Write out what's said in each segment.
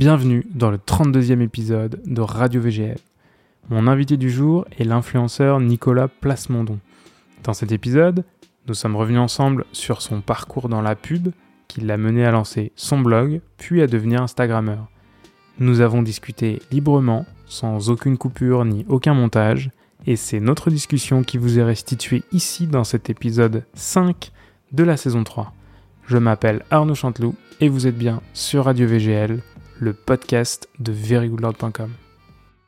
Bienvenue dans le 32e épisode de Radio VGL. Mon invité du jour est l'influenceur Nicolas Plasmondon. Dans cet épisode, nous sommes revenus ensemble sur son parcours dans la pub qui l'a mené à lancer son blog puis à devenir Instagrammeur. Nous avons discuté librement, sans aucune coupure ni aucun montage, et c'est notre discussion qui vous est restituée ici dans cet épisode 5 de la saison 3. Je m'appelle Arnaud Chanteloup et vous êtes bien sur Radio VGL, le podcast de verygoodlord.com.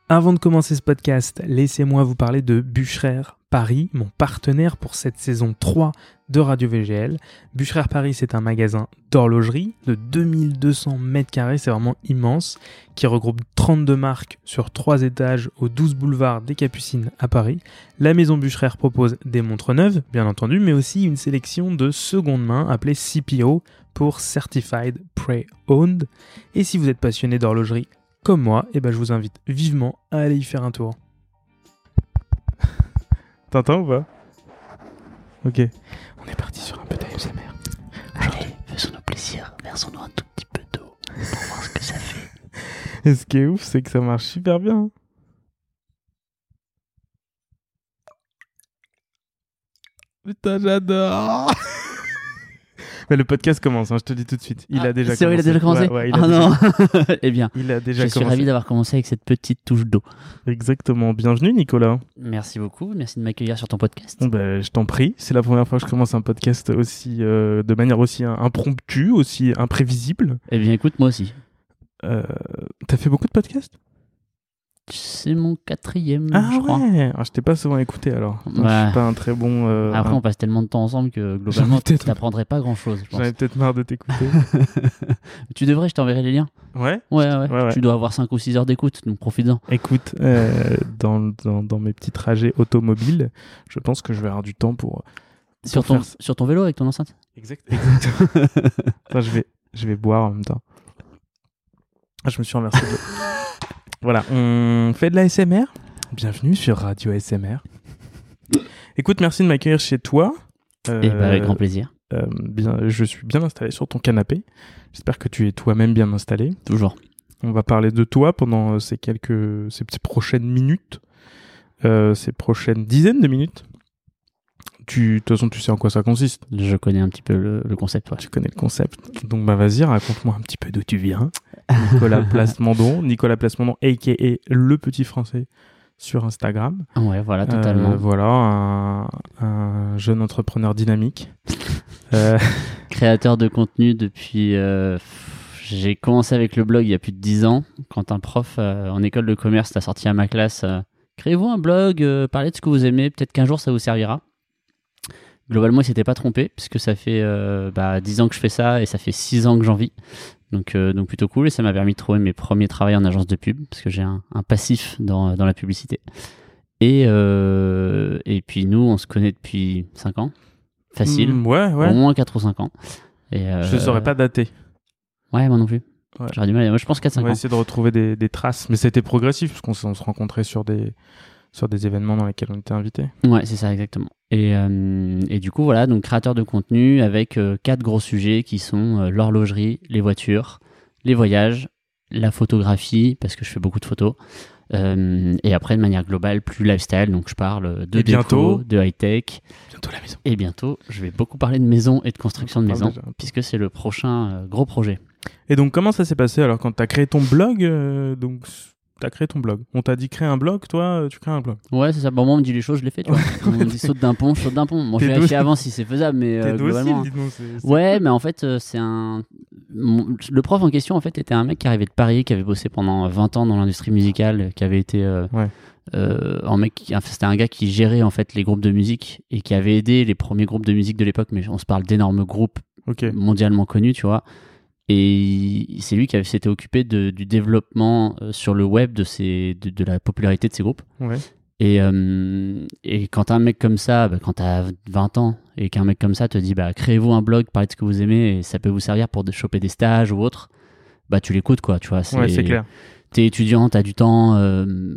Avant de commencer ce podcast, laissez-moi vous parler de Bûcherer Paris, mon partenaire pour cette saison 3 de Radio VGL. Bûcherer Paris, c'est un magasin d'horlogerie de 2200 mètres carrés, c'est vraiment immense, qui regroupe 32 marques sur 3 étages au 12 boulevard des Capucines à Paris. La maison Bûcherer propose des montres neuves, bien entendu, mais aussi une sélection de seconde main appelée CPO pour Certified Pre-Owned. Et si vous êtes passionné d'horlogerie comme moi, eh ben je vous invite vivement à aller y faire un tour. T'entends ou pas Ok. On est parti sur un peu d'ASMR. Allez, faisons-nous plaisir, versons-nous un tout petit peu d'eau pour voir ce que ça fait. Et ce qui est ouf, c'est que ça marche super bien. Putain, j'adore Mais le podcast commence, hein, je te dis tout de suite. Il a Ah, déjà c'est vrai, commencé. il a déjà commencé Ouais, ouais, il a Ah déjà- non Eh bien, Il a déjà je suis commencé. ravi d'avoir commencé avec cette petite touche d'eau. Exactement. Bienvenue, Nicolas. Merci beaucoup, merci de m'accueillir sur ton podcast. Ben, je t'en prie. C'est la première fois que je commence un podcast aussi, euh, de manière aussi impromptue, aussi imprévisible. Eh bien, écoute, moi aussi. Euh, T'as fait beaucoup de podcasts? C'est mon quatrième, Ah je crois. ouais ah, Je t'ai pas souvent écouté alors. Donc, Je Ouais. suis pas un très bon. euh, Après, on passe tellement de temps ensemble que globalement, tu t'apprendrais pas grand-chose, je J'en ai peut-être marre de t'écouter. tu devrais, je t'enverrai les liens. ouais Ouais, ouais. Tu dois avoir 5 ou 6 heures d'écoute, donc profites-en. Écoute, euh, dans, dans, dans mes petits trajets automobiles, je pense que je vais avoir du temps pour. Sur pour ton, faire- sur ton vélo avec ton enceinte Exact. Attends, je vais, je vais boire en même temps. Ah, je me suis renversé. de- voilà, on fait de la SMR. Bienvenue sur Radio SMR. Écoute, merci de m'accueillir chez toi. Et bah, avec Euh, grand plaisir. euh, bien, je suis bien installé sur ton canapé. J'espère que tu es toi-même bien installé. Toujours. On va parler de toi pendant euh, ces quelques, ces petites prochaines minutes, euh, ces prochaines dizaines de minutes. Tu, de toute façon, tu sais en quoi ça consiste. Je connais un petit peu le, le concept, ouais. Tu connais le concept. Donc, bah, vas-y, raconte-moi un petit peu d'où tu viens. Nicolas Plasmondon, Nicolas Plasmondon, a.k.a. le petit français sur Instagram. Ouais, voilà, totalement. Euh, voilà, un, un jeune entrepreneur dynamique. Euh, créateur de contenu depuis. euh, j'ai commencé avec le blog il y a plus de 10 ans, quand un prof en école de commerce t'a sorti à ma classe Créez-vous un blog, parlez de ce que vous aimez, peut-être qu'un jour ça vous servira. Globalement, il s'était pas trompé, puisque ça fait euh, bah, 10 ans que je fais ça et ça fait 6 ans que j'en vis. Donc, euh, donc plutôt cool et ça m'a permis de trouver mes premiers travails en agence de pub, parce que j'ai un, un passif dans, dans la publicité. Et, euh, et puis nous, on se connaît depuis 5 ans, facile, mm, ouais, ouais. au moins 4 ou 5 ans. Et, Je ne saurais pas dater. Ouais, moi non plus. Ouais. J'aurais du mal. Moi, je pense 4-5 On va ans. essayer de retrouver des, des traces, mais c'était progressif parce qu'on se rencontrait sur des sur des événements dans lesquels on était invités. Ouais, c'est ça, exactement. Et, euh, et du coup, voilà, donc créateur de contenu avec euh, quatre gros sujets qui sont euh, l'horlogerie, les voitures, les voyages, la photographie, parce que je fais beaucoup de photos. et après, de manière globale, plus lifestyle. Donc, je parle de Et déco, bientôt de high-tech. Bientôt la maison. Et bientôt, je vais beaucoup parler de maison et de construction de parle maison, déjà puisque c'est le prochain gros projet. Et donc comment ça s'est passé alors quand tu as créé ton blog donc tu as créé ton blog. On t'a dit créer un blog, toi euh, tu crées un blog. Ouais, c'est ça. Bon, moi, on me dit les choses, je les fais, tu vois. on me dit saute d'un pont, je saute d'un pont. Bon, je vais avant si c'est faisable, mais euh, T'es globalement. docile, dis-nous. c'est- c'est Ouais, cool. mais en fait, euh, c'est un. mon- Le prof en question, en fait, était un mec qui arrivait de Paris, qui avait bossé pendant 20 ans dans l'industrie musicale, qui avait été. euh, Ouais. euh, un mec, c'était un gars qui gérait en fait les groupes de musique et qui avait aidé les premiers groupes de musique de l'époque, mais on se parle d'énormes groupes Ok. mondialement connus, tu vois. Et c'est lui qui s'était occupé de- du développement euh, sur le web de, ces, de, de la popularité de ces groupes. Ouais. Et, euh, et quand un mec comme ça, bah, quand t'as 20 ans, et qu'un mec comme ça te dit, bah, créez-vous un blog, parlez de ce que vous aimez, et ça peut vous servir pour choper des stages ou autre, bah, tu l'écoutes, quoi, tu vois. Ouais, c'est clair. T'es étudiant, t'as du temps, euh,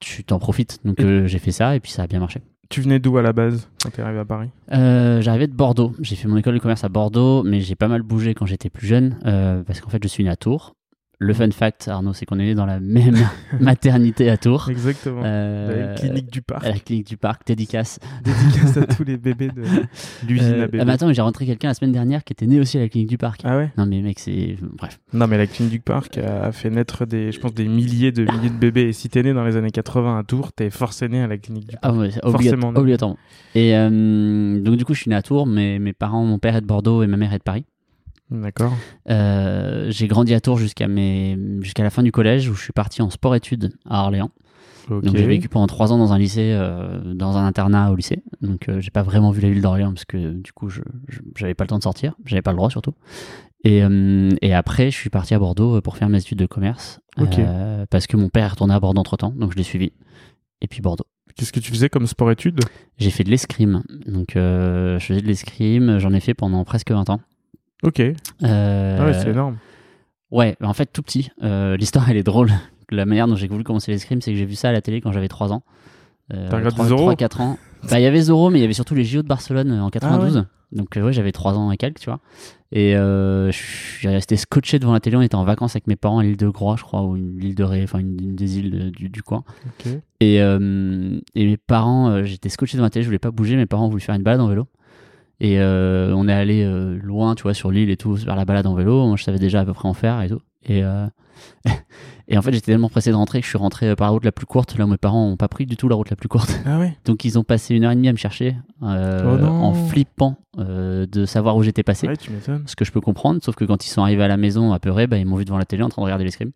tu t'en profites. Donc, euh, j'ai fait ça, et puis ça a bien marché. Tu venais d'où à la base quand t'es arrivé à Paris? Euh, J'arrivais de Bordeaux. J'ai fait mon école de commerce à Bordeaux, mais j'ai pas mal bougé quand j'étais plus jeune, euh, parce qu'en fait, je suis né à Tours. Le fun fact, Arnaud, c'est qu'on est né dans la même maternité à Tours. Exactement. Euh, la clinique du parc. à la clinique du parc, dédicace. Dédicace à tous les bébés de l'usine Euh, à bébés. ah, mais attends, j'ai rentré quelqu'un la semaine dernière qui était né aussi à la clinique du parc. Ah ouais Non mais mec, c'est... Bref. Non, mais la clinique du parc a fait naître des, je pense, des milliers de milliers de bébés. Et si t'es né dans les années 80 à Tours, t'es forcé né à la clinique du Ah parc. ouais, c'est Forcément, obligat- non. obligatoirement. Et euh, donc du coup, je suis né à Tours, mais mes parents, mon père est de Bordeaux et ma mère est de Paris. D'accord. Euh, j'ai grandi à Tours jusqu'à mes... jusqu'à la fin du collège où je suis parti en sport-études à Orléans. Donc j'ai vécu pendant trois ans dans un lycée, euh, dans un internat au lycée. Donc euh, j'ai pas vraiment vu la ville d'Orléans parce que du coup je j'avais pas le temps de sortir, j'avais pas le droit surtout. Et, euh, et après je suis parti à Bordeaux pour faire mes études de commerce parce que mon père est retourné à Bordeaux entre temps, donc je l'ai suivi. Et puis Bordeaux. Qu'est-ce que tu faisais comme sport-études J'ai fait de l'escrime, donc je faisais de l'escrime, j'en ai fait pendant presque 20 ans. Ok. Euh, Ah ouais, c'est énorme. Ouais, en fait, tout petit. Euh, L'histoire, elle est drôle. La manière dont j'ai voulu commencer l'escrime, c'est que j'ai vu ça à la télé quand j'avais 3 ans. Euh, T'as regardé Zorro 4 ans. Bah, il y avait Zorro, mais il y avait surtout les JO de Barcelone euh, en Ah 92. Donc, ouais, j'avais 3 ans et quelques, tu vois. Et euh, suis resté scotché devant la télé. On était en vacances avec mes parents à l'île de Groix, je crois, ou une île de Ré, enfin, une, une des îles de- du, du coin. Et, euh, et mes parents, j'étais scotché devant la télé, je voulais pas bouger. Mes parents voulu faire une balade en vélo. Et euh, on est allé euh, loin, tu vois, sur l'île et tout, faire la balade en vélo. Moi, je savais déjà à peu près en faire et tout. Et, euh, et en fait, j'étais tellement pressé de rentrer que je suis rentré par la route la plus courte. Là où mes parents ont pas pris du tout la route la plus courte. Ah ouais. Donc, ils ont passé une heure et demie à me chercher Oh en flippant de savoir où j'étais passé. Ouais, tu m'étonnes. Ce que je peux comprendre, sauf que quand ils sont arrivés à la maison apeurés, bah, ils m'ont vu devant la télé en train de regarder l'escrime.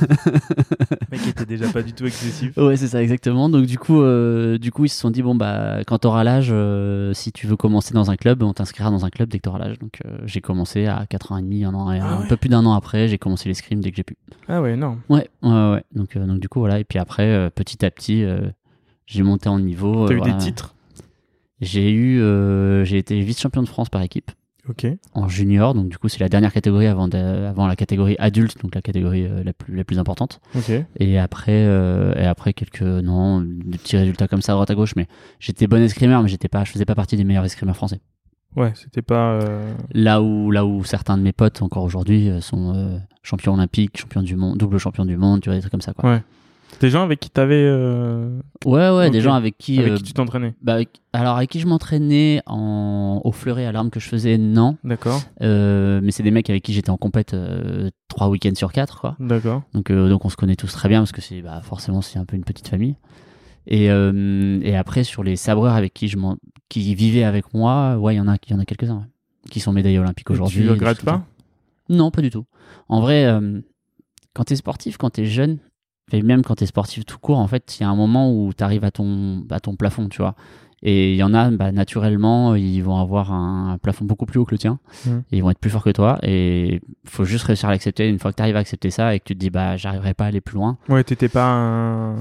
Le mec était déjà pas du tout excessif. Ouais, c'est ça, exactement. Donc, du coup, euh, du coup, ils se sont dit bon, bah, quand t'auras l'âge, euh, si tu veux commencer dans un club, on t'inscrira dans un club dès que t'auras l'âge. Donc, euh, j'ai commencé à 4 ans et demi, un an, et Ah un ouais. peu plus d'un an après, j'ai commencé l'escrime dès que j'ai pu. Ah ouais, non. Ouais, ouais, ouais. Donc, donc, du coup, voilà. Et puis après, petit à petit, j'ai monté en niveau. T'as eu voilà. des titres? J'ai eu, j'ai été vice-champion de France par équipe En junior. Donc, du coup, c'est la dernière catégorie avant, de- avant la catégorie adulte, donc la catégorie euh, la plus, la plus importante. Et après, euh, et après quelques non, des petits résultats comme ça à droite à gauche, mais j'étais bon escrimeur, mais j'étais pas, je faisais pas partie des meilleurs escrimeurs français. Ouais, c'était pas. euh, Là où, là où certains de mes potes encore aujourd'hui sont champions olympiques, champions du monde, double champion du monde, tu vois des trucs comme ça quoi. Ouais. Des gens avec qui t'avais. euh, Ouais ouais, des gens avec qui, Avec euh, qui tu t'entraînais bah, avec- alors avec qui je m'entraînais en au fleuret à l'arme que je faisais non, D'accord. Euh, mais c'est des mecs avec qui j'étais en compète euh, trois week-ends sur quatre quoi. D'accord. Donc, donc on se connaît tous très bien parce que c'est bah, forcément c'est un peu une petite famille. Et, et après sur les sabreurs avec qui je m'en- qui vivaient avec moi, ouais il y en a y en a quelques uns qui sont médaillés olympiques aujourd'hui. Tu des regrettes pas? Non pas du tout. En vrai, quand t'es sportif, quand t'es jeune, et même quand t'es sportif tout court, en fait il y a un moment où t'arrives à ton à ton plafond, tu vois. Et il y en a, bah, naturellement, ils vont avoir un plafond beaucoup plus haut que le tien. Et ils vont être plus forts que toi. Et faut juste réussir à l'accepter. Une fois que tu arrives à accepter ça et que tu te dis, bah, j'arriverai pas à aller plus loin. Ouais, t'étais pas un...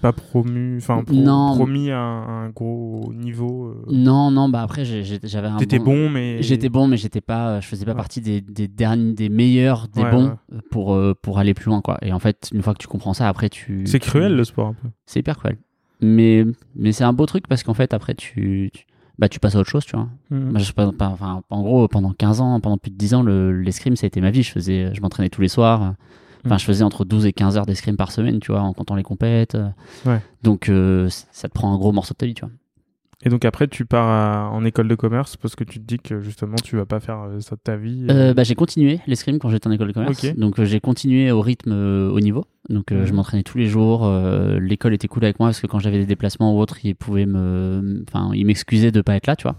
pas promu, enfin pro- promis à un, gros niveau. euh. Non, non, bah après, j'avais un. T'étais bon, mais J'étais bon, mais j'étais pas, je faisais pas Ouais. partie des, des derniers, des meilleurs, des Ouais, bons ouais. pour euh, pour aller plus loin, quoi. Et en fait, une fois que tu comprends ça, après tu. C'est tu- cruel le sport un peu. C'est hyper cruel. Mais mais c'est un beau truc parce qu'en fait, après tu, tu- bah tu passes à autre chose, tu vois. Mm. Je, pas- pas- enfin, en gros, pendant 15 ans, pendant plus de 10 ans, le- l'escrime, ça a été ma vie. Je faisais, je m'entraînais tous les soirs. Enfin, Mm. je faisais entre 12 et 15 heures d'escrime par semaine, tu vois, en comptant les compètes. Ouais. Donc, euh, ça te prend un gros morceau de ta vie, tu vois. Et donc après, tu pars à- en école de commerce parce que tu te dis que justement, tu vas pas faire euh, ça de ta vie. et- Euh, bah, j'ai continué l'escrime quand j'étais en école de commerce. Donc, euh, j'ai continué au rythme euh, au niveau. Donc, euh, Mhm. je m'entraînais tous les jours. L'école était cool avec moi parce que quand j'avais des déplacements ou autres, ils pouvaient me, enfin, ils m'excusaient de pas être là, tu vois.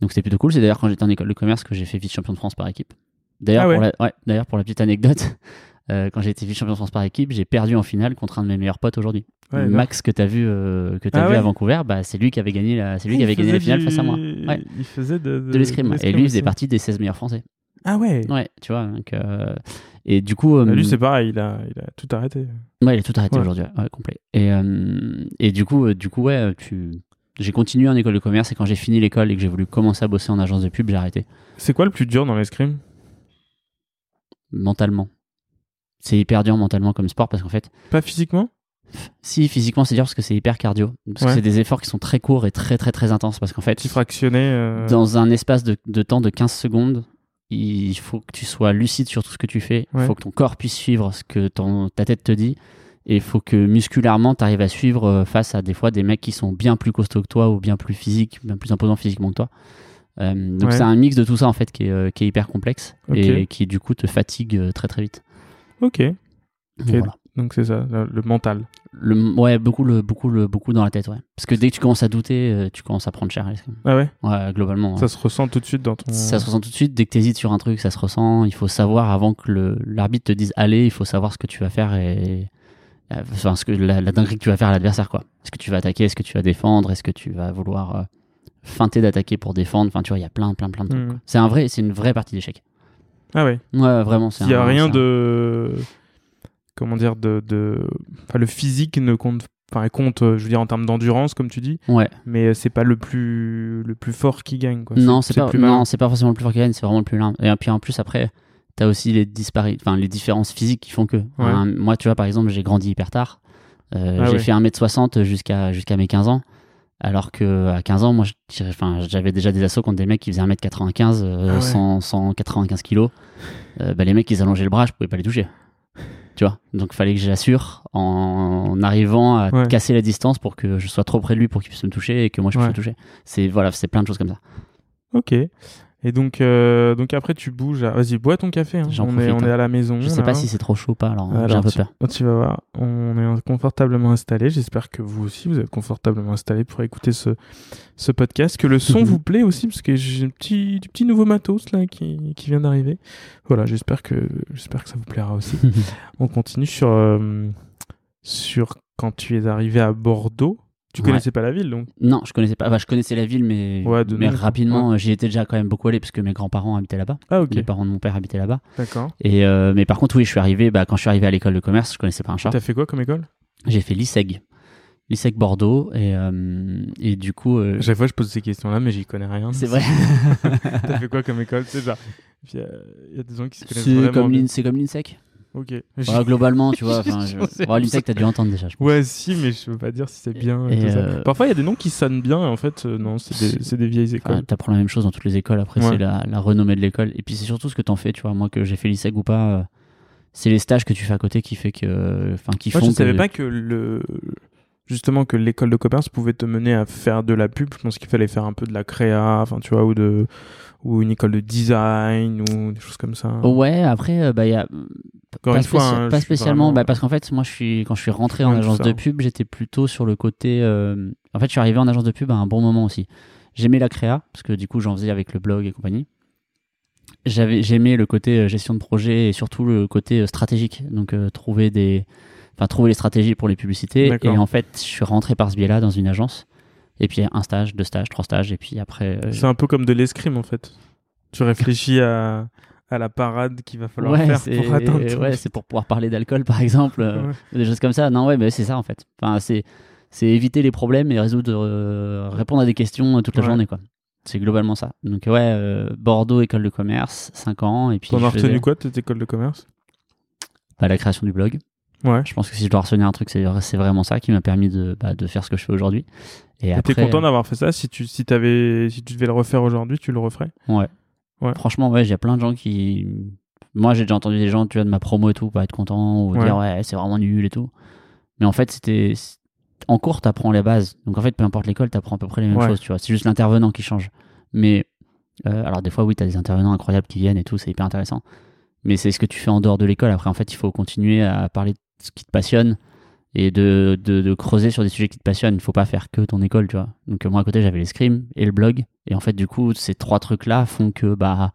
Donc, c'était plutôt cool. C'est d'ailleurs quand j'étais en école de commerce que j'ai fait vice-champion de France par équipe. D'ailleurs, Ah ouais pour, la... ouais, d'ailleurs, pour la petite anecdote, euh, quand j'ai été vice-champion de France par équipe, j'ai perdu en finale contre un de mes meilleurs potes aujourd'hui. Ouais, Max que t'as vu, euh, que t'as Ah vu ouais. à Vancouver, bah, c'est lui qui avait gagné la, c'est lui Ah, qui avait gagné la finale face à moi. Ouais. Il faisait de, De l'escrime. Et lui, il faisait partie des 16 meilleurs français. Ah ouais. Ouais, tu vois. Donc, euh, Et du coup. Bah, Lui, c'est pareil, il a, il a tout arrêté. Ouais, il a tout arrêté aujourd'hui, complet. Et, et du coup, du coup, ouais, tu. J'ai continué en école de commerce et quand j'ai fini l'école et que j'ai voulu commencer à bosser en agence de pub, j'ai arrêté C'est quoi le plus dur dans l'escrime? Mentalement. C'est hyper dur mentalement comme sport parce qu'en fait, Pas physiquement? si physiquement c'est dur parce que c'est hyper cardio, parce Ouais. que c'est des efforts qui sont très courts et très très très intenses parce qu'en fait, Petit fractionné. euh, dans un espace de, de temps de 15 secondes, il faut que tu sois lucide sur tout ce que tu fais. Il Ouais. faut que ton corps puisse suivre ce que ton, ta tête te dit. Et il faut que musculairement, tu arrives à suivre euh, face à des fois des mecs qui sont bien plus costauds que toi ou bien plus physiques, bien plus imposants physiquement que toi. Euh, donc Ouais. c'est un mix de tout ça en fait qui est, qui est hyper complexe et qui du coup te fatigue très très vite. Ok, Donc, Ok. voilà. donc c'est ça, le, mental. Le, ouais, beaucoup, le, beaucoup, le, beaucoup dans la tête, ouais. Parce que dès que tu commences à douter, euh, tu commences à prendre cher. Ah ouais? Ouais, globalement. Ça ouais. se ressent tout de suite dans ton. Ça se ressent tout de suite. Dès que tu hésites sur un truc, ça se ressent. Il faut savoir, avant que l'arbitre te dise allez, il faut savoir ce que tu vas faire et. euh, Enfin, ce que, la, la dinguerie que tu vas faire à l'adversaire, quoi. Est-ce que tu vas attaquer? Est-ce que tu vas défendre? Est-ce que tu vas vouloir euh, feinter d'attaquer pour défendre? Enfin, tu vois, il y a plein, plein, plein de trucs. Quoi. C'est un vrai, c'est une vraie partie d'échec. Ah ouais. Ouais, vraiment. c'est Il n'y a rien de. Comment dire de, de... Enfin, le physique ne compte. Enfin, compte, euh, je veux dire, en termes d'endurance, comme tu dis, Ouais. mais euh, c'est pas le plus le plus fort qui gagne. Quoi. Non, c'est pas, non, c'est pas forcément le plus fort qui gagne, c'est vraiment le plus lent. Et puis en plus, après, t'as aussi les dispari- enfin, les différences physiques qui font que. Moi, tu vois, par exemple, j'ai grandi hyper tard. Euh, Ah j'ai ouais. fait 1m60 jusqu'à jusqu'à mes 15 ans. Alors que à 15 ans, moi, j'avais déjà des assauts contre des mecs qui faisaient 1m95, euh, Ah ouais. 100, 195 kilos. Euh, bah, les mecs, ils allongeaient le bras, je pouvais pas les toucher. Tu vois? Donc, fallait que j'assure en arrivant à Ouais. casser la distance pour que je sois trop près de lui pour qu'il puisse me toucher et que moi je puisse Ouais. le toucher. C'est voilà, c'est plein de choses comme ça. Ok. Et donc, euh, donc après, tu bouges. à- Vas-y, bois ton café. hein. On, est, profite, on hein. est à la maison. Je sais là. pas si c'est trop chaud ou pas, alors, Alors, j'ai un peu tu, peur. tu vas voir, on est confortablement installé. J'espère que vous aussi, vous êtes confortablement installé pour écouter ce, ce podcast. Que le son vous plaît aussi, parce que j'ai un petit, du petit nouveau matos là qui, qui vient d'arriver. Voilà, j'espère que, j'espère que ça vous plaira aussi. on continue sur, euh, sur quand tu es arrivé à Bordeaux. Tu Ouais. connaissais pas la ville, donc Non, je connaissais pas. Enfin, je connaissais la ville, mais, Ouais, rapidement, j'y étais déjà quand même beaucoup allé parce que mes grands-parents habitaient là-bas. Ah, ok, Les parents de mon père habitaient là-bas. d'accord. Et euh, mais par contre, oui, je suis arrivé. Bah, quand je suis arrivé à l'école de commerce, je connaissais pas un chat. T'as fait quoi comme école? J'ai fait l'ISEG, l'ISEG Bordeaux, et euh, et du coup, euh, À chaque fois, je pose ces questions-là, mais j'y connais rien. c'est vrai. T'as fait quoi comme école? C'est ça. Il y, a- des gens qui se connaissent c'est comme l'INSEC. Ok. Voilà, globalement, tu vois. enfin, je... Bon, t'as dû entendre déjà. Je pense. Ouais, si, mais je veux pas dire si c'est bien. et Et tout ça. euh, Parfois, il y a des noms qui sonnent bien, et en fait, euh, non, c'est des, vieilles Enfin, écoles. t'apprends la même chose dans toutes les écoles. Après, Ouais. c'est la, la renommée de l'école. Et puis, c'est surtout ce que t'en fais. Tu vois, moi, que j'ai fait l'ISEG ou pas, euh, c'est les stages que tu fais à côté qui fait que, enfin, qui Moi, font je que. savais pas que le. Justement, que l'école de commerce pouvait te mener à faire de la pub. Je pense qu'il fallait faire un peu de la créa, enfin, tu vois, ou de. Ou une école de design, ou des choses comme ça. Ouais, après, bah, il y a. Encore pas une fois, spéci- hein, pas spécialement, vraiment- bah, parce qu'en fait, moi, je suis quand je suis rentré en agence ça. de pub, j'étais plutôt sur le côté. euh, En fait, je suis arrivé en agence de pub à un bon moment aussi. J'aimais la créa parce que du coup, j'en faisais avec le blog et compagnie. J'avais, j'aimais le côté euh, gestion de projet et surtout le côté euh, stratégique. Donc, euh, trouver des, enfin, trouver les stratégies pour les publicités. Et en fait, je suis rentré par ce biais-là dans une agence. Et puis un stage, deux stages, trois stages, et puis après. euh, C'est un peu comme de l'escrime, en fait. Tu réfléchis à, à la parade qu'il va falloir ouais, faire pour atteindre. ouais, c'est pour pouvoir parler d'alcool, par exemple. euh, Ouais. des choses comme ça. Non, ouais, mais c'est ça en fait. Enfin, c'est c'est éviter les problèmes et résoudre, euh, répondre à des questions euh, toute la Ouais. journée, quoi. C'est globalement ça. Donc ouais, euh, Bordeaux, école de commerce, 5 ans, et puis T'en as faisais, retenu quoi, de cette école de commerce? Bah, la création du blog. Ouais. Je pense que si je dois retenir un truc, c'est c'est vraiment ça qui m'a permis de, bah, de faire ce que je fais aujourd'hui. Et Et après, T'es content d'avoir fait ça? Si tu si t'avais si tu devais le refaire aujourd'hui, tu le referais? Ouais. Ouais. Franchement, ouais, j'ai plein de gens qui. Moi, j'ai déjà entendu des gens, tu vois, de ma promo et tout, pas être content ou Ouais. dire ouais, c'est vraiment nul et tout. Mais en fait, c'était. En cours, t'apprends les bases. Donc en fait, peu importe l'école, t'apprends à peu près les mêmes Ouais. choses, tu vois. C'est juste l'intervenant qui change. Mais. euh, alors, des fois, oui, t'as des intervenants incroyables qui viennent et tout, c'est hyper intéressant. Mais c'est ce que tu fais en dehors de l'école. Après, en fait, il faut continuer à parler de ce qui te passionne et de, de, de creuser sur des sujets qui te passionnent. Il faut pas faire que ton école, tu vois. Donc, moi, à côté, j'avais l'escrime et le blog. Et en fait, du coup, ces trois trucs-là font que, bah,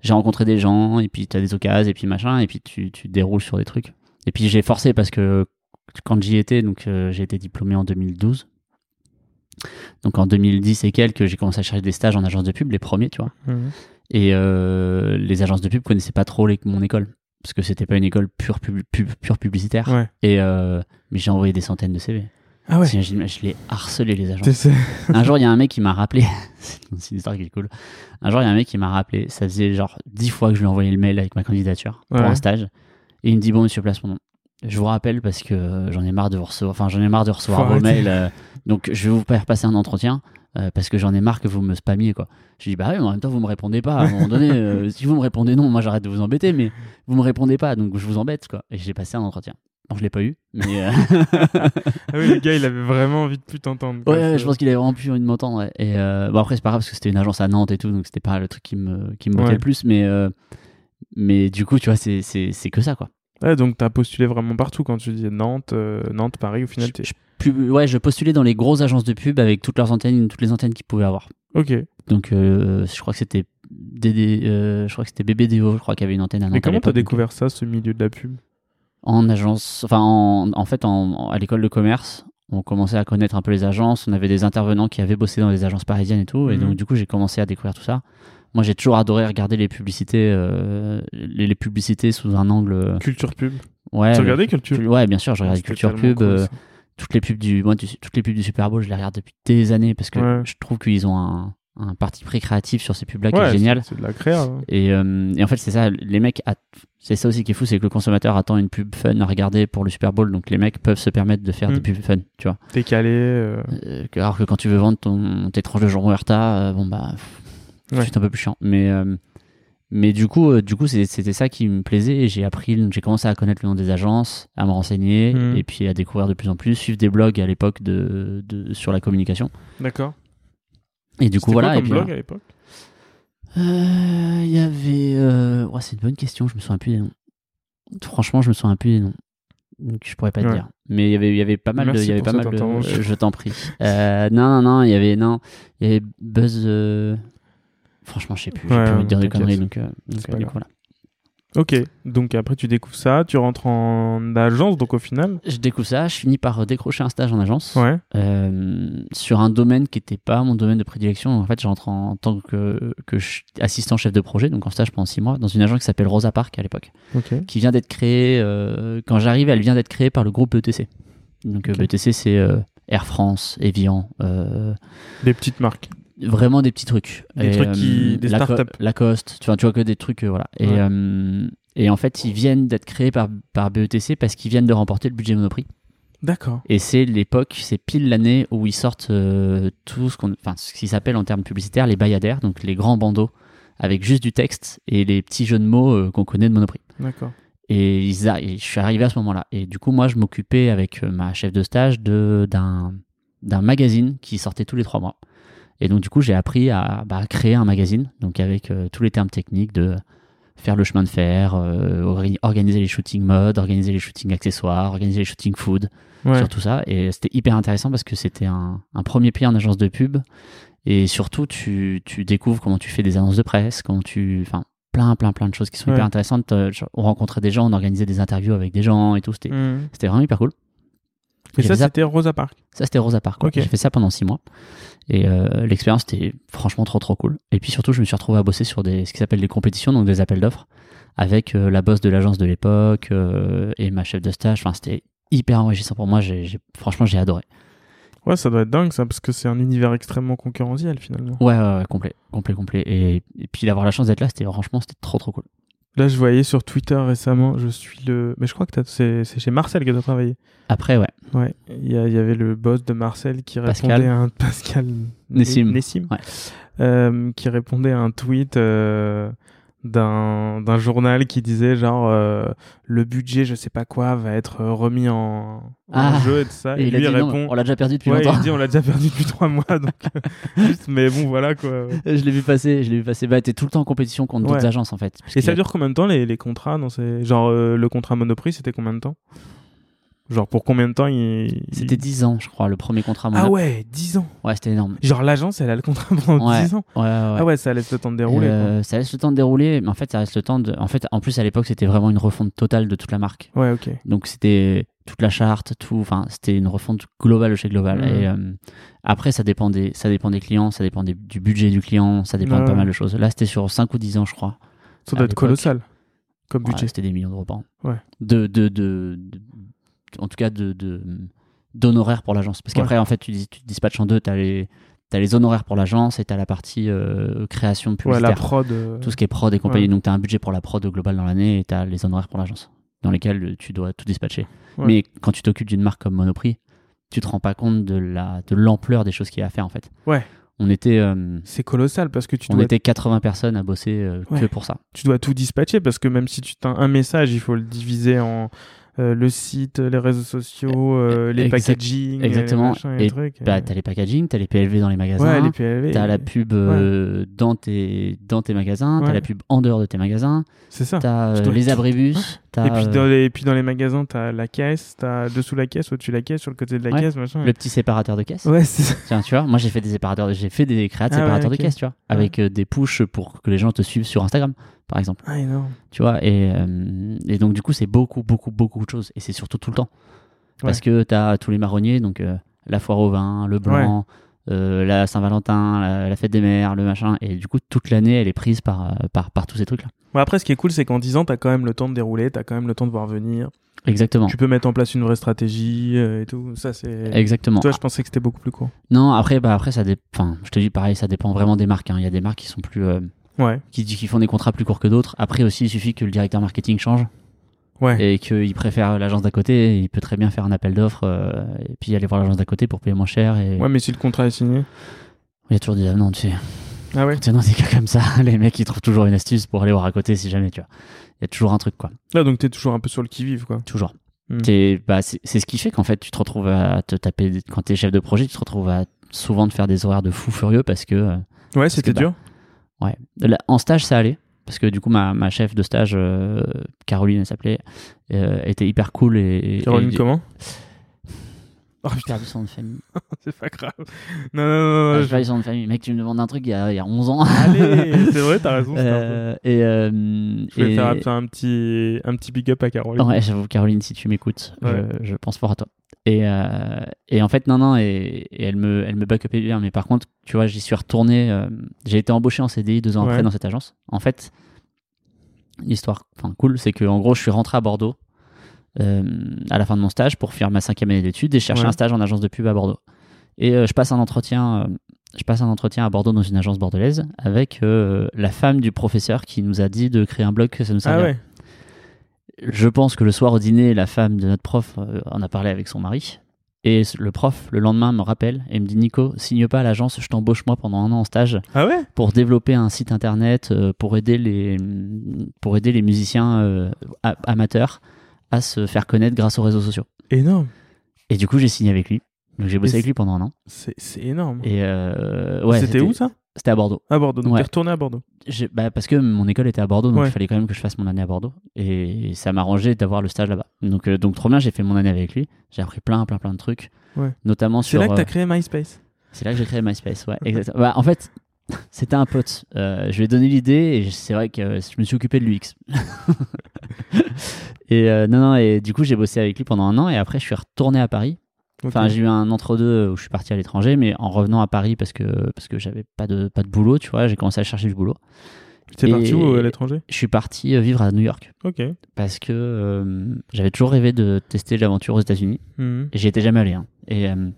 j'ai rencontré des gens, et puis tu as des occasions, et puis machin, et puis tu, tu déroules sur des trucs. Et puis j'ai forcé parce que quand j'y étais, donc euh, j'ai été diplômé en 2012. Donc en 2010 et quelques, j'ai commencé à chercher des stages en agence de pub, les premiers, tu vois. Mhm. Et euh, les agences de pub connaissaient pas trop les- mon école, parce que c'était pas une école pure, pub, pub- pure publicitaire. Ouais. Et euh, mais j'ai envoyé des centaines de CV. Ah ouais. Je, je l'ai harcelé les c'est- Un jour, il y a un mec qui m'a rappelé. c'est une histoire qui est cool. Un jour, il y a un mec qui m'a rappelé. Ça faisait genre dix fois que je lui ai envoyé le mail avec ma candidature pour un stage. Et il me dit Bon, monsieur, place mon nom. Je vous rappelle parce que j'en ai marre de vous recevoir. Enfin, j'en ai marre de recevoir Faut vos mails. euh, donc, je vais vous faire passer un entretien. euh, parce que j'en ai marre que vous me spammiez quoi. Je dis bah oui, mais en même temps vous me répondez pas. À un moment donné, euh, si vous me répondez non, moi j'arrête de vous embêter, mais vous me répondez pas, donc je vous embête quoi. Et j'ai passé un entretien. Bon, je l'ai pas eu, mais euh, Ah oui, le gars, il avait vraiment envie de plus t'entendre. ouais, je pense qu'il avait vraiment plus envie de m'entendre. ouais. Et euh, bon après c'est pas grave parce que c'était une agence à Nantes et tout, donc c'était pas le truc qui me qui me Ouais. le plus, mais euh, mais du coup tu vois c'est c'est c'est que ça quoi. Ouais, donc t'as postulé vraiment partout quand tu dis Nantes, Nantes, Paris, au final. Je- ouais, je postulais dans les grosses agences de pub avec toutes leurs antennes, toutes les antennes qu'ils pouvaient avoir. Ok. Donc, je crois que c'était DD, je crois que c'était BBDO, je crois qu'il y avait une antenne à Nantes Mais à comment t'as découvert ça, ce milieu de la pub? En agence, enfin, en, en fait, en, en- à l'école de commerce, on commençait à connaître un peu les agences. On avait des intervenants qui avaient bossé dans les agences parisiennes et tout. Et Mhm. donc, du coup, j'ai commencé à découvrir tout ça. Moi, j'ai toujours adoré regarder les publicités, euh, les, les publicités sous un angle. euh, Culture pub. Ouais, tu regardais Culture Ouais, bien sûr, je regardais Culture Pub. cool, euh, toutes les pubs du moi, du- toutes les pubs du Super Bowl je les regarde depuis des années parce que Ouais. je trouve qu'ils ont un, un parti pris créatif sur ces pubs là qui est génial c'est- de la créa. hein. et, euh, et en fait c'est ça les mecs c'est ça aussi qui est fou c'est que le consommateur attend une pub fun à regarder pour le Super Bowl donc les mecs peuvent se permettre de faire Mm. des pubs fun tu vois Décalé. euh, Euh, que- alors que quand tu veux vendre ton tes tranches de jambon Herta euh, bon bah Ouais. c'est un peu plus chiant mais euh, mais du coup, du coup, c'était ça qui me plaisait. et J'ai appris, j'ai commencé à connaître le nom des agences, à me renseigner, Mhm. et puis à découvrir de plus en plus, suivre des blogs à l'époque de, de sur la communication. D'accord. Et du coup, C'était quoi voilà. et comme puis, blog à l'époque euh, Il y avait, euh, ouais, c'est une bonne question. Je me souviens plus des noms. Franchement, je me souviens plus des noms. Donc, je pourrais pas te Ouais. dire. Mais il y avait, il y avait pas mal de, Merci il y avait pas mal de. euh, je t'en prie. Euh, non, non, non. Il y avait, non, il y avait Buzz. euh, Franchement, je sais plus. Ouais, plus envie de dire des conneries. Donc, euh, donc, euh, du coup, voilà. Ok. Donc après, tu découvres ça, tu rentres en agence, donc au final. Je découvre ça, je finis par décrocher un stage en agence Ouais. euh, sur un domaine qui n'était pas mon domaine de prédilection. En fait, j'entre en tant que, assistant chef de projet, donc en stage pendant six mois, dans une agence qui s'appelle Rosa Park à l'époque, qui vient d'être créée. euh, quand j'arrive, elle vient d'être créée par le groupe BTC. Donc euh, Ok. BTC, c'est euh, Air France, Evian, euh, Des petites marques. Vraiment des petits trucs. Des trucs qui- des Laco- startups. Lacoste, tu vois, tu vois que des trucs, euh, voilà. Et, Ouais. euh, et en fait, ils viennent d'être créés par, par BETC parce qu'ils viennent de remporter le budget Monoprix. D'accord. Et c'est l'époque, c'est pile l'année où ils sortent euh, tout ce qu'on, enfin, ce qui s'appelle en termes publicitaires les bayadères, donc les grands bandeaux avec juste du texte et les petits jeux de mots euh, qu'on connaît de Monoprix. D'accord. Et, ils a- et je suis arrivé à ce moment-là. Et du coup, moi, je m'occupais avec euh, ma chef de stage de, d'un, d'un magazine qui sortait tous les trois mois. Et donc, du coup, j'ai appris à bah, créer un magazine, donc avec euh, tous les termes techniques de faire le chemin de fer, euh, orga- organiser les shooting modes, organiser les shooting accessoires, organiser les shooting food, Ouais. sur tout ça. Et c'était hyper intéressant parce que c'était un, un premier pied en agence de pub. Et surtout, tu, tu découvres comment tu fais des annonces de presse, comment tu. Enfin, plein, plein, plein de choses qui sont Ouais. hyper intéressantes. Euh, On rencontrait des gens, on organisait des interviews avec des gens et tout. C'était c'était vraiment hyper cool. Et ça, c'était Rosa Park. Ça, c'était Rosa Park. J'ai fait ça pendant six mois. Et euh, l'expérience était franchement trop, trop cool. Et puis surtout, je me suis retrouvé à bosser sur des, ce qui s'appelle des compétitions, donc des appels d'offres, avec euh, la boss de l'agence de l'époque euh, et ma chef de stage. Enfin, c'était hyper enrichissant pour moi. J'ai- franchement, j'ai adoré. Ouais, ça doit être dingue ça, parce que c'est un univers extrêmement concurrentiel finalement. Ouais, ouais, ouais, complet, complet, complet. Et, et puis d'avoir la chance d'être là, c'était franchement, c'était trop, trop cool. Là, je voyais sur Twitter récemment, je suis le. Mais je crois que t'as- c'est c'est chez Marcel que tu as travaillé. Après, ouais. Ouais. Il y, y avait le boss de Marcel qui Pascal. répondait à un. Pascal. Nessim. Nessim. Ouais. Euh, qui répondait à un tweet euh, d'un journal qui disait genre euh, le budget, je sais pas quoi, va être euh, remis en, en Ah. jeu et tout ça. Et, il a lui non, répond. on l'a déjà perdu depuis Ouais, longtemps. il dit on l'a déjà perdu depuis trois mois, donc euh, juste, mais bon voilà quoi. je l'ai vu passer, je l'ai vu passer. Bah, t'es tout le temps en compétition contre d'autres agences en fait. Et ça dure combien de temps les, les contrats dans ces... Genre euh, le contrat Monoprix, c'était combien de temps? Genre pour combien de temps il... C'était il- 10 ans, je crois, le premier contrat. Ah ouais, 10 ans Ouais, c'était énorme. Genre l'agence, elle a le contrat pendant Ouais. 10 ans Ouais, ouais, ouais. Ah ouais, ça laisse le temps de dérouler. Euh, ça laisse le temps de dérouler, mais en fait, ça reste le temps de. En fait, en plus, à l'époque, c'était vraiment une refonte totale de toute la marque. Ouais, ok. Donc, c'était toute la charte, tout. Enfin, c'était une refonte globale chez Global. Mhm. Et euh, après, ça dépend, des, ça dépend des clients, ça dépend des- du budget du client, ça dépend de pas ouais. mal de choses. Là, c'était sur 5 ou 10 ans, je crois. Ça doit être colossal comme Ouais, budget. c'était des millions d'euros par an. Ouais. De, de, de, de- en tout cas, de, de- d'honoraires pour l'agence. Parce qu'après, en fait, tu, tu te dispatches en deux. Tu as les, t'as les honoraires pour l'agence et tu as la partie euh, création ouais, publicitaire. la prod. euh, tout ce qui est prod et compagnie. Ouais. Donc, tu as un budget pour la prod globale dans l'année et tu as les honoraires pour l'agence, dans lesquels euh, tu dois tout dispatcher. Ouais. Mais quand tu t'occupes d'une marque comme Monoprix, tu te rends pas compte de la de l'ampleur des choses qu'il y a à faire en fait. Ouais. On était, euh, C'est colossal parce que tu on dois, était 80 personnes à bosser que Ouais. pour ça. tu dois tout dispatcher parce que même si tu as un message, il faut le diviser en euh, le site, les réseaux sociaux, euh, les Exact- packaging, exactement. les les Et. Bah, t'as les packaging, t'as les PLV dans les magasins. ouais, les PLV. T'as la pub euh, dans, tes, dans tes magasins, t'as Ouais. la pub en dehors de tes magasins, C'est ça. t'as euh, les abribus, t'as Et puis, euh, dans les, et puis dans les magasins, t'as la caisse, t'as dessous la caisse, au-dessus de la caisse, sur le côté de la caisse, machin. le petit séparateur de caisse. Ouais, c'est ça. Tiens, tu vois, moi j'ai fait des séparateurs, j'ai fait des créas de Ah séparateurs de caisse, tu vois, avec euh, des pushs pour que les gens te suivent sur Instagram, par exemple. Ah, énorme. Tu vois, et, euh, et donc du coup, c'est beaucoup, beaucoup, beaucoup de choses, et c'est surtout tout le temps. Parce que t'as tous les marronniers, donc euh, la foire au vin, le blanc, euh, la Saint-Valentin, la, la fête des mères, le machin, et du coup, toute l'année, elle est prise par, par, par tous ces trucs-là. Après, ce qui est cool, c'est qu'en 10 ans, t'as quand même le temps de dérouler, t'as quand même le temps de voir venir. Exactement. Tu peux mettre en place une vraie stratégie et tout. Ça, c'est. Exactement. Toi, je pensais que c'était beaucoup plus court. Non, après, bah, après ça dé- enfin, je te dis pareil, ça dépend vraiment des marques. hein. Il y a des marques qui sont plus, Ouais. qui, qui font des contrats plus courts que d'autres. Après aussi, il suffit que le directeur marketing change Ouais. et qu'il préfère l'agence d'à côté. Il peut très bien faire un appel d'offres euh, et puis aller voir l'agence d'à côté pour payer moins cher. Et Ouais, mais si le contrat est signé. il y a toujours des non, tu sais, Ah ouais. tu sais, dans des cas comme ça, les mecs ils trouvent toujours une astuce pour aller voir à côté si jamais tu vois. Il y a toujours un truc quoi, Là, donc t'es toujours un peu sur le qui-vive, quoi. toujours. T'es- bah, c'est ce qui fait qu'en fait tu te retrouves à te taper quand t'es chef de projet, tu te retrouves à souvent de faire des horaires de fou furieux parce que euh, Ouais, c'était que, dur. Ouais. Là, en stage, ça allait. Parce que du coup, ma, ma chef de stage, euh, Caroline, elle s'appelait, euh, était hyper cool. Et, Caroline, et- comment? Oh, j'ai perdu son de famille. C'est pas grave. Non, non, non, Ah, je- perdu son de famille. Mec, tu me demandes un truc il y a, il y a 11 ans. Allez, c'est vrai, t'as raison. Euh, et, euh, Je vais et- faire un, petit, un petit big up à Caroline. Ouais, j'avoue, Caroline, si tu m'écoutes, Ouais. je, je pense fort à toi. Et, euh, et en fait, non, non, et, et elle me, elle me backupait bien. Mais par contre, tu vois, j'y suis retourné. euh, j'ai été embauché en CDI deux ans Ouais. après dans cette agence. En fait, l'histoire, enfin, cool, c'est que en gros, je suis rentré à Bordeaux à la fin de mon stage pour faire ma cinquième année d'études et Ouais. un stage en agence de pub à Bordeaux. Et euh, je passe un entretien. euh, je passe un entretien à Bordeaux dans une agence bordelaise avec euh, la femme du professeur qui nous a dit de créer un blog que ça nous Ah servirait. ouais. Je pense que le soir au dîner, la femme de notre prof euh, en a parlé avec son mari. Et le prof, le lendemain, me rappelle et me dit Nico, signe pas à l'agence, je t'embauche moi pendant un an en stage Ah ouais? pour développer un site internet euh, pour aider les, pour aider les musiciens euh, amateurs à se faire connaître grâce aux réseaux sociaux. Énorme. Et du coup, j'ai signé avec lui. Donc j'ai bossé avec lui pendant un an. C'est c'est énorme. Et euh, ouais, c'était où ça? C'était à Bordeaux. À Bordeaux. Donc Ouais. t'es retourné à Bordeaux. Bah, parce que mon école était à Bordeaux, donc Ouais. il fallait quand même que je fasse mon année à Bordeaux. Et ça m'arrangeait d'avoir le stage là-bas. Donc, euh, donc trop bien, j'ai fait mon année avec lui. J'ai appris plein, plein, plein de trucs. Ouais. Notamment C'est sur. là que t'as euh, créé MySpace. c'est là que j'ai créé MySpace, ouais. exactement. Bah, en fait, c'était un pote. Euh, je lui ai donné l'idée et c'est vrai que euh, je me suis occupé de l'UX. et euh, non, non, et du coup, j'ai bossé avec lui pendant un an et après, je suis retourné à Paris. Enfin, j'ai eu un entre-deux où je suis parti à l'étranger, mais en revenant à Paris parce que, parce que j'avais pas de, pas de boulot, tu vois, j'ai commencé à chercher du boulot. T'es et- parti où à l'étranger? Je suis parti euh, vivre à New York Ok. parce que euh, j'avais toujours rêvé de tester l'aventure aux États-Unis et j'y étais jamais allé. hein. Et, euh,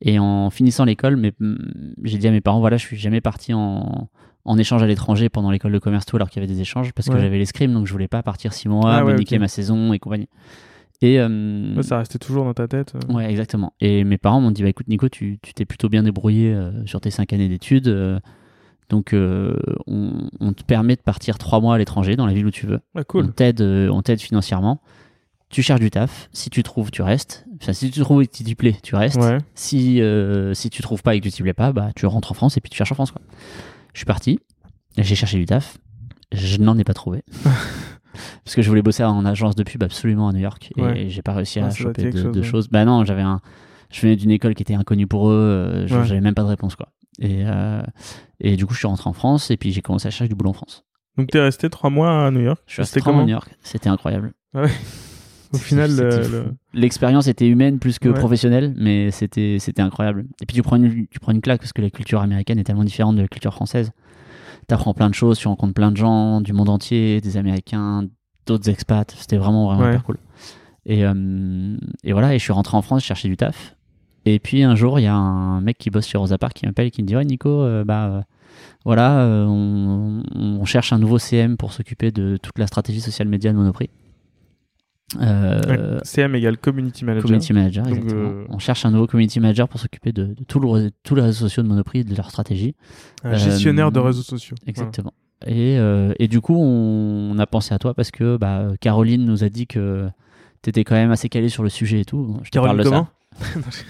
et en finissant l'école, j'ai dit à mes parents voilà, je suis jamais parti en, en échange à l'étranger pendant l'école de commerce tout alors qu'il y avait des échanges parce que Ouais. j'avais l'escrime donc je voulais pas partir six mois, Ah ouais, ma saison et compagnie. Et euh, Ouais, ça restait toujours dans ta tête. euh. Ouais, exactement. Et mes parents m'ont dit bah écoute Nico, tu t'es plutôt bien débrouillé euh, sur tes cinq années d'études, donc on, on te permet de partir trois mois à l'étranger dans la ville où tu veux. On cool. t'aide, euh, on t'aide financièrement. Tu cherches du taf. Si tu trouves, tu restes. Enfin, si tu trouves et que tu t'y plais, tu restes. Ouais. Si euh, si tu trouves pas et que tu t'y plais pas, bah tu rentres en France et puis tu cherches en France quoi. Je suis parti. J'ai cherché du taf. Je n'en ai pas trouvé. Parce que je voulais bosser en agence de pub absolument à New York et Ouais. j'ai pas réussi à Ouais, être choper de, chose, de ouais. choses. Bah non, j'avais un. Je venais d'une école qui était inconnue pour eux. euh, je- Ouais. J'avais même pas de réponse quoi. Et euh, et du coup, je suis rentré en France et puis j'ai commencé à chercher du boulot en France. Donc t'es resté trois mois à New York? Je suis resté trois mois à New York. C'était incroyable. Au final, le- l'expérience était humaine plus que Ouais. professionnelle, mais c'était c'était incroyable. Et puis tu prends une tu prends une claque parce que la culture américaine est tellement différente de la culture française. T'apprends plein de choses, tu rencontres plein de gens du monde entier, des Américains, d'autres expats. C'était vraiment vraiment Ouais. hyper cool. Et euh, et voilà, et je suis rentré en France chercher du taf. Et puis un jour, il y a un mec qui bosse chez Rosa Parks qui m'appelle et qui me dit ouais Nico, euh, bah euh, voilà, euh, on, on cherche un nouveau CM pour s'occuper de toute la stratégie social média de Monoprix. Euh, CM égale Community Manager. Community Manager, Donc, exactement. euh, On cherche un nouveau Community Manager pour s'occuper de, de tout le- tous les réseaux sociaux de Monoprix et de leur stratégie. Un gestionnaire de Euh, réseaux sociaux. Exactement. Et, et du coup, on, on a pensé à toi parce que bah, Caroline nous a dit que tu étais quand même assez calé sur le sujet et tout. Je te Caroline parle comment ça.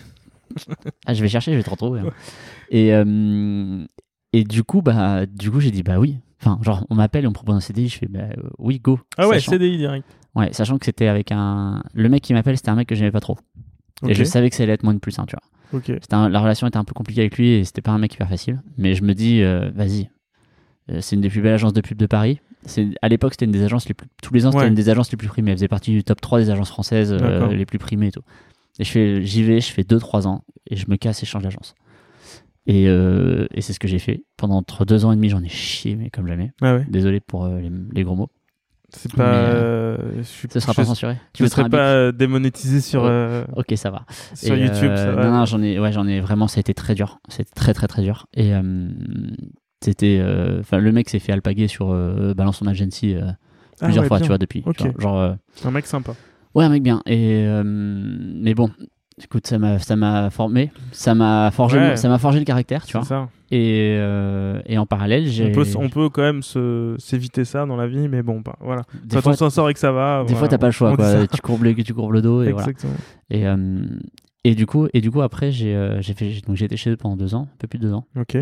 Ah, je vais chercher, je vais te retrouver. hein. Et, et du coup, bah, du coup, j'ai dit bah oui. Enfin, genre, on m'appelle et on me propose un CDI. Je fais bah oui, go. Ah ouais, Sachant- CDI direct. Ouais, sachant que c'était avec un. Le mec qui m'appelle, c'était un mec que j'aimais pas trop. Et je savais que ça allait être moins de plus, hein, tu vois. Ok. C'était un- la relation était un peu compliquée avec lui et c'était pas un mec hyper facile. Mais je me dis, euh, vas-y. Euh, c'est une des plus belles agences de pub de Paris. C'est, à l'époque, c'était une des agences les plus. Tous les ans, c'était Ouais. une des agences les plus primées. Elle faisait partie du top 3 des agences françaises euh, les plus primées et tout. Et fais, j'y vais, je fais 2-3 ans et je me casse et je change d'agence. Et, et c'est ce que j'ai fait. Pendant entre 2 ans et demi, j'en ai chié, mais comme jamais. Ah ouais. Désolé pour les, les gros mots. C'est pas. Euh, je suis- Ce sera je- pas censuré. Je ne serais pas euh, démonétisé sur, euh, Ok, ça va. sur Et, YouTube. euh, ça va. non, non, j'en ai, ouais, j'en ai vraiment, ça a été très dur. C'était très, très, très dur. Et euh, c'était, euh, enfin, le mec s'est fait alpaguer sur euh, Balance son agency euh, Ah plusieurs ouais, fois, bien. tu vois, depuis. Ok. Genre, genre, euh, Un mec sympa. ouais, un mec bien. Et euh, mais bon, écoute, ça m'a, ça m'a formé, ça m'a forgé, Ouais. ça m'a forgé le caractère, tu vois. ça. Et, euh, et en parallèle, j'ai. On peut, on peut quand même se- s'éviter ça dans la vie, mais bon, bah, voilà. des Quand fois, on s'en sort et que ça va. des voilà, fois, t'as pas le choix, quoi. Tu courbes le, tu courbes le dos et voilà. Exactement. Et euh, et du coup, et du coup, après, j'ai, euh, j'ai fait, donc j'ai été chez eux pendant deux ans, un peu plus de deux ans. Ok.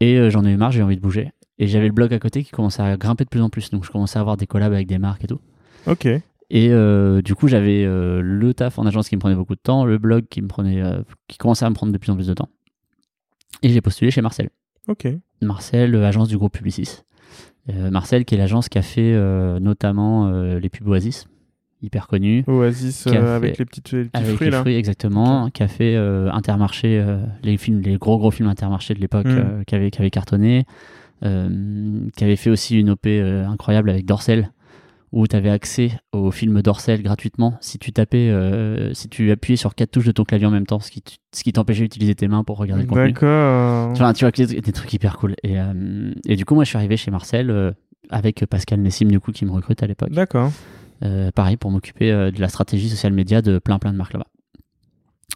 Et j'en ai eu marre, j'ai eu envie de bouger. Et j'avais le blog à côté qui commençait à grimper de plus en plus. Donc je commençais à avoir des collabs avec des marques et tout. Ok. Et euh, du coup, j'avais euh, le taf en agence qui me prenait beaucoup de temps, le blog qui me prenait, euh, qui commençait à me prendre de plus en plus de temps. Et j'ai postulé chez Marcel. Ok. Marcel, agence du groupe Publicis. Marcel, qui est l'agence qui a fait notamment les pubs Oasis, hyper connue. Oasis fait- avec les, petites, les petits Avec fruits les là. fruits, exactement, qui a fait Intermarché, les films, les gros gros films Intermarché de l'époque, Mm. euh, qui, avait cartonné, qui avait fait aussi une OP incroyable avec Dorsel, où tu avais accès au film Dorsel gratuitement si tu tapais, euh, si tu appuyais sur quatre touches de ton clavier en même temps, ce qui, ce qui t'empêchait d'utiliser tes mains pour regarder le contenu. D'accord. Vois, tu vois des, trucs hyper cool. Et, euh, et du coup, moi, je suis arrivé chez Marcel euh, avec Pascal Nessim, du coup, qui me recrute à l'époque. D'accord. Pareil, pour m'occuper de la stratégie social média de plein plein de marques là-bas.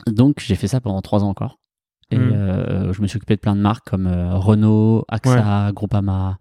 Donc, j'ai fait ça pendant trois ans encore. Et Mm. euh, je me suis occupé de plein de marques comme Renault, AXA, Groupama,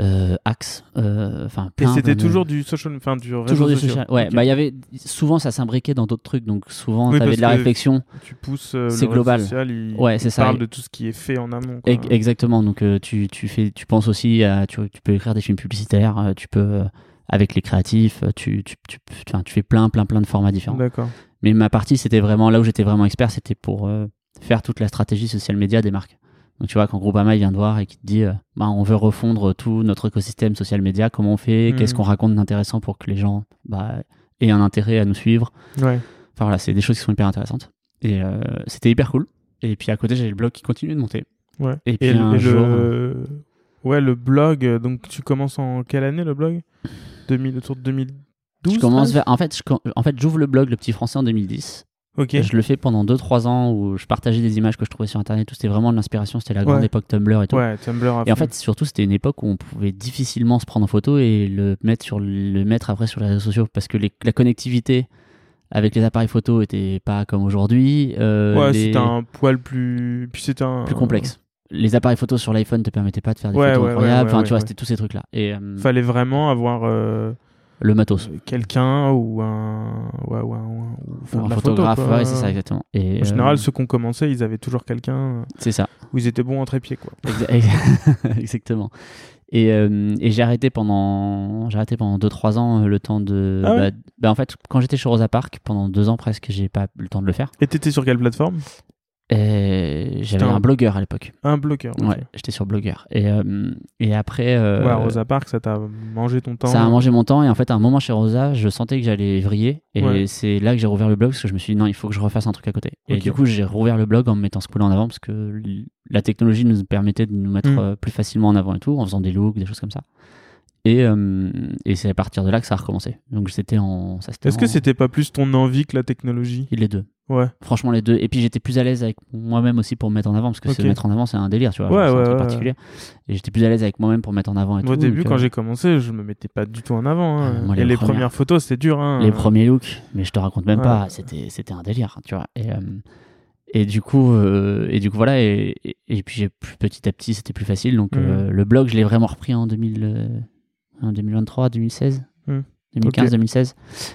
euh, Axe, euh, enfin Et plein, c'était de- toujours du social, enfin du réseau toujours des social. social. Ouais, bah il y avait souvent ça s'imbriquait dans d'autres trucs, donc souvent Oui, t'avais parce de la réflexion. tu pousses euh, C'est global. social, il, Ouais, c'est ça. parle de tout ce qui est fait en amont. quoi. Exactement. Donc euh, tu, tu fais, tu penses aussi à, tu, tu peux écrire des films publicitaires, euh, tu peux euh, avec les créatifs, euh, tu, tu, tu, tu fais plein, plein, plein de formats différents. D'accord. Mais ma partie, c'était vraiment là où j'étais vraiment expert, c'était pour euh, faire toute la stratégie social média des marques. Donc tu vois, quand Groupama il vient te voir et qui te dit, euh, bah, on veut refondre tout notre écosystème social média, comment on fait, qu'est-ce qu'on raconte d'intéressant pour que les gens bah, aient un intérêt à nous suivre. Ouais. Enfin voilà, c'est des choses qui sont hyper intéressantes. Et euh, c'était hyper cool. Et puis à côté, j'avais le blog qui continuait de monter. Ouais. Et puis le- un et jour, le... Ouais, le blog. euh, Donc tu commences en quelle année le blog? 2000, autour de 2012 je commence 13? vers, en fait, je com- en fait, j'ouvre le blog Le Petit Français en 2010. Je le fais pendant 2-3 ans où je partageais des images que je trouvais sur internet. Tout c'était vraiment de l'inspiration. C'était la grande Ouais. époque Tumblr et tout. Ouais, Tumblr. Et en fait, surtout, c'était une époque où on pouvait difficilement se prendre en photo et le mettre, sur, le mettre après sur les réseaux sociaux parce que les- la connectivité avec les appareils photo était pas comme aujourd'hui. euh, ouais, les- c'était un poil plus. Puis c'était un. plus complexe. Les appareils photo sur l'iPhone te permettaient pas de faire des Ouais, photos incroyables. enfin, tu vois, c'était tous ces trucs-là. Et euh, Fallait vraiment avoir euh, le matos. quelqu'un ou un. Ouais, ouais, ou un photo, photographe, ouais, c'est ça, exactement. Et, En général, euh, ceux qui ont commencé, ils avaient toujours quelqu'un euh, c'est ça. où ils étaient bons en trépied, quoi. Exa- ex- Exactement. Et, euh, et j'ai arrêté pendant j'ai arrêté pendant 2-3 ans euh, le temps de Ah bah, bah, en fait quand j'étais chez Rosa Park pendant deux ans presque j'ai pas eu le temps de le faire Et t'étais sur quelle plateforme? J'avais un- un blogueur à l'époque Un bloqueur. ok. ouais j'étais sur blogueur et euh, et après euh, Ouais, Rosa Parks, ça t'a mangé ton temps. ça a mangé mon temps et en fait à un moment chez Rosa je sentais que j'allais vriller et Ouais. c'est là que j'ai rouvert le blog parce que je me suis dit non il faut que je refasse un truc à côté et du coup j'ai rouvert le blog en me mettant ce coup en avant parce que la technologie nous permettait de nous mettre Mm. euh, plus facilement en avant et tout en faisant des looks des choses comme ça et, euh, et c'est à partir de là que ça a recommencé donc c'était en Est-ce que en- c'était pas plus ton envie que la technologie? Les deux Ouais. Franchement, les deux. Et puis j'étais plus à l'aise avec moi-même aussi pour me mettre en avant, parce que Ok. se mettre en avant, c'est un délire, tu vois. Ouais, genre, c'est un ouais, truc ouais, particulier. Et j'étais plus à l'aise avec moi-même pour me mettre en avant et Moi, au début, donc, quand euh, j'ai commencé, je me mettais pas du tout en avant. hein. Ah, moi, Et les les premières- premières photos, c'était dur. Hein. les premiers looks, mais je te raconte même Ouais. pas, c'était c'était un délire, tu vois. Et, euh, et du coup, euh, et du coup voilà, et, et, et puis j'ai plus petit à petit, c'était plus facile. Donc euh, le blog, je l'ai vraiment repris en 2000, euh, en 2023, 2016, Mhm. 2015, Ok. 2016.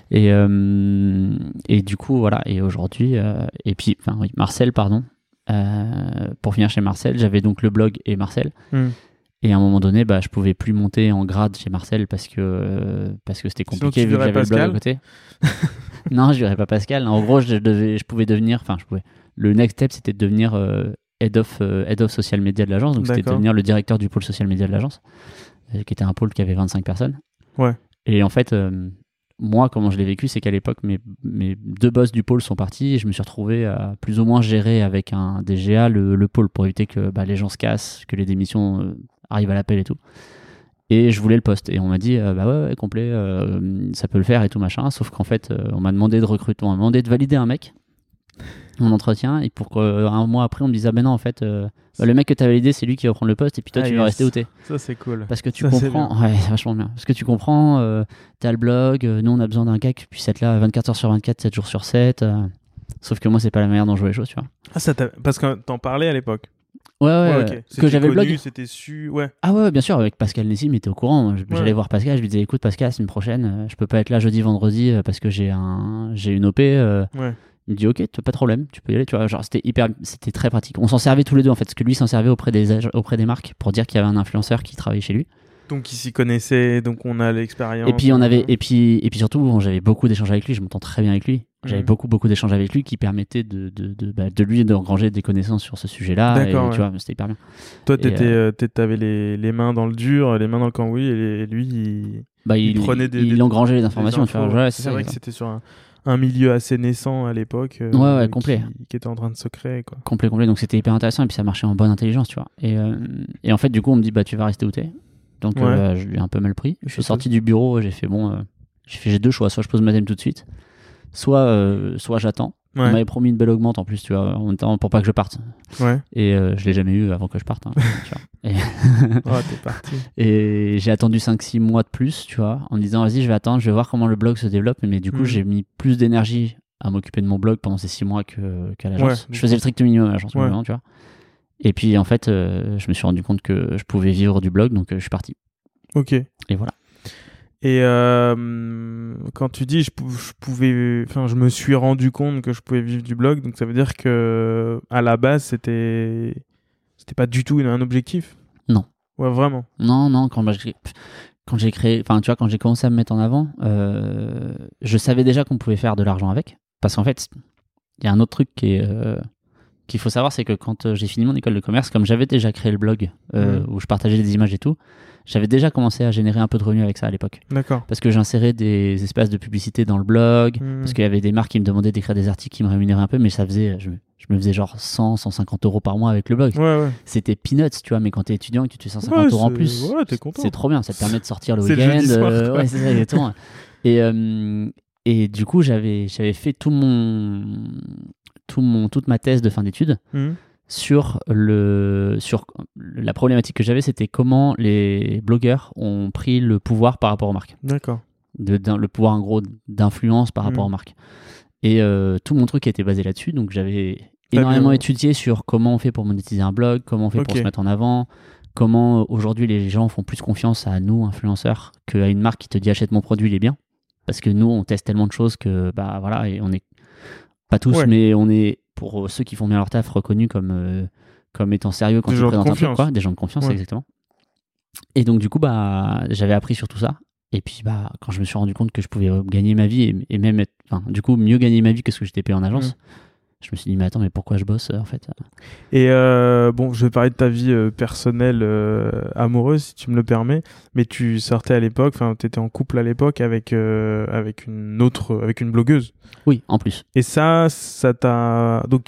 Et euh, et du coup voilà, et aujourd'hui, euh, et puis enfin oui, Marcel, pardon. Euh, pour finir chez Marcel, j'avais donc le blog et Marcel. Hmm. Et à un moment donné, bah, je pouvais plus monter en grade chez Marcel parce que parce que c'était compliqué vu que j'avais le blog à côté. non, je dirais pas Pascal. En gros, je devais, je pouvais devenir, enfin, je pouvais. Le next step, c'était de devenir head of head of social media de l'agence. Donc, c'était de devenir le directeur du pôle social media de l'agence, qui était un pôle qui avait 25 personnes. Ouais. Et en fait, euh, moi, comment je l'ai vécu, c'est qu'à l'époque, mes, mes deux boss du pôle sont partis et je me suis retrouvé à plus ou moins gérer avec un DGA le, le pôle pour éviter que bah, les gens se cassent, que les démissions euh, arrivent à l'appel et tout. Et je voulais le poste. Et on m'a dit, euh, bah ouais, ouais, complet, euh, ça peut le faire et tout machin. Sauf qu'en fait, on m'a demandé de recruter, on m'a demandé de valider un mec, mon entretien, et pour qu'un mois après, on me dise, ah ben non, en fait, euh, bah, le mec que tu as validé, c'est lui qui va prendre le poste, et puis toi, Ah, tu vas rester où t'es. Ça, c'est cool. Parce que tu Ça, c'est comprends, ouais, c'est vachement bien. Parce que tu comprends, euh, t'as le blog, euh, nous on a besoin d'un gars qui puisse être là 24 heures sur 24, 7 jours sur 7. euh, sauf que moi, c'est pas la manière dont je vois les choses, tu vois. Ah, ça Parce que t'en parlais à l'époque. Ouais, ouais, Ouais, que C'était j'avais blog. C'était su. Ouais. Ah ouais, ouais, bien sûr, avec Pascal Nessim, il était au courant. Ouais. J'allais voir Pascal, je lui disais, écoute, Pascal, semaine prochaine, euh, je peux pas être là jeudi, vendredi euh, parce que j'ai un, j'ai une OP. euh, Ouais. Il me dit, ok, pas de problème, tu peux y aller, tu vois. Genre, c'était hyper, c'était très pratique. On s'en servait tous les deux, en fait, parce que lui s'en servait auprès des, auprès des marques pour dire qu'il y avait un influenceur qui travaillait chez lui. Donc, ils s'y connaissaient, donc on a l'expérience. Et puis on avait euh, et puis et puis surtout bon, j'avais beaucoup d'échanges avec lui, je m'entends très bien avec lui. J'avais Mhm. beaucoup beaucoup d'échanges avec lui qui permettaient de de, de, bah, de lui d'engranger des connaissances sur ce sujet-là. Et tu vois, c'était hyper bien. Toi, t'étais, euh, t'étais- t'avais les, les mains dans le dur, les mains dans le cambouis, et, lui, il, Bah il, Il prenait des- il des- engrangeait les informations, tu vois. infos. Ouais, c'est vrai que c'était sur un, un milieu assez naissant à l'époque. euh, Ouais, ouais, qui- complet. Qui, était en train de se créer, quoi. Complet complet donc c'était hyper intéressant et puis ça marchait en bonne intelligence, tu vois. Et euh, et en fait du coup on me dit bah tu vas rester où t'es. Donc Ouais. euh, bah, je lui ai un peu mal pris. Je suis sorti du bureau, j'ai fait bon euh, j'ai fait j'ai deux choix, soit je pose ma dème tout de suite, soit euh, soit j'attends. On m'avait promis une belle augmente en plus, tu vois, en même temps pour pas que je parte. Ouais. Et euh, je l'ai jamais eu avant que je parte. hein, tu vois. Et, Oh, t'es parti. et j'ai attendu 5-6 mois de plus, tu vois, en me disant vas-y, je vais attendre, je vais voir comment le blog se développe. Mais du coup, Mhm. j'ai mis plus d'énergie à m'occuper de mon blog pendant ces 6 mois qu'à l'agence. Ouais, je faisais le strict minimum à l'agence, tu vois. Et puis en fait, euh, je me suis rendu compte que je pouvais vivre du blog, donc euh, je suis parti. Ok. Et voilà. Et euh, quand tu dis je, je pouvais, enfin, je me suis rendu compte que je pouvais vivre du blog, donc ça veut dire que à la base c'était, c'était pas du tout un objectif? Non. Ouais, vraiment. Non, non, quand bah, j'ai quand j'ai créé, enfin tu vois, quand j'ai commencé à me mettre en avant, euh, je savais déjà qu'on pouvait faire de l'argent avec. Parce qu'en fait, il y a un autre truc qui est euh, qu'il faut savoir, c'est que quand j'ai fini mon école de commerce, comme j'avais déjà créé le blog euh, où je partageais des images et tout, j'avais déjà commencé à générer un peu de revenus avec ça à l'époque. D'accord. Parce que j'insérais des espaces de publicité dans le blog, Mhm. parce qu'il y avait des marques qui me demandaient d'écrire des articles qui me rémunéraient un peu, mais ça faisait, je, me- je me faisais genre 100, 150 euros par mois avec le blog. Ouais, ouais. C'était peanuts, tu vois, mais quand t'es étudiant et que tu te fais 150 Ouais, euros en plus, c'est trop bien, ça te permet de sortir le week-end. euh, ouais, c'est ça, exactement. et, euh, et du coup, j'avais, fait tout mon, tout mon, toute ma thèse de fin d'études Mhm. Sur, le, sur la problématique que j'avais, c'était comment les blogueurs ont pris le pouvoir par rapport aux marques. D'accord. Le pouvoir, en gros, d'influence par rapport Mhm. aux marques. Et euh, tout mon truc était basé là-dessus, donc j'avais énormément bien- étudié sur comment on fait pour monétiser un blog, comment on fait pour se mettre en avant, comment euh, aujourd'hui les gens font plus confiance à nous, influenceurs, qu'à une marque qui te dit achète mon produit, il est bien. Parce que nous, on teste tellement de choses que, bah voilà, et on est pas tous, Ouais. mais on est, pour ceux qui font bien leur taf, reconnus comme, euh, comme étant sérieux quand Des ils gens de présentent un truc, confiance. quoi, des gens de confiance, Ouais. exactement. Et donc, du coup, bah, j'avais appris sur tout ça. Et puis, bah, quand je me suis rendu compte que je pouvais euh, gagner ma vie et, et même être, du coup, mieux gagner ma vie que ce que j'étais payé en agence. Je me suis dit, mais attends, mais pourquoi je bosse, en fait Et euh, bon, je vais parler de ta vie euh, personnelle euh, amoureuse, si tu me le permets. Mais tu sortais à l'époque, enfin, t'étais en couple à l'époque avec avec une autre, avec une blogueuse. Oui, en plus. Et ça, ça t'a donc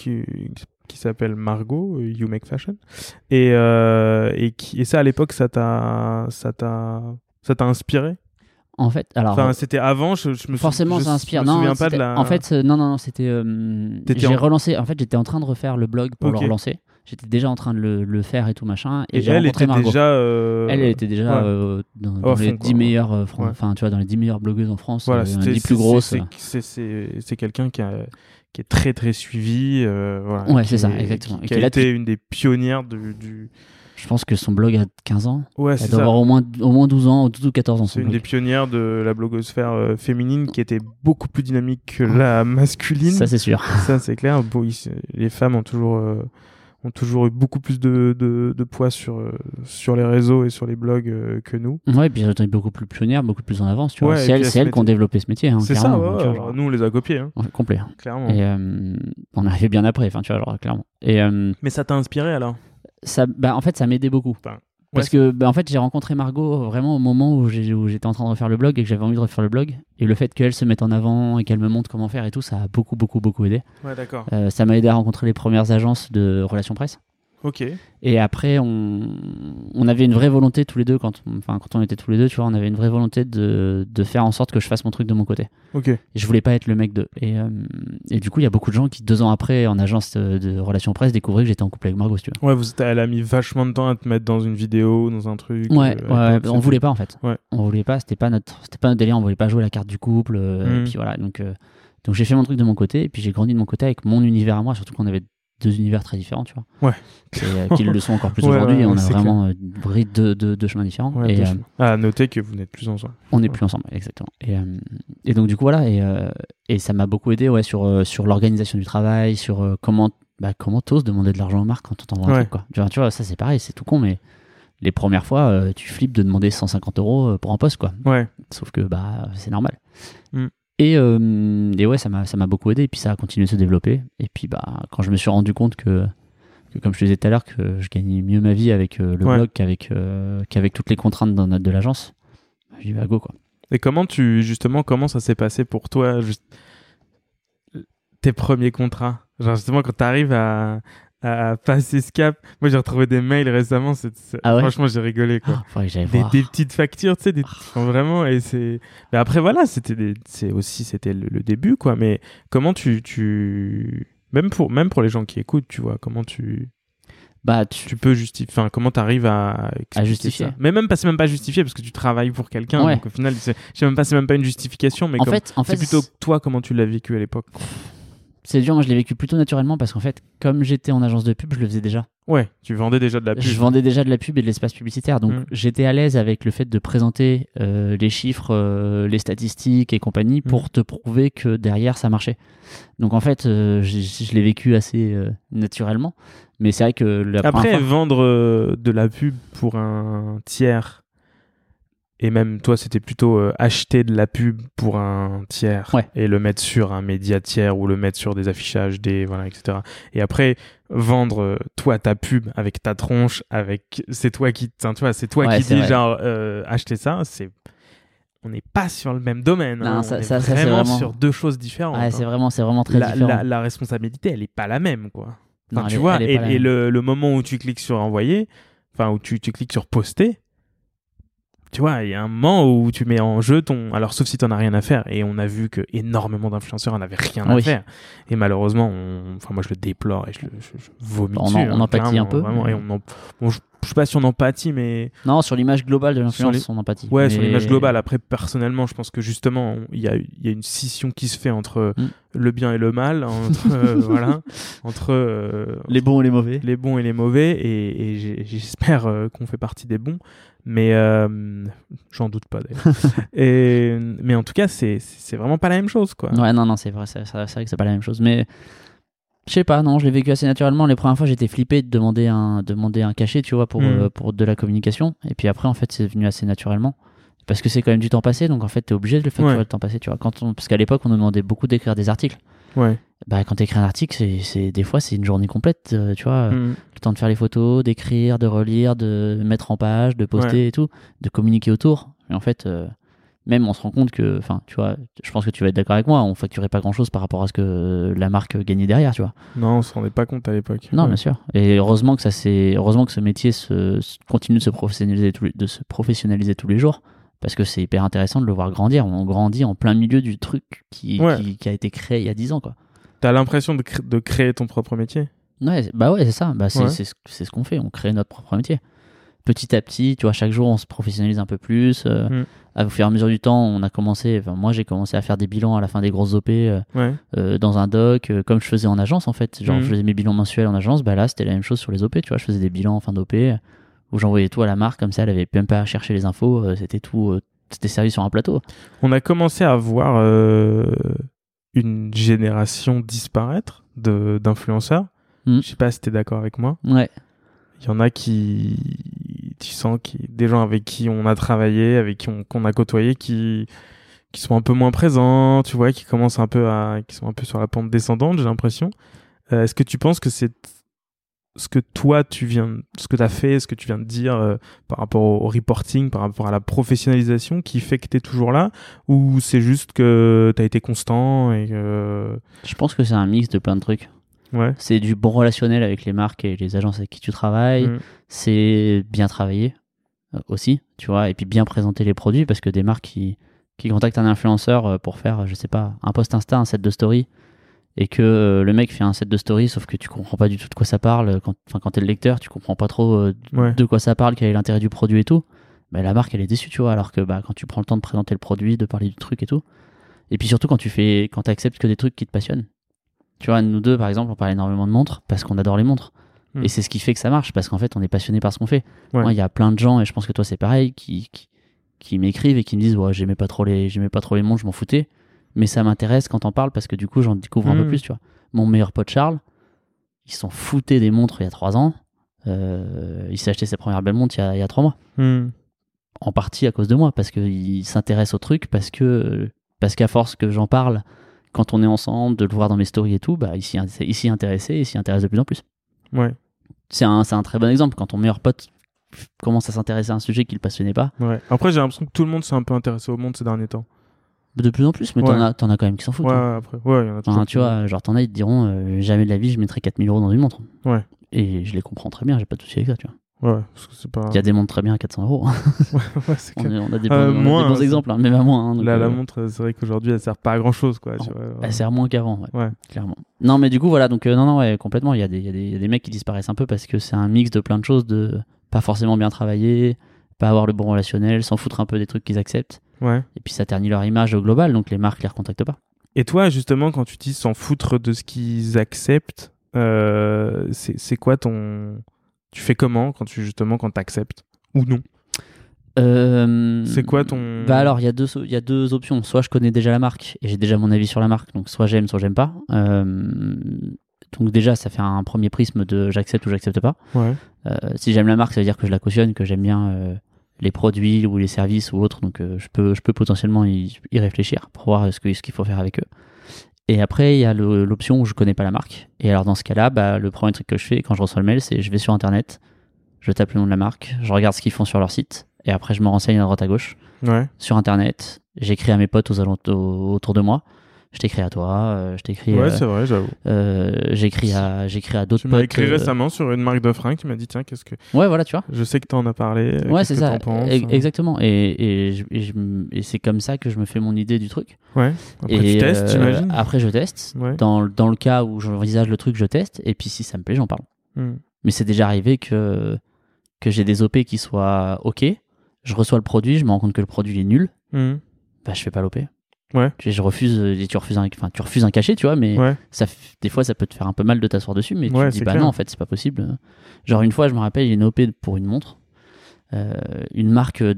qui s'appelle Margot, You Make Fashion. Et et qui et ça à l'époque, ça t'a ça t'a ça t'a inspiré? En fait, alors. Enfin, c'était avant, je, je me Forcément, je ça inspire. me non, souviens pas de la. En fait, euh, non, non, non, c'était. euh, j'ai en- relancé. En fait, j'étais en train de refaire le blog pour Ok. le relancer. J'étais déjà en train de le, le faire et tout machin. Et, et elle était déjà. euh, Elle, elle était déjà ouais. euh, dans, À dans les quoi. 10 meilleures, euh, Ouais. enfin, tu vois, dans les 10 meilleures blogueuses en France, Voilà, euh, c'était 10 c'est- plus grosses. c'est- quelqu'un qui, qui est très très suivi. euh, voilà, Ouais, c'est ça, exactement. Qui, a été une des pionnières du. Je pense que son blog a 15 ans. Ouais, Elle c'est doit ça. avoir au moins, au moins 12 ans, ou 12 ou 14 ans. C'est une des pionnières de la blogosphère euh, féminine qui était beaucoup plus dynamique que la masculine. Ça, c'est sûr. Ça, c'est clair. Bon, les femmes ont toujours, euh, ont toujours eu beaucoup plus de, de, de poids sur, euh, sur les réseaux et sur les blogs euh, que nous. Ouais, et puis elles ont été beaucoup plus pionnières, beaucoup plus en avance. Tu vois. Ouais, et c'est elles, qui ont développé ce métier. hein, c'est ça, ouais, vois, genre, nous on les a copiés, hein, ouais, complet. clairement. Et euh, on arrivait bien après, enfin, tu vois, genre, clairement. Et euh, Mais ça t'a inspiré alors? Ça, bah, en fait, ça m'aidait beaucoup. Enfin, Parce que, bah, en fait, j'ai rencontré Margot vraiment au moment où j'étais en train de refaire le blog et que j'avais envie de refaire le blog. Et le fait qu'elle se mette en avant et qu'elle me montre comment faire et tout, ça a beaucoup, beaucoup, beaucoup aidé. Ouais, d'accord. Euh, ça m'a aidé à rencontrer les premières agences de relations presse. Ok. Et après, on, on avait une vraie volonté tous les deux, quand on, enfin, quand on était tous les deux, tu vois, on avait une vraie volonté de, de faire en sorte que je fasse mon truc de mon côté. Ok. Et je voulais pas être le mec de. Et, euh, et du coup, il y a beaucoup de gens qui, deux ans après, en agence de, de relations presse, découvraient que j'étais en couple avec Margot, si tu veux. Ouais, vous, elle a mis vachement de temps à te mettre dans une vidéo, dans un truc. Ouais, euh, ouais, on voulait pas en fait. Ouais. On voulait pas, c'était pas notre, c'était pas notre délire, on voulait pas jouer la carte du couple. euh, Mm. Et puis voilà, donc, euh, donc j'ai fait mon truc de mon côté, et puis j'ai grandi de mon côté avec mon univers à moi, surtout qu'on avait deux univers très différents, tu vois. Ouais. Et euh, qu'ils le sont encore plus Ouais, aujourd'hui, ouais, et on a vraiment euh, pris deux, deux, deux chemins différents. Ouais, et deux euh, chemins. Ah, à noter que vous n'êtes plus ensemble. on n'est plus ensemble, exactement. Et, euh, et donc du coup voilà, et, euh, et ça m'a beaucoup aidé ouais, sur, sur l'organisation du travail, sur comment bah, comment t'oses demander de l'argent aux marques quand on t'envoie un truc quoi. Tu vois, tu vois, ça c'est pareil, c'est tout con, mais les premières fois, tu flippes de demander 150 euros pour un poste quoi. Ouais. Sauf que bah c'est normal. Mm. Et, euh, et ouais, ça m'a ça m'a beaucoup aidé. Et puis ça a continué de se développer. Et puis bah quand je me suis rendu compte que, que comme je te disais tout à l'heure, que je gagnais mieux ma vie avec euh, le Ouais. blog qu'avec euh, qu'avec toutes les contraintes de l'agence, j'ai dit bah go quoi. Et comment tu, justement, comment ça s'est passé pour toi, juste, tes premiers contrats? Genre, justement, quand t'arrives à, à passer ce cap, moi j'ai retrouvé des mails récemment, c'est, c'est- Ah ouais franchement j'ai rigolé quoi. Ah, des, petites factures, tu sais, des, vraiment, et c'est. Mais après, voilà, c'était des- c'est aussi, c'était le, le début, quoi. Mais comment tu, tu, même pour, même pour les gens qui écoutent, tu vois, comment tu, Bah, tu... tu peux justifier, enfin, comment t'arrives à, expliquer justifier. ça Mais même pas, c'est même pas justifié parce que tu travailles pour quelqu'un, Ouais. donc au final, c'est, je sais même pas, c'est même pas une justification, mais en comme- fait, en fait, c'est plutôt toi comment tu l'as vécu à l'époque. C'est dur. Moi, je l'ai vécu plutôt naturellement parce qu'en fait, comme j'étais en agence de pub, je le faisais déjà. Ouais, tu vendais déjà de la pub. Je vendais déjà de la pub et de l'espace publicitaire, donc Mm. j'étais à l'aise avec le fait de présenter euh, les chiffres, euh, les statistiques et compagnie pour te prouver que derrière ça marchait. Donc en fait, euh, je l'ai vécu assez naturellement, mais c'est vrai que la Après, fois, vendre de la pub pour un tiers, et même toi, c'était plutôt euh, acheter de la pub pour un tiers Ouais. et le mettre sur un média tiers ou le mettre sur des affichages, des voilà, etc. Et après, vendre euh, toi ta pub avec ta tronche, avec c'est toi qui, tu vois, c'est toi Ouais, qui dis vrai. genre euh, acheter ça, c'est on n'est pas sur le même domaine. Non, hein. ça- on est ça- ça, c'est vraiment, vraiment- sur deux choses différentes. Ouais, hein. c'est vraiment, c'est vraiment très la, différent. la- la responsabilité, elle est pas la même, quoi. Enfin, tu est- vois, est et, le, le moment où tu cliques sur envoyer, enfin, où tu, tu cliques sur poster, tu vois, il y a un moment où tu mets en jeu ton. Alors, sauf si tu n'en as rien à faire, et on a vu que énormément d'influenceurs n'avaient rien à Oui. faire. Et malheureusement, on... enfin, moi je le déplore et je, le, je, je vomis On en- dessus. on hein, empathie un peu, Vraiment, mais- et on en- bon, je, je sais pas si on empathie, mais. Non, sur l'image globale de l'influence, on empathie. Ouais, sur l'image globale. Après, personnellement, je pense que justement, il y a, il y a une scission qui se fait entre Mm. le bien et le mal, entre, euh, voilà, entre euh, Les bons et les mauvais. les bons et les mauvais, et, j'espère euh, qu'on fait partie des bons, mais euh, j'en doute pas d'ailleurs. et, mais en tout cas, c'est c'est vraiment pas la même chose, quoi. Ouais, non, non, c'est vrai, c'est c'est vrai que c'est pas la même chose. Mais je sais pas, non, je l'ai vécu assez naturellement. Les premières fois, j'étais flippé de demander un, demander un cachet, tu vois, pour, Mm. euh, pour de la communication. Et puis après, en fait, c'est venu assez naturellement. Parce que c'est quand même du temps passé, donc en fait, t'es obligé de le faire Ouais. le temps passé, tu vois. Quand on... Parce qu'à l'époque, on nous demandait beaucoup d'écrire des articles. Ouais. Bah, quand t'écris un article, c'est, des fois, c'est une journée complète, euh, tu vois. Mm. Le temps de faire les photos, d'écrire, de relire, de mettre en page, de poster et tout, de communiquer autour. Et en fait, euh, même on se rend compte que, enfin, tu vois, je pense que tu vas être d'accord avec moi, on facturait pas grand chose par rapport à ce que la marque gagnait derrière, tu vois. Non, on se rendait pas compte à l'époque. Non, Ouais. bien sûr. Et heureusement que ça c'est, heureusement que ce métier se, se- continue de se professionnaliser tous les, de se professionnaliser tous les jours, parce que c'est hyper intéressant de le voir grandir. On grandit en plein milieu du truc qui, Ouais. qui, qui a été créé il y a 10 ans, quoi. T'as l'impression de, cré- de créer ton propre métier? Ouais, bah ouais, c'est ça. Bah, c'est Ouais. ce, qu'on fait. On crée notre propre métier. Petit à petit, tu vois, chaque jour, on se professionnalise un peu plus. euh, Mm. Au fur et à mesure du temps, on a commencé. Enfin, moi, j'ai commencé à faire des bilans à la fin des grosses OP euh, Ouais. euh, dans un doc, euh, comme je faisais en agence, en fait. Genre, Mm. je faisais mes bilans mensuels en agence. Bah là, c'était la même chose sur les OP. Tu vois, je faisais des bilans en fin d'OP où j'envoyais tout à la marque. Comme ça, elle avait même pas à chercher les infos. euh, c'était tout. euh, c'était servi sur un plateau. On a commencé à voir euh, une génération disparaître de- d'influenceurs. Mm. Je sais pas si t'es d'accord avec moi. Ouais. Il y en a qui, tu sens, qui, des gens avec qui on a travaillé, avec qui on, qu'on a côtoyé, qui, qui sont un peu moins présents, tu vois, qui commencent un peu à, qui sont un peu sur la pente descendante, j'ai l'impression. Euh, est-ce que tu penses que c'est ce que toi tu viens, ce que tu as fait, ce que tu viens de dire euh, par rapport au, au reporting, par rapport à la professionnalisation qui fait que tu es toujours là ou c'est juste que tu as été constant et que Je pense que c'est un mix de plein de trucs. ouais. C'est du bon relationnel avec les marques et les agences avec qui tu travailles. Mm. c'est bien travailler euh, aussi, tu vois, et puis bien présenter les produits parce que des marques qui, qui contactent un influenceur euh, pour faire, je sais pas, un post Insta, un set de story, et que euh, le mec fait un set de story, sauf que tu comprends pas du tout de quoi ça parle, quand, enfin, quand t'es le lecteur, tu comprends pas trop euh, Ouais. de quoi ça parle, quel est l'intérêt du produit et tout, bah, la marque elle est déçue, tu vois, alors que bah, quand tu prends le temps de présenter le produit, de parler du truc et tout, et puis surtout quand tu fais, quand acceptes que des trucs qui te passionnent. Tu vois, nous deux, par exemple, on parle énormément de montres parce qu'on adore les montres. Mm. Et c'est ce qui fait que ça marche parce qu'en fait, on est passionné par ce qu'on fait. Ouais. Moi, il y a plein de gens, et je pense que toi, c'est pareil, qui, qui, qui m'écrivent et qui me disent Ouais, j'aimais pas trop les, j'aimais pas trop les montres, je m'en foutais. Mais ça m'intéresse quand on parle parce que du coup, j'en découvre un peu plus, tu vois. Mon meilleur pote Charles, ils sont foutés des montres il y a trois ans. Euh, il s'est acheté ses premières belles montres il y a, il y a trois mois. Mm. En partie à cause de moi, parce qu'il s'intéresse au truc, parce que parce qu'à force que j'en parle, quand on est ensemble, de le voir dans mes stories et tout, bah, il s'y est intéressé et il s'y intéresse de plus en plus Ouais. c'est un, c'est un très bon exemple. Quand ton meilleur pote commence à s'intéresser à un sujet qui le passionnait pas, Ouais. Après, j'ai l'impression que tout le monde s'est un peu intéressé au monde ces derniers temps. De plus en plus, mais Ouais. t'en as, as quand même qui s'en foutent. Ouais, hein. après. Ouais, y en a Enfin, tu vois, genre t'en as, ils te diront euh, jamais de la vie je mettrai 4000 euros dans une montre. Ouais. Et je les comprends très bien, j'ai pas de souci avec ça, tu vois. Ouais, parce que c'est pas. Il y a des montres très bien à 400 euros. Ouais, c'est on, on a des, Euh, bons, on a des moins, bons hein, exemples, hein, même à moins. hein, donc, Là, la euh, montre, c'est vrai qu'aujourd'hui, elle sert pas à grand chose, quoi. tu vois, Elle sert moins qu'avant, ouais, Ouais. clairement. Non, mais du coup, voilà, donc euh, non, non, ouais, complètement. Il y, a des, il, y y a des mecs qui disparaissent un peu parce que c'est un mix de plein de choses, de pas forcément bien travailler, pas avoir le bon relationnel, s'en foutre un peu des trucs qu'ils acceptent. Ouais. Et puis ça ternit leur image au global, donc les marques les recontactent pas. Et toi, justement, quand tu dis s'en foutre de ce qu'ils acceptent, euh, c'est quoi ton. Tu fais comment quand tu, justement, quand t'acceptes Ou non? Euh, C'est quoi ton- Bah alors, il y, a deux, il y a deux options. Soit je connais déjà la marque et j'ai déjà mon avis sur la marque, donc soit j'aime, soit j'aime pas. Euh, donc déjà, ça fait un premier prisme de j'accepte ou j'accepte pas. Ouais. Euh, si j'aime la marque, ça veut dire que je la cautionne, que j'aime bien euh, les produits ou les services ou autres, donc euh, je, peux, je peux potentiellement y, y réfléchir pour voir ce qu'il faut faire avec eux. Et après, il y a l'option où je connais pas la marque. Et alors dans ce cas-là, bah, le premier truc que je fais quand je reçois le mail, c'est je vais sur Internet, je tape le nom de la marque, je regarde ce qu'ils font sur leur site, et après je me renseigne à droite à gauche Ouais. sur Internet. J'écris à mes potes aux alentours, autour de moi. Je t'écris à toi, euh, je t'écris. Ouais, euh, c'est vrai, j'avoue. euh, j'écris à, j'écris à d'autres Tu m'as potes. écrit récemment sur une marque de fringues qui m'a dit tiens, qu'est-ce que. Ouais, voilà, tu vois. Je sais que t'en as parlé. Ouais, c'est ça. penses E- Exactement. Et, et, et c'est comme ça que je me fais mon idée du truc. Ouais. Après, et tu testes, j'imagine Après, je teste. Ouais. Dans, dans le cas où j'envisage le truc, je teste. Et puis, si ça me plaît, j'en parle. Hmm. Mais c'est déjà arrivé que, que j'ai des OP qui soient OK. Je reçois le produit, je me rends compte que le produit est nul. Hmm. Bah, je fais pas l'OP. Ouais. Tu, je refuse, et tu refuses un, enfin, tu refuses un cachet, tu vois, mais Ouais. ça, f- des fois, ça peut te faire un peu mal de t'asseoir dessus, mais tu Ouais, te dis, bah clair. non, en fait, c'est pas possible. Genre, une fois, je me rappelle, il y a une OP pour une montre, euh, une marque euh,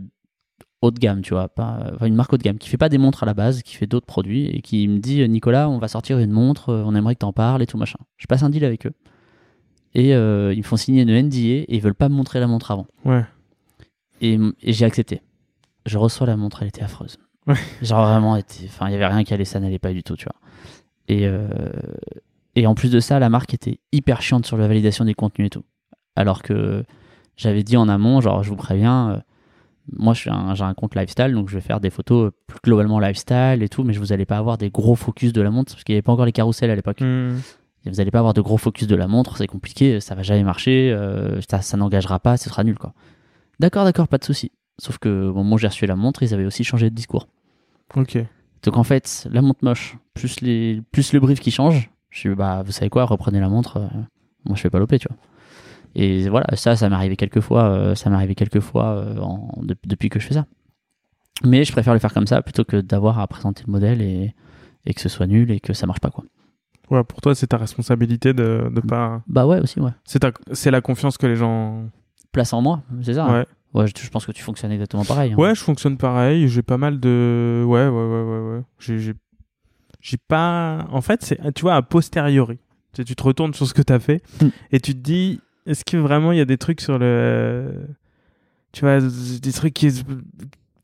haut de gamme, tu vois, pas, enfin, une marque haut de gamme qui fait pas des montres à la base, qui fait d'autres produits, et qui me dit, Nicolas, on va sortir une montre, euh, on aimerait que t'en parles et tout machin. Je passe un deal avec eux. Et euh, ils me font signer une NDA et ils veulent pas me montrer la montre avant. Ouais. Et, et j'ai accepté. Je reçois la montre, elle était affreuse. Ouais. Genre vraiment, enfin, il y avait rien qui allait, ça n'allait pas du tout, tu vois. Et, euh, et en plus de ça, la marque était hyper chiante sur la validation des contenus et tout. Alors que j'avais dit en amont, genre, je vous préviens, euh, moi suis un- j'ai un compte lifestyle, donc je vais faire des photos euh, plus globalement lifestyle et tout, mais je vous allez pas avoir des gros focus de la montre, parce qu'il n'y avait pas encore les carousels à l'époque. Et Vous n'allez pas avoir de gros focus de la montre, c'est compliqué, ça va jamais marcher, euh, ça, ça n'engagera pas, ce sera nul quoi. D'accord, d'accord, pas de souci. Sauf que au moment où j'ai reçu la montre, ils avaient aussi changé de discours. Ok. Donc en fait, la montre moche, plus, les, plus le brief qui change, je suis bah, vous savez quoi, reprenez la montre, euh, moi je fais pas l'OP, tu vois. Et voilà, ça, ça m'est arrivé quelques fois, euh, ça m'est arrivé quelques fois euh, en- de- depuis que je fais ça. Mais je préfère le faire comme ça plutôt que d'avoir à présenter le modèle et, et que ce soit nul et que ça marche pas, quoi. Ouais, pour toi, c'est ta responsabilité de, de pas. Bah ouais, aussi, ouais. C'est ta... c'est la confiance que les gens. Place en moi, c'est ça. hein. Ouais. Je, je pense que tu fonctionnes exactement pareil. hein. Ouais, je fonctionne pareil. J'ai pas mal de. Ouais, ouais, ouais, ouais, ouais. J'ai, j'ai, pas. En fait, c'est, tu vois, a posteriori. Tu, tu te retournes sur ce que t'as fait Mm. et tu te dis, est-ce que vraiment il y a des trucs sur le. Tu vois, des trucs qui.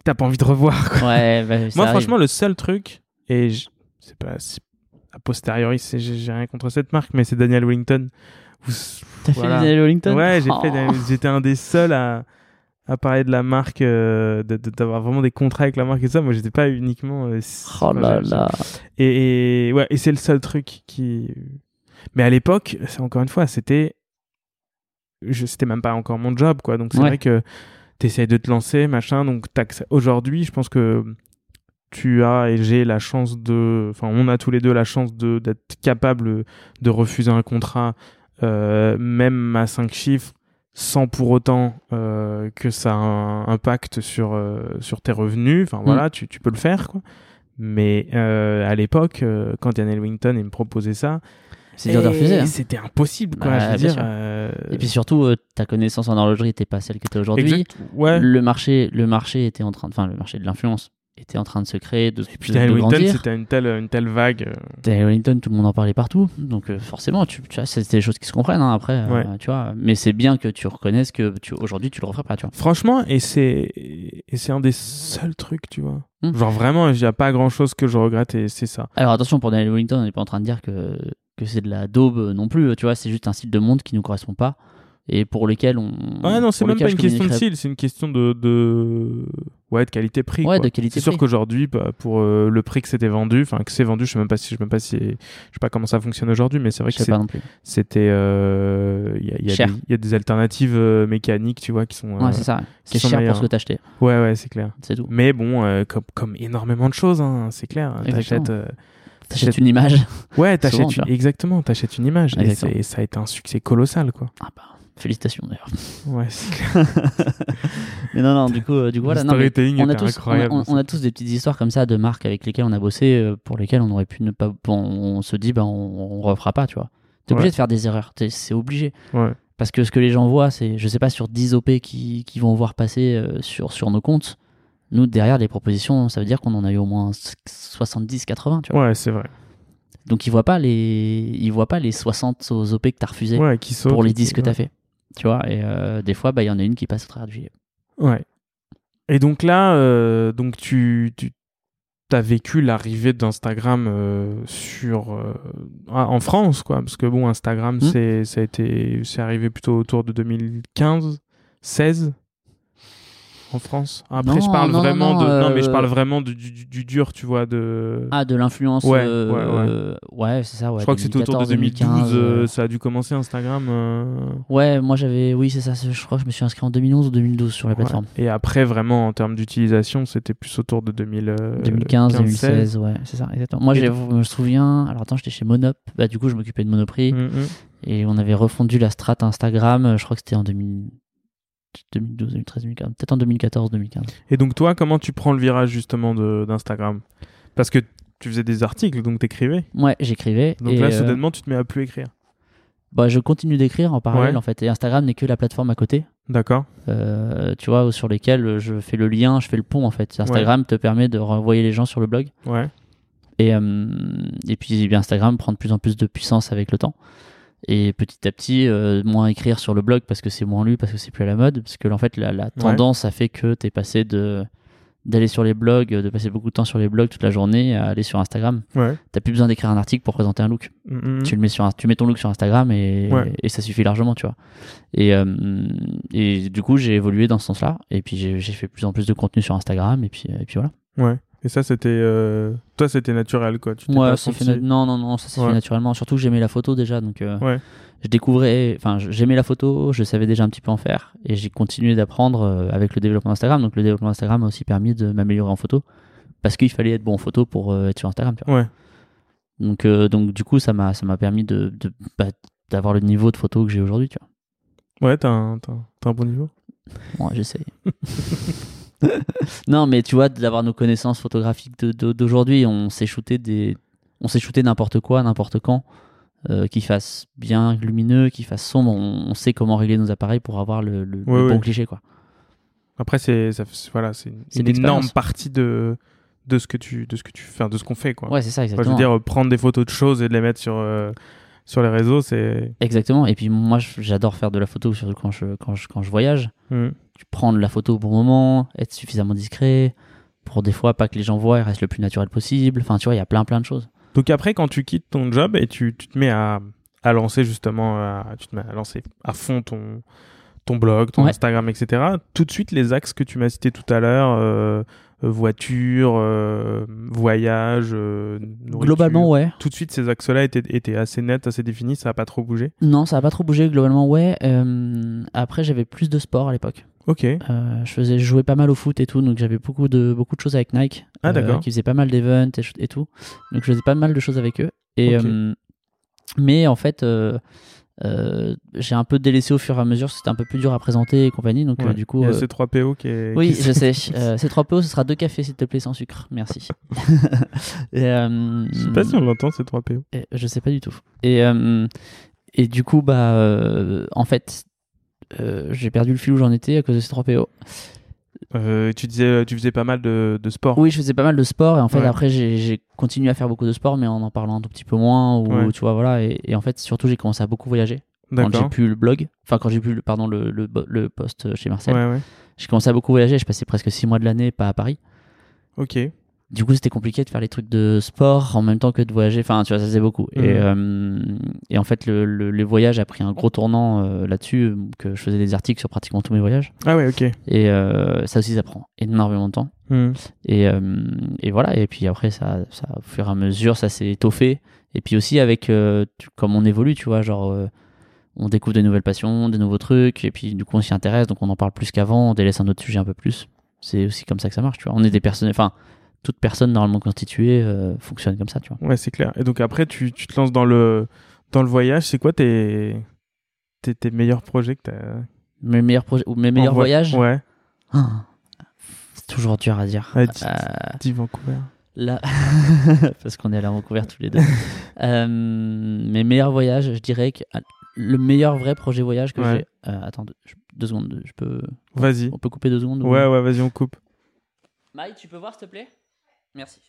T'as pas envie de revoir, quoi. Ouais, bah, Moi, arrive. franchement, le seul truc, et je- c'est pas. A posteriori, c'est, j'ai, rien contre cette marque, mais c'est Daniel Wellington. T'as voilà. fait Daniel Wellington? Ouais, j'ai Oh. fait. J'étais un des seuls à, à parler de la marque, euh, de- de- d'avoir vraiment des contrats avec la marque et ça. Moi, j'étais pas uniquement. euh, Oh là là. Et, et ouais, et c'est le seul truc qui. Mais à l'époque, encore une fois, c'était. Je, c'était même pas encore mon job, quoi. Donc c'est Ouais. vrai que t'essayes de te lancer, machin. Donc aujourd'hui, je pense que tu as et j'ai la chance de. Enfin, on a tous les deux la chance de d'être capable de refuser un contrat, euh, même à 5 chiffres, sans pour autant euh, que ça a un impact sur, euh, sur tes revenus. Enfin voilà, tu, tu peux le faire, quoi. Mais euh, à l'époque, quand Daniel Wington il me proposait ça, C'est dur de et refuser. hein. C'était impossible, quoi. Bah, je veux bien dire. sûr. euh, Et puis surtout, euh, ta connaissance en horlogerie n'était pas celle que tu aujourd'hui. Ouais. Le marché, le marché était en train, de- enfin le marché de l'influence était en train de se créer, de, Puis de- Daniel de Wellington, c'était une telle, une telle vague. euh, Daniel Wellington, tout le monde en parlait partout, donc euh, forcément, tu, tu vois, c'est des choses qui se comprennent hein, après, euh, tu vois. Mais c'est bien que tu reconnaisses que tu, aujourd'hui, tu le referais pas, tu vois. Franchement, et c'est et c'est un des seuls trucs, tu vois. Hmm. Genre vraiment, il n'y a pas grand chose que je regrette et c'est ça. Alors attention, pour Daniel Wellington, on n'est pas en train de dire que, que c'est de la daube non plus, tu vois. C'est juste un style de monde qui nous correspond pas et pour lequel on. Ouais, non, c'est même pas une question de style, c'est une question de, de... ouais, de qualité-prix. Ouais, quoi. de qualité C'est sûr qu'aujourd'hui, bah, pour euh, le prix que c'était vendu, enfin que c'est vendu, je sais même pas si, je sais même pas si, je sais pas comment ça fonctionne aujourd'hui, mais c'est vrai que sais c'est- pas non plus. c'était, euh, il y, a- il y a il y a des alternatives euh, mécaniques, tu vois, qui sont. euh, Ouais, c'est ça. C'est cher pour ce que acheté, ouais, ouais, c'est clair. c'est tout. Mais bon, euh, comme, comme énormément de choses, hein, c'est clair. T'achètes, euh, T'achètes une image. ouais, t'achètes une- exactement, t'achètes une image et ça a été un succès colossal, quoi. Ah bah, félicitations d'ailleurs. Ouais. Mais non, non, du coup, euh, du coup voilà. non, on, a tous, on, a, incroyable. on- on a tous des petites histoires comme ça de marques avec lesquelles on a bossé, euh, pour lesquelles on aurait pu ne pas. bon, on se dit, bah, on, on refera pas, tu vois. T'es obligé Ouais. de faire des erreurs, c'est obligé. Ouais. Parce que ce que les gens voient, c'est, je sais pas, sur 10 OP qui, qui vont voir passer euh, sur, sur nos comptes, nous, derrière les propositions, ça veut dire qu'on en a eu au moins 70, 80, tu vois. Ouais, c'est vrai. Donc ils voient pas les, ils voient pas les 60 aux OP que t'as refusé Ouais, qui saute. pour les et qui- 10 que t'as fait. Tu vois, et euh, des fois, bah, il y en a une qui passe au travers du gilet. Ouais. Et donc là, euh, donc tu, tu as vécu l'arrivée d'Instagram euh, sur euh, ah, en France, quoi, parce que bon, Instagram, Hmm. c'est ça a été, c'est arrivé plutôt autour de 2015, 16 en France. Après, Non, je parle non, vraiment non, de, non, mais je parle vraiment du, du, du dur, tu vois, de. Ah, de l'influence. Ouais, euh, ouais, ouais. euh, ouais, c'est ça. Ouais, je crois que c'était autour de 2012, 2014, euh, ça a dû commencer Instagram. euh, Ouais, moi j'avais. Oui, c'est ça. Je crois que je me suis inscrit en 2011 ou 2012 sur la ouais. plateforme. Et après, vraiment, en termes d'utilisation, c'était plus autour de 2000, euh, 2015, 15, 2016, ouais, c'est ça, exactement. Moi, Et j'ai- donc- je me souviens. Alors attends, j'étais chez Monop. Bah, du coup, je m'occupais de Monoprix Mm, mm. et on avait refondu la strat Instagram. Je crois que c'était en 2000 2012, 2013, 2015. Peut-être en 2014, 2015. Et donc toi, comment tu prends le virage justement d'Instagram? Parce que tu faisais des articles, donc t'écrivais. Ouais, j'écrivais. Donc et, là, euh, soudainement, tu te mets à plus écrire. bah, je continue d'écrire en parallèle Ouais. en fait. Et Instagram n'est que la plateforme à côté. D'accord. euh, tu vois, sur lesquels je fais le lien, je fais le pont en fait. Instagram te permet de renvoyer les gens sur le blog. Ouais. Et, euh, et puis Instagram prend de plus en plus de puissance avec le temps. Et petit à petit, euh, moins écrire sur le blog parce que c'est moins lu, parce que c'est plus à la mode. Parce que en fait, la, la tendance a fait que tu es passé de d'aller sur les blogs, de passer beaucoup de temps sur les blogs toute la journée à aller sur Instagram. Ouais. T'as plus besoin d'écrire un article pour présenter un look. Mm, mm. Tu le mets sur, un- tu mets ton look sur Instagram et, Ouais. et ça suffit largement, tu vois. Et, euh, et du coup, j'ai évolué dans ce sens-là. Et puis j'ai fait plus en plus de contenu sur Instagram. Et puis, et puis voilà. Ouais. Et ça, c'était. euh, Toi, c'était naturel, quoi. Tu Ouais, senti- na- non, non, non, ça s'est Ouais. fait naturellement. Surtout que j'aimais la photo déjà, donc euh, Ouais. je découvrais, enfin, j'aimais la photo, je savais déjà un petit peu en faire, et j'ai continué d'apprendre euh, avec le développement d'Instagram. Donc le développement d'Instagram m'a aussi permis de m'améliorer en photo, parce qu'il fallait être bon en photo pour euh, être sur Instagram. Tu vois. Ouais. Donc, donc du coup, ça m'a, permis de, bah, d'avoir le niveau de photo que j'ai aujourd'hui. Tu vois. Ouais, t'as un, un- bon niveau. Moi, j'essaye. non, mais tu vois, d'avoir nos connaissances photographiques d'aujourd'hui, on s'est shooté des, on s'est shooté n'importe quoi, n'importe quand, euh, qui fasse bien lumineux, qui fasse sombre. On, on sait comment régler nos appareils pour avoir le, le- Ouais, le bon ouais. cliché, quoi. Après, c'est ça- voilà, c'est une, une énorme partie de de ce que tu de ce que tu fais, de ce qu'on fait quoi. Ouais, c'est ça, Enfin, je exactement. veux dire, prendre des photos de choses et de les mettre sur euh, sur les réseaux, c'est Exactement. Et puis moi, j'adore faire de la photo, surtout quand je, quand je, quand je voyage. Tu prends la photo au bon moment, être suffisamment discret, pour des fois pas que les gens voient et reste le plus naturel possible. Enfin, tu vois, il y a plein plein de choses. Donc après, quand tu quittes ton job et tu, tu te mets à, à lancer justement, à- tu te mets à lancer à fond ton, ton blog, ton Ouais. Instagram, etc. Tout de suite, les axes que tu m'as cités tout à l'heure, euh, voiture, euh, voyage, euh, Globalement, ouais. Tout de suite, ces axes-là étaient, étaient assez nets, assez définis, ça n'a pas trop bougé. Non, ça a pas trop bougé globalement, ouais. Euh, après, j'avais plus de sport à l'époque. Ok. Euh, je faisais, jouais pas mal au foot et tout, donc j'avais beaucoup de beaucoup de choses avec Nike. Ah, euh, d'accord. qui faisait pas mal d'events et, tout. Donc je faisais pas mal de choses avec eux. Et euh, mais en fait, euh, j'ai un peu délaissé au fur et à mesure. C'était un peu plus dur à présenter et compagnie. Donc euh, du coup, Il y a euh, C3PO qui est. oui, je sais. Euh, ces trois PO, ce sera deux cafés s'il te plaît sans sucre. Merci. et, Je sais pas si on l'entend, C3PO. et je sais pas du tout. Et, et du coup, bah, en fait, j'ai perdu le fil où j'en étais à cause de ces 3 PO. Euh, tu disais, tu faisais pas mal de, de sport. Oui, je faisais pas mal de sport et en fait, Ouais. après, j'ai continué à faire beaucoup de sport, mais en en parlant un tout petit peu moins. Ou, Ouais. tu vois, voilà. Et, et en fait, surtout, j'ai commencé à beaucoup voyager. Quand j'ai pu le blog, enfin, quand j'ai pu, le- pardon, le, le, le poste chez Marcel, ouais. j'ai commencé à beaucoup voyager. Je passais presque 6 mois de l'année, pas à Paris. Ok. Du coup c'était compliqué de faire les trucs de sport en même temps que de voyager. Enfin tu vois ça faisait beaucoup. Et, Mhm. euh, et en fait le, le, les voyages a pris un gros tournant euh, là-dessus euh, que je faisais des articles sur pratiquement tous mes voyages. Ah ouais, ok. et euh, ça aussi ça prend énormément de temps. Hmm. et, et voilà. Et puis après ça, ça au fur et à mesure ça s'est étoffé. Et puis aussi avec tu- comme on évolue tu vois genre on découvre de nouvelles passions des nouveaux trucs. Et puis du coup on s'y intéresse. Donc on en parle plus qu'avant. On délaisse un autre sujet un peu plus. C'est aussi comme ça que ça marche tu vois. On est des personnes enfin toute personne normalement constituée euh, fonctionne comme ça tu vois Ouais, c'est clair. Et donc après, tu, tu te lances dans le, dans le voyage. C'est quoi tes, tes, tes meilleurs projets que t'as? Mes meilleurs projets ou mes meilleurs vo- voyages? Ouais. Ah, c'est toujours dur à dire Ouais, dis- Euh, dis Vancouver. Là, parce qu'on est allé à Vancouver tous les deux. Euh, mes meilleurs voyages, je dirais que ah, le meilleur vrai projet voyage que Ouais. j'ai. euh, attends, deux, secondes, je peux. Vas-y. On peut couper deux secondes ou- Ouais, ouais, vas-y, on coupe. Maï, tu peux voir s'il te plaît? Merci.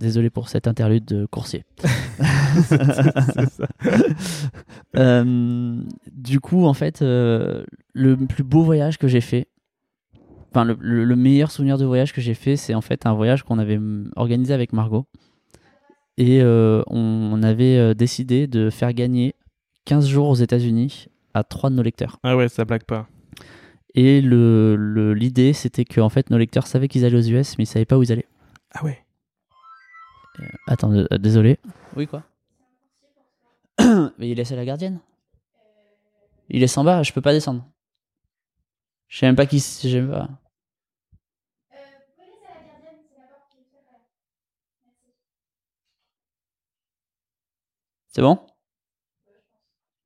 Désolé pour cette interlude de coursier. C'est ça. Euh, du coup, en fait, euh, le plus beau voyage que j'ai fait, enfin le, le- le meilleur souvenir de voyage que j'ai fait, c'est en fait un voyage qu'on avait mm, organisé avec Margot. Et euh, on, on avait décidé de faire gagner 15 jours aux États-Unis à trois de nos lecteurs. Ah ouais, ça blague pas. Et le- le- l'idée, c'était que en fait, nos lecteurs savaient qu'ils allaient aux US, mais ils savaient pas où ils allaient. Ah ouais. Attends, euh, désolé. Oui, quoi Mais il laisse à la gardienne. Il est en bas, je peux pas descendre. Je sais même pas qui c'est. je sais pas. C'est bon?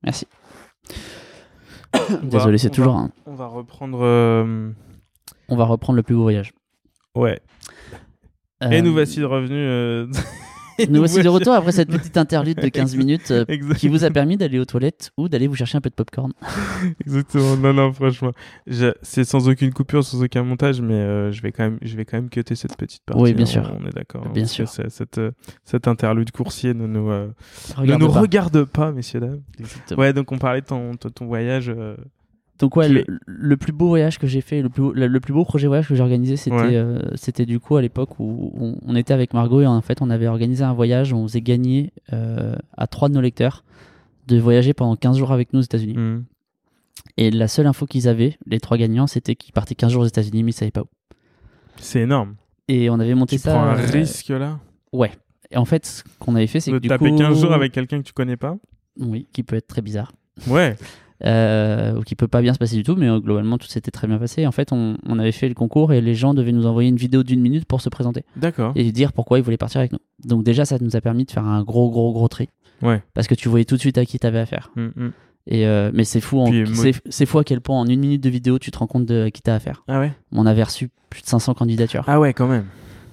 Merci. Désolé, c'est toujours un. On va reprendre. euh, On va reprendre le plus beau voyage. Ouais. Euh, Et nous voici revenus. euh, et nous voici de retour après cette petite interlude de 15 minutes euh, qui vous a permis d'aller aux toilettes ou d'aller vous chercher un peu de popcorn. Exactement. Non, non, franchement, c'est sans aucune coupure, sans aucun montage, mais euh, je vais quand même, je vais quand même cutter cette petite partie. Oui, bien hein, sûr. On est d'accord. hein, Bien sûr. Cette, euh, cette interlude coursier ne nous, euh, ne Regarde nous pas. regarde pas, messieurs dames. Exactement. Ouais, donc on parlait de ton, de ton voyage. Donc ouais, le, le plus beau voyage que j'ai fait, le plus, beau, le, plus beau projet voyage que j'ai organisé, c'était Ouais. euh, c'était du coup à l'époque où on, on était avec Margot et en fait on avait organisé un voyage où on faisait gagner euh, à trois de nos lecteurs de voyager pendant 15 jours avec nous aux États-Unis. hmm. Et la seule info qu'ils avaient, les trois gagnants, c'était qu'ils partaient 15 jours aux États-Unis mais ils savaient pas où. C'est énorme. Et on avait monté Tu ça. prends un euh, risque là? Ouais. Et en fait, ce qu'on avait fait, c'est que De du taper coup... 15 jours avec quelqu'un que tu connais pas? Oui, qui peut être très bizarre. Ouais. euh, ou qui peut pas bien se passer du tout, mais euh, globalement tout s'était très bien passé. En fait, on, on avait fait le concours et les gens devaient nous envoyer une vidéo d'une minute pour se présenter D'accord. et dire pourquoi ils voulaient partir avec nous. Donc déjà, ça nous a permis de faire un gros, gros, gros tri Ouais. parce que tu voyais tout de suite à qui t'avais affaire. Mm, mm. Et euh, mais c'est fou, c'est fou à quel point en une minute de vidéo tu te rends compte de qui t'as affaire. Ah ouais On avait reçu plus de 500 candidatures. Ah ouais, quand même.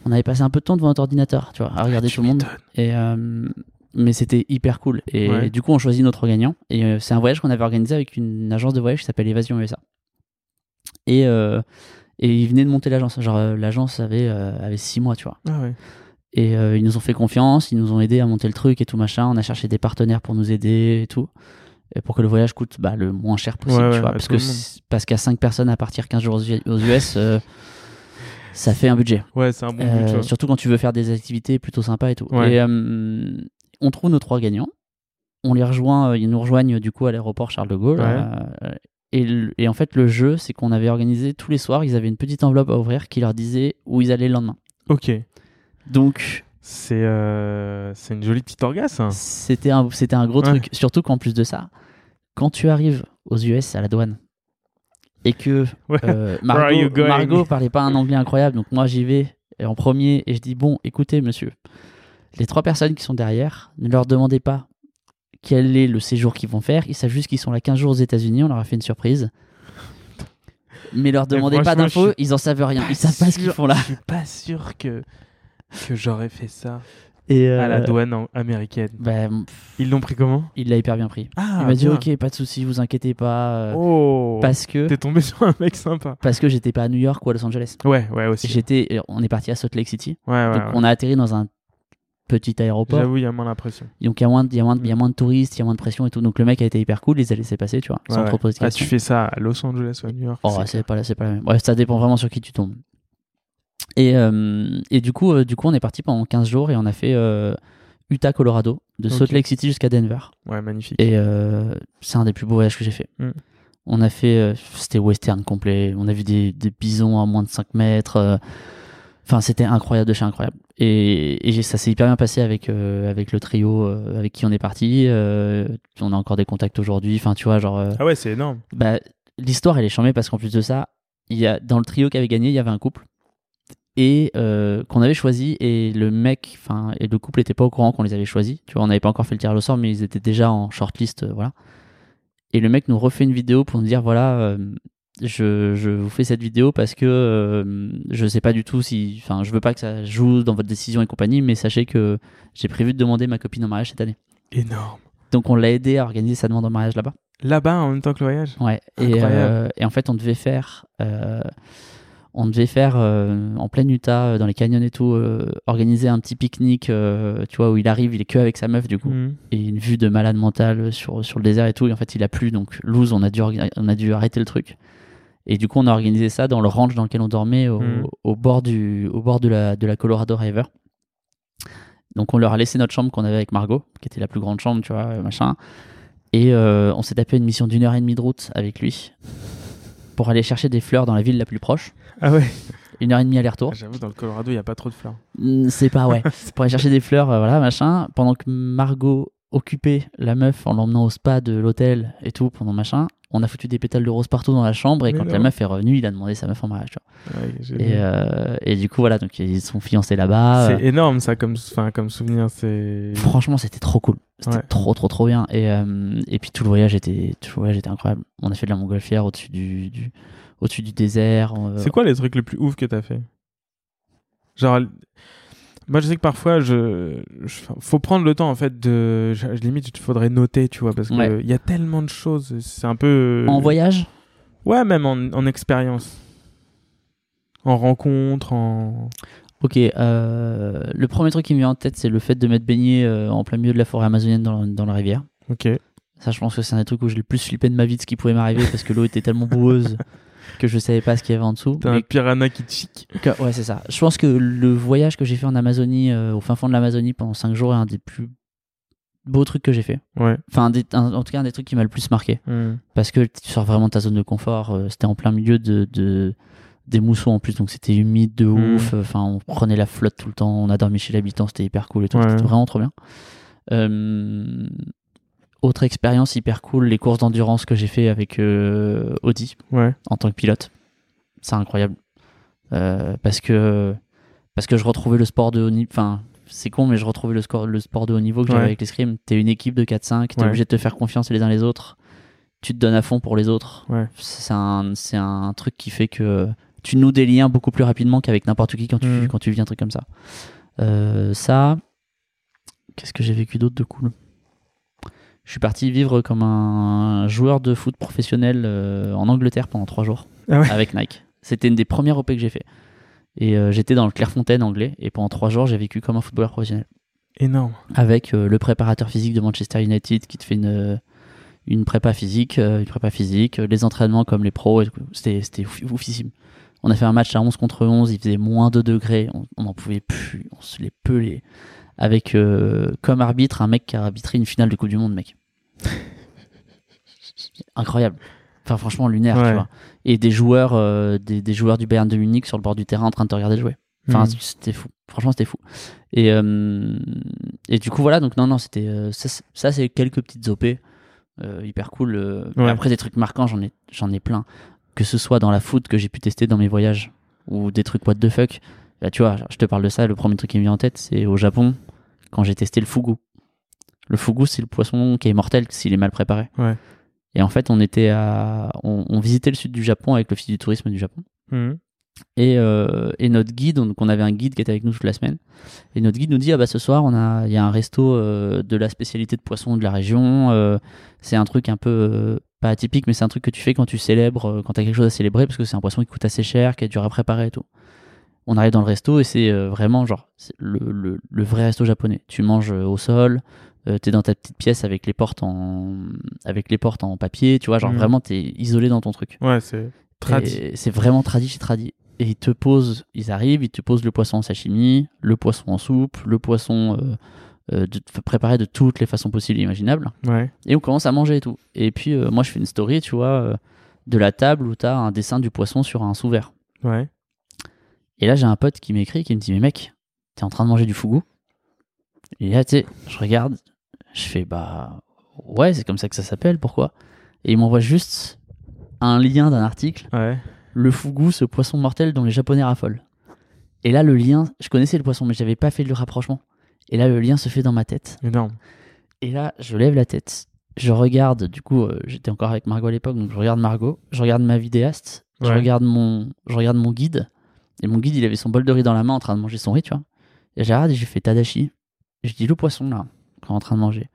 On avait passé un peu de temps devant notre ordinateur, tu vois, à regarder Tu tout le monde. Et euh, mais c'était hyper cool. Et Ouais. du coup, on choisit notre gagnant. Et euh, c'est un voyage qu'on avait organisé avec une agence de voyage qui s'appelle Évasion USA. Et, euh, et ils venaient de monter l'agence. Genre, euh, l'agence avait, euh, avait six mois, tu vois. Ah ouais. Et euh, ils nous ont fait confiance, ils nous ont aidé à monter le truc et tout machin. On a cherché des partenaires pour nous aider et tout. Et pour que le voyage coûte bah, le moins cher possible, Ouais, tu vois. Parce que parce qu'à 5 personnes à partir 15 jours aux US, ça fait un budget. Ouais, c'est un bon Euh, vois. surtout quand tu veux faire des activités plutôt sympas et tout. Ouais. Et euh, on trouve nos trois gagnants. On les rejoint, euh, ils nous rejoignent du coup à l'aéroport Charles de Gaulle. Ouais. euh, et, en fait, le jeu, c'est qu'on avait organisé tous les soirs, ils avaient une petite enveloppe à ouvrir qui leur disait où ils allaient le lendemain. Ok. Donc, C'est euh, une jolie petite orgasme. hein. c'était un, un gros Ouais. truc. Surtout qu'en plus de ça, quand tu arrives aux US à la douane et que euh, Margot, Margot parlait pas un anglais incroyable, donc moi j'y vais et en premier et je dis bon, écoutez monsieur, les trois personnes qui sont derrière, ne leur demandez pas quel est le séjour qu'ils vont faire, ils savent juste qu'ils sont là 15 jours aux États-Unis, on leur a fait une surprise. Mais leur demandez pas d'infos, ils en savent rien, ils savent pas ce qu'ils font là. Je suis pas sûr que, que j'aurais fait ça Et à la euh, douane américaine. ben, Ils l'ont pris comment? il l'a hyper bien pris. Ah, il m'a dit ok, pas de souci, vous inquiétez pas, euh, Oh parce que T'es tombé sur un mec sympa. parce que j'étais pas à New York ou à Los Angeles. Ouais, ouais, aussi. J'étais, on est parti à Salt Lake City, Ouais, ouais. donc ouais. on a atterri dans un petit aéroport. J'avoue, il y a moins l'impression. Donc il y a moins, de- y a moins, de- il y a moins de touristes, il y a moins de pression et tout. Donc le mec a été hyper cool, il les a laissés passer, tu vois, Ouais, sans ouais. trop poser de Ah, tu fais ça à Los Angeles ou à New York Oh, c'est- pas, la- c'est pas la même. Bref, ça dépend vraiment sur qui tu tombes. Et, euh, et du, coup, euh, du coup, on est parti pendant 15 jours et on a fait euh, Utah, Colorado, de Salt. Lake City jusqu'à Denver. Ouais, magnifique. Et c'est un des plus beaux voyages que j'ai fait. Mm. On a fait, c'était western complet. On a vu des, des bisons à moins de 5 mètres. Enfin, c'était incroyable de chez incroyable. Et, ça s'est hyper bien passé avec, euh, avec le trio euh, avec qui on est parti. euh, on a encore des contacts aujourd'hui. Enfin, tu vois, genre. euh, Ah ouais, c'est énorme. bah, l'histoire elle est chambée parce qu'en plus de ça, il y a dans le trio qui avait gagné, il y avait un couple et qu'on avait choisi et le mec, enfin et le couple était pas au courant qu'on les avait choisis. Tu vois, on n'avait pas encore fait le tirage au sort, mais ils étaient déjà en shortlist, voilà. Et le mec nous refait une vidéo pour nous dire voilà, je, je vous fais cette vidéo parce que euh, je sais pas du tout si, enfin, je veux pas que ça joue dans votre décision et compagnie, mais sachez que j'ai prévu de demander ma copine en mariage cette année. Énorme. Donc on l'a aidé à organiser sa demande en mariage là-bas. Là-bas, en même temps que le voyage? Ouais. Et, euh, et en fait, on devait faire, euh, on devait faire euh, en plein Utah, dans les canyons et tout, organiser un petit pique-nique, tu vois, où il arrive, il est que avec sa meuf du coup, Mhm. et une vue de malade mental sur sur le désert et tout. Et en fait, il a plu, donc loose, on a dû on a dû arrêter le truc. Et du coup, on a organisé ça dans le ranch dans lequel on dormait, au, Mhm. au bord du, au bord de la de la Colorado River. Donc on leur a laissé notre chambre qu'on avait avec Margot, qui était la plus grande chambre, tu vois, euh, machin. Et euh, on s'est tapé une mission d'une heure et demie de route avec lui pour aller chercher des fleurs dans la ville la plus proche. Ah ouais Une heure et demie aller-retour. Ah, J'avoue, dans le Colorado, il n'y a pas trop de fleurs. C'est pas ouais. pour aller chercher des fleurs, euh, voilà, machin. Pendant que Margot occupait la meuf en l'emmenant au spa de l'hôtel et tout, pendant machin, on a foutu des pétales de rose partout dans la chambre. Et Mais quand la meuf est revenue, il a demandé sa meuf en mariage. Ouais, Et, euh, et du coup, voilà, donc ils sont fiancés là-bas. C'est énorme, ça, comme, comme souvenir. C'est. Franchement, c'était trop cool. C'était Ouais. trop, trop, trop bien. Et, euh, et puis tout le voyage était, tout le voyage était incroyable. On a fait de la montgolfière au-dessus du, du, au-dessus du désert. euh, C'est quoi les trucs les plus ouf que t'as fait? Genre, moi je sais que parfois, je, je- faut prendre le temps en fait de, je, limite, il faudrait noter, tu vois, parce que Ouais. y a tellement de choses. C'est un peu. En voyage? Ouais, même en, en expérience, en rencontre, en. Ok, euh, le premier truc qui me vient en tête, c'est le fait de m'être baigné euh, en plein milieu de la forêt amazonienne dans, dans la rivière. Ok. Ça, je pense que c'est un des trucs où j'ai le plus flippé de ma vie de ce qui pouvait m'arriver parce que l'eau était tellement boueuse que je savais pas ce qu'il y avait en dessous. T'as un piranha qui chic. ouais, c'est ça. Je pense que le voyage que j'ai fait en Amazonie, euh, au fin fond de l'Amazonie pendant 5 jours, est un des plus beaux trucs que j'ai fait. Ouais. Enfin, un des- un- en tout cas, un des trucs qui m'a le plus marqué. Hmm. parce que tu sors vraiment de ta zone de confort. euh, C'était en plein milieu de, de, des mousseaux en plus, donc c'était humide de Mhm. ouf. Enfin, on prenait la flotte tout le temps. On a dormi chez l'habitant, c'était hyper cool et tout. Ouais. C'était vraiment trop bien. Euh, autre expérience hyper cool, les courses d'endurance que j'ai fait avec euh, Audi Ouais. en tant que pilote. C'est incroyable. Euh, parce que parce que je retrouvais le sport de haut niveau. Enfin, c'est con, mais je retrouvais le, score, le sport de haut niveau que j'avais Ouais. avec l'escrime. T'es une équipe de 4-5, t'es Ouais. obligé de te faire confiance les uns les autres. Tu te donnes à fond pour les autres. C'est un, un truc qui fait que tu noues des liens beaucoup plus rapidement qu'avec n'importe qui quand tu, Mhm. quand tu vis un truc comme ça. Euh, ça, qu'est-ce que j'ai vécu d'autre de cool? Je suis parti vivre comme un joueur de foot professionnel euh, en Angleterre pendant trois jours Ah ouais. avec Nike. C'était une des premières OP que j'ai fait. Et euh, j'étais dans le Clairefontaine anglais et pendant trois jours j'ai vécu comme un footballeur professionnel Énorme. avec euh, le préparateur physique de Manchester United qui te fait une, une prépa physique, une prépa physique, les entraînements comme les pros, c'était c'était ouf- oufissime. On a fait un match à 11 contre 11, il faisait moins 2 degrés, on on n'en pouvait plus, on se les pelait. Avec euh, comme arbitre un mec qui a arbitré une finale de Coupe du Monde, mec. Incroyable. Enfin, franchement, lunaire, Ouais. tu vois. Et des joueurs, euh, des, des joueurs du Bayern de Munich sur le bord du terrain en train de te regarder jouer. Enfin, Mhm. c'était fou. Franchement, c'était fou. Et, euh, et du coup, voilà. Donc, non, non, c'était. ça, c'est- ça, c'est quelques petites OP. hyper cool. Ouais. Après, des trucs marquants, j'en ai, j'en ai plein. Que ce soit dans la foot que j'ai pu tester dans mes voyages ou des trucs what the fuck. Là, tu vois, je te parle de ça. Le premier truc qui me vient en tête, c'est au Japon, quand j'ai testé le fugu. Le fugu, c'est le poisson qui est mortel s'il est mal préparé. Ouais. Et en fait, on était à. On, on visitait le sud du Japon avec l'Office du tourisme du Japon. Mhm. Et, euh, et notre guide, donc on avait un guide qui était avec nous toute la semaine. Et notre guide nous dit ah bah ce soir on a il y a un resto euh, de la spécialité de poisson de la région. euh, c'est un truc un peu pas atypique, mais c'est un truc que tu fais quand tu célèbres, quand t'as quelque chose à célébrer, parce que c'est un poisson qui coûte assez cher, qui est dur à préparer et tout. On arrive dans le resto et c'est euh, vraiment genre le, le, le vrai resto japonais. Tu manges euh, au sol, euh, t'es dans ta petite pièce avec les portes en avec les portes en papier, tu vois, genre Mhm. vraiment t'es isolé dans ton truc. Ouais, c'est tradi. C'est vraiment tradi chez tradi. Et ils te posent, ils arrivent, ils te posent le poisson en sashimi, le poisson en soupe, le poisson euh, euh, de, préparé de toutes les façons possibles et imaginables. Ouais. Et on commence à manger et tout. Et puis moi je fais une story, tu vois, de la table où t'as un dessin du poisson sur un sous-verre. Ouais. Et là j'ai un pote qui m'écrit qui me dit mais mec, t'es en train de manger du fugu Et là tu sais, je regarde, je fais bah ouais c'est comme ça que ça s'appelle, pourquoi? Et il m'envoie juste un lien d'un article Ouais. le fugu, ce poisson mortel dont les Japonais raffolent. Et là, le lien, je connaissais le poisson, mais j'avais pas fait le rapprochement. Et là, le lien se fait dans ma tête. Énorme. Et là, je lève la tête. Je regarde, du coup, euh, j'étais encore avec Margot à l'époque, donc je regarde Margot, je regarde ma vidéaste, je regarde mon, je regarde mon guide. Et mon guide, il avait son bol de riz dans la main en train de manger son riz, tu vois. Et je regarde et j'ai fait Tadashi. Je dis le poisson là, qu'on est en train de manger.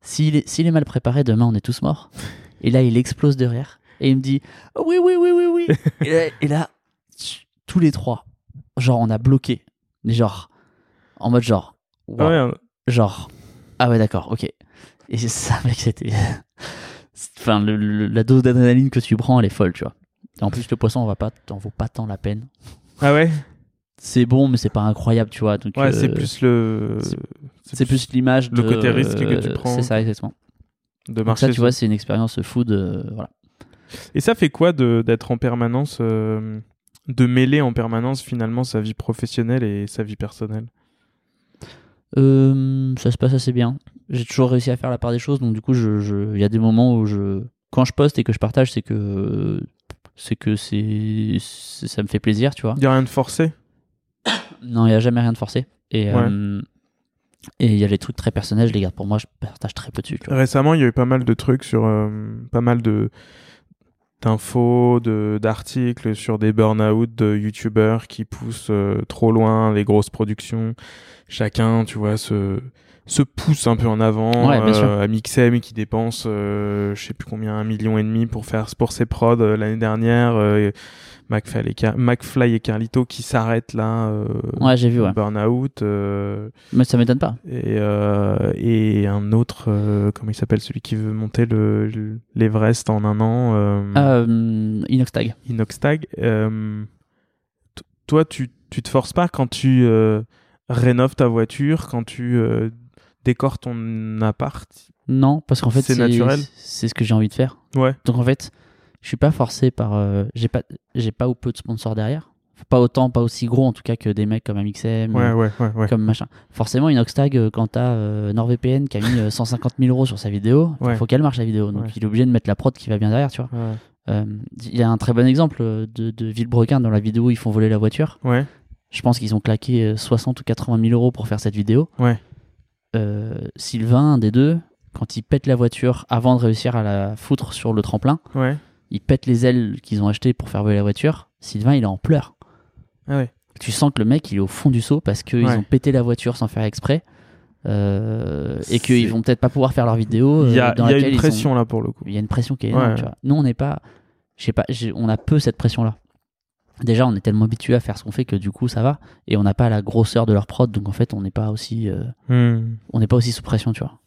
S'il est, s'il est mal préparé, demain on est tous morts. Et là, il explose de rire. Et il me dit Oh oui, oui, oui, oui, oui. et, là, et là, tch, tous les trois, genre, on a bloqué. Mais genre, en mode genre, Ah ouais, hein. genre, ah ouais, d'accord, ok. Et c'est ça, mec, c'était. Enfin, le- le- la dose d'adrénaline que tu prends, elle est folle, tu vois. Et en plus, le poisson, on va pas, t'en vaut pas tant la peine. Ah ouais? C'est bon, mais c'est pas incroyable, tu vois. Donc, Ouais, euh, c'est plus le. c'est- plus l'image le de- côté risque que tu prends. C'est ça, exactement. de Donc marcher. ça, tu vois, c'est une expérience food, euh, voilà. Et ça fait quoi de d'être en permanence, euh, de mêler en permanence finalement sa vie professionnelle et sa vie personnelle? Euh, ça se passe assez bien. J'ai toujours réussi à faire la part des choses, donc du coup, je, je- il y a des moments où je, quand je poste et que je partage, c'est que c'est que c'est, ça me fait plaisir, tu vois. Il y a rien de forcé? Non, il y a jamais rien de forcé. Et Ouais. euh, et il y a les trucs très personnels, je les garde pour moi, je partage très peu dessus. Tu vois. Récemment, il y a eu pas mal de trucs sur euh, pas mal de d'infos, de d'articles sur des burn-out de youtubeurs qui poussent euh, trop loin les grosses productions. Chacun, tu vois, se se pousse un peu en avant. Ouais, euh, Amixem qui dépense, euh, je sais plus combien, un million et demi pour faire pour ses prods euh, l'année dernière. euh, McFly, et Car- McFly et Carlito qui s'arrêtent là. Ouais, j'ai vu, ouais. Burn-out. Mais ça m'étonne pas. et, et un autre, comment il s'appelle, celui qui veut monter le le- l'Everest en un an, Inoxtag. Inoxtag. Toi, tu, tu te forces pas quand tu rénoves ta voiture, quand tu euh, décores ton appart Non, parce qu'en fait, C'est naturel C'est ce que j'ai envie de faire. Ouais. Donc en fait, Je suis pas forcé par. euh, j'ai pas, j'ai pas ou peu de sponsors derrière. Pas autant, pas aussi gros en tout cas que des mecs comme Amixem, Ouais, ouais, ouais, ouais. comme machin. Forcément, une Oxtag, euh, quand t'as euh, NordVPN qui a mis euh, 150 000 euros sur sa vidéo, il faut qu'elle marche la vidéo. Donc il est obligé de mettre la prod qui va bien derrière, tu vois. Ouais. Euh, Il y a un très bon exemple euh, de, de Villebrequin dans la vidéo où ils font voler la voiture. Ouais. Je pense qu'ils ont claqué euh, 60 ou 80 000 euros pour faire cette vidéo. Ouais. Euh, Sylvain, un des deux, quand il pète la voiture avant de réussir à la foutre sur le tremplin, Ouais. il pète les ailes qu'ils ont achetées pour faire voler la voiture. Sylvain, il est en pleurs. Ah ouais. Tu sens que le mec, il est au fond du seau parce qu'ils Ouais. ont pété la voiture sans faire exprès. euh, et qu'ils vont peut-être pas pouvoir faire leur vidéo. Il y euh, a, dans il y a laquelle une pression là pour le coup. il y a une pression qui est énorme. Ouais. tu vois. Nous, on n'est pas, je sais pas, on a peu cette pression-là. Déjà, on est tellement habitué à faire ce qu'on fait que du coup, ça va, et on n'a pas la grosseur de leur prod, donc en fait, on n'est pas aussi, euh, Hmm. on n'est pas aussi sous pression, tu vois.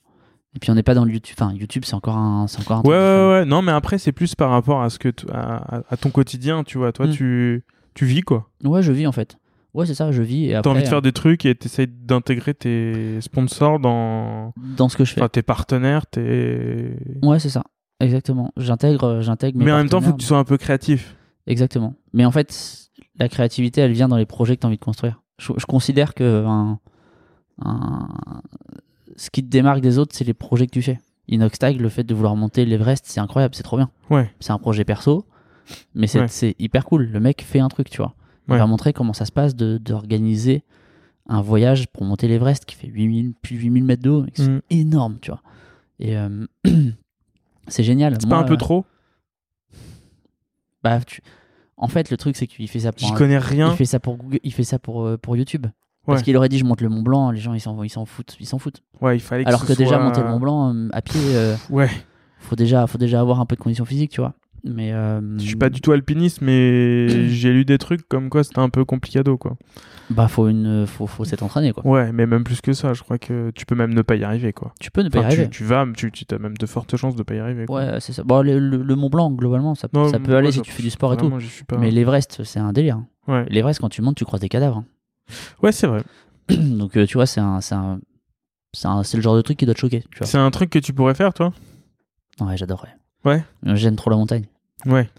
Et puis, on n'est pas dans le YouTube. Enfin, YouTube, c'est encore un, c'est encore un. Ouais, ouais, ouais. Non, mais après, c'est plus par rapport à ce que à, ton quotidien, tu vois. Toi, Hmm. tu, tu vis quoi. Ouais, je vis en fait. Ouais, c'est ça, je vis. Et T'as envie de faire des trucs et t'essayes d'intégrer tes sponsors dans. euh, dans ce que je fais. Enfin, tes partenaires, tes. Ouais, c'est ça. Exactement. J'intègre, euh, j'intègre. Mais en même temps, faut partenaires. que tu sois un peu créatif. Exactement. Mais en fait, la créativité, elle vient dans les projets que tu as envie de construire. Je, je considère que un, un- ce qui te démarque des autres, c'est les projets que tu fais. Inoxtag, le fait de vouloir monter l'Everest, c'est incroyable, c'est trop bien. Ouais. C'est un projet perso, mais c'est Ouais. hyper cool. Le mec fait un truc, tu vois. Il Ouais. va montrer comment ça se passe de- d'organiser un voyage pour monter l'Everest qui fait 8000, plus 8000 mètres de haut. C'est Mm. énorme, tu vois. Et euh, c'est génial. C'est pas un peu euh, trop? Bah, tu- En fait, le truc, c'est qu'il fait ça pour J'y un- connais rien. il fait ça pour Google, il fait ça pour, euh, pour YouTube. Ouais. Parce qu'il aurait dit je monte le Mont Blanc, les gens ils s'en ils s'en foutent, ils s'en foutent. Ouais, il fallait que Alors que déjà soit- monter le Mont Blanc euh, à pied, euh, Ouais. faut déjà faut déjà avoir un peu de conditions physiques, tu vois. Mais euh, Je suis pas du tout alpiniste, mais j'ai lu des trucs comme quoi c'était un peu complicado, quoi. bah faut une faut faut s'être entraîné quoi. Ouais, mais même plus que ça, je crois que tu peux même ne pas y arriver, quoi. Tu peux ne pas Enfin, y arriver. tu, tu vas, tu, tu as même de fortes chances de pas y arriver. quoi. Ouais, c'est ça. Bon, le, le- le Mont Blanc globalement, ça, Non, ça peut aller si tu fais du sport et tout. Pas. Mais l'Everest, c'est un délire. hein. Ouais, L'Everest quand tu montes, tu croises des cadavres. hein. ouais c'est vrai. Donc euh, tu vois, c'est un c'est un c'est un- le genre de truc qui doit te choquer. C'est un truc que tu pourrais faire, toi? Ouais, j'adorerais. Ouais. J'aime trop la montagne. Ouais.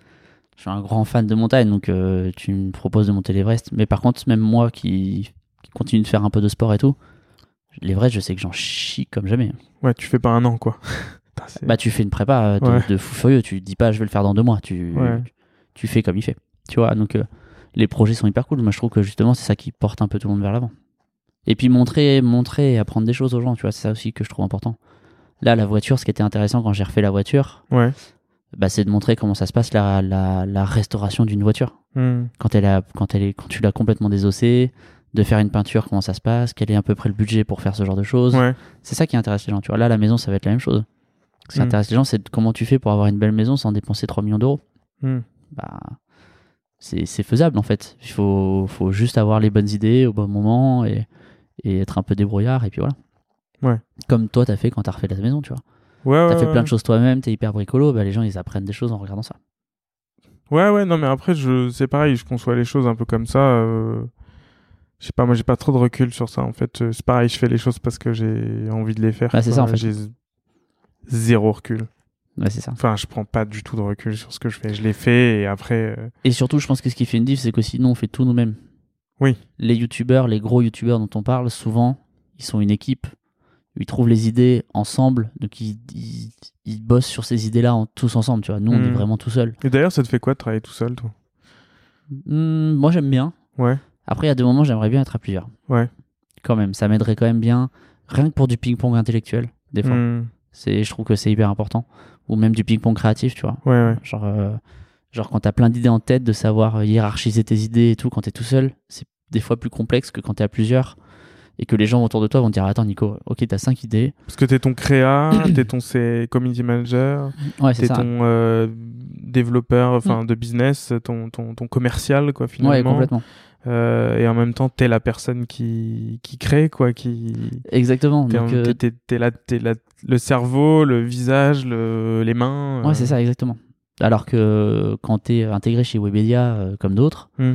Je suis un grand fan de montagne, donc euh, tu me proposes de monter l'Everest. Mais par contre, même moi qui, qui continue de faire un peu de sport et tout, l'Everest, je sais que j'en chie comme jamais. Ouais, tu fais pas un an, quoi. Putain, Bah, tu fais une prépa euh, de, Ouais. de fou furieux. Tu dis pas, je vais le faire dans deux mois. Tu, Ouais. tu fais comme il fait. Tu vois, donc euh, les projets sont hyper cool. Moi, je trouve que justement, c'est ça qui porte un peu tout le monde vers l'avant. Et puis montrer, montrer et apprendre des choses aux gens, tu vois, c'est ça aussi que je trouve important. Là, la voiture, ce qui était intéressant quand j'ai refait la voiture, Ouais. bah, c'est de montrer comment ça se passe la, la, la restauration d'une voiture. Hmm. quand elle a, quand elle est, quand tu l'as complètement désossée, de faire une peinture, comment ça se passe, quel est à peu près le budget pour faire ce genre de choses. Ouais. C'est ça qui intéresse les gens. Tu vois, là, la maison, ça va être la même chose. Ce qui Mm. intéresse les gens, c'est comment tu fais pour avoir une belle maison sans dépenser 3 millions d'euros. Hmm. Bah, c'est c'est faisable en fait. Il faut, faut juste avoir les bonnes idées au bon moment et, et être un peu débrouillard et puis voilà. Ouais. Comme toi, t'as fait quand t'as refait ta maison, tu vois. Ouais, T'as ouais, fait ouais. plein de choses toi-même, t'es hyper bricolo, bah, les gens ils apprennent des choses en regardant ça. Ouais, ouais, non, mais après, je... c'est pareil, je conçois les choses un peu comme ça. euh, Je sais pas, moi, j'ai pas trop de recul sur ça, en fait. Euh, C'est pareil, je fais les choses parce que j'ai envie de les faire. Bah, c'est ça, en fait. J'ai zéro recul. Ouais, c'est ça. Enfin, je prends pas du tout de recul sur ce que je fais. Je l'ai fait et après. euh, Et surtout, je pense que ce qui fait une diff, c'est que sinon on fait tout nous-mêmes. Oui. Les youtubeurs, les gros youtubeurs dont on parle, souvent, ils sont une équipe. Ils trouvent les idées ensemble, donc ils, ils, ils bossent sur ces idées-là en- tous ensemble. Tu vois, nous, on est Mm. vraiment tout seul. Et d'ailleurs, ça te fait quoi de travailler tout seul, toi? Hmm, moi, j'aime bien. Ouais. Après, il y a des moments, j'aimerais bien être à plusieurs. Ouais. Quand même, ça m'aiderait quand même bien. Rien que pour du ping-pong intellectuel, des fois. Hmm. C'est, je trouve que c'est hyper important. Ou même du ping-pong créatif, tu vois. Ouais, ouais. Genre, euh, genre quand t'as plein d'idées en tête, de savoir hiérarchiser tes idées et tout, quand t'es tout seul, c'est des fois plus complexe que quand t'es à plusieurs et que les gens autour de toi vont te dire Attends, Nico, ok, t'as cinq idées. Parce que t'es ton créa, t'es ton community manager, Ouais, t'es ton euh, développeur enfin de business, ton, ton, ton commercial, quoi, Ouais, finalement. complètement. Euh, et en même temps, t'es la personne qui, qui crée, quoi, qui. Exactement. T'es, euh, là- t'es là- le cerveau, le visage, le, les mains. ouais, euh. c'est ça, exactement. Alors que quand t'es intégré chez Webedia, euh, comme d'autres, Hmm.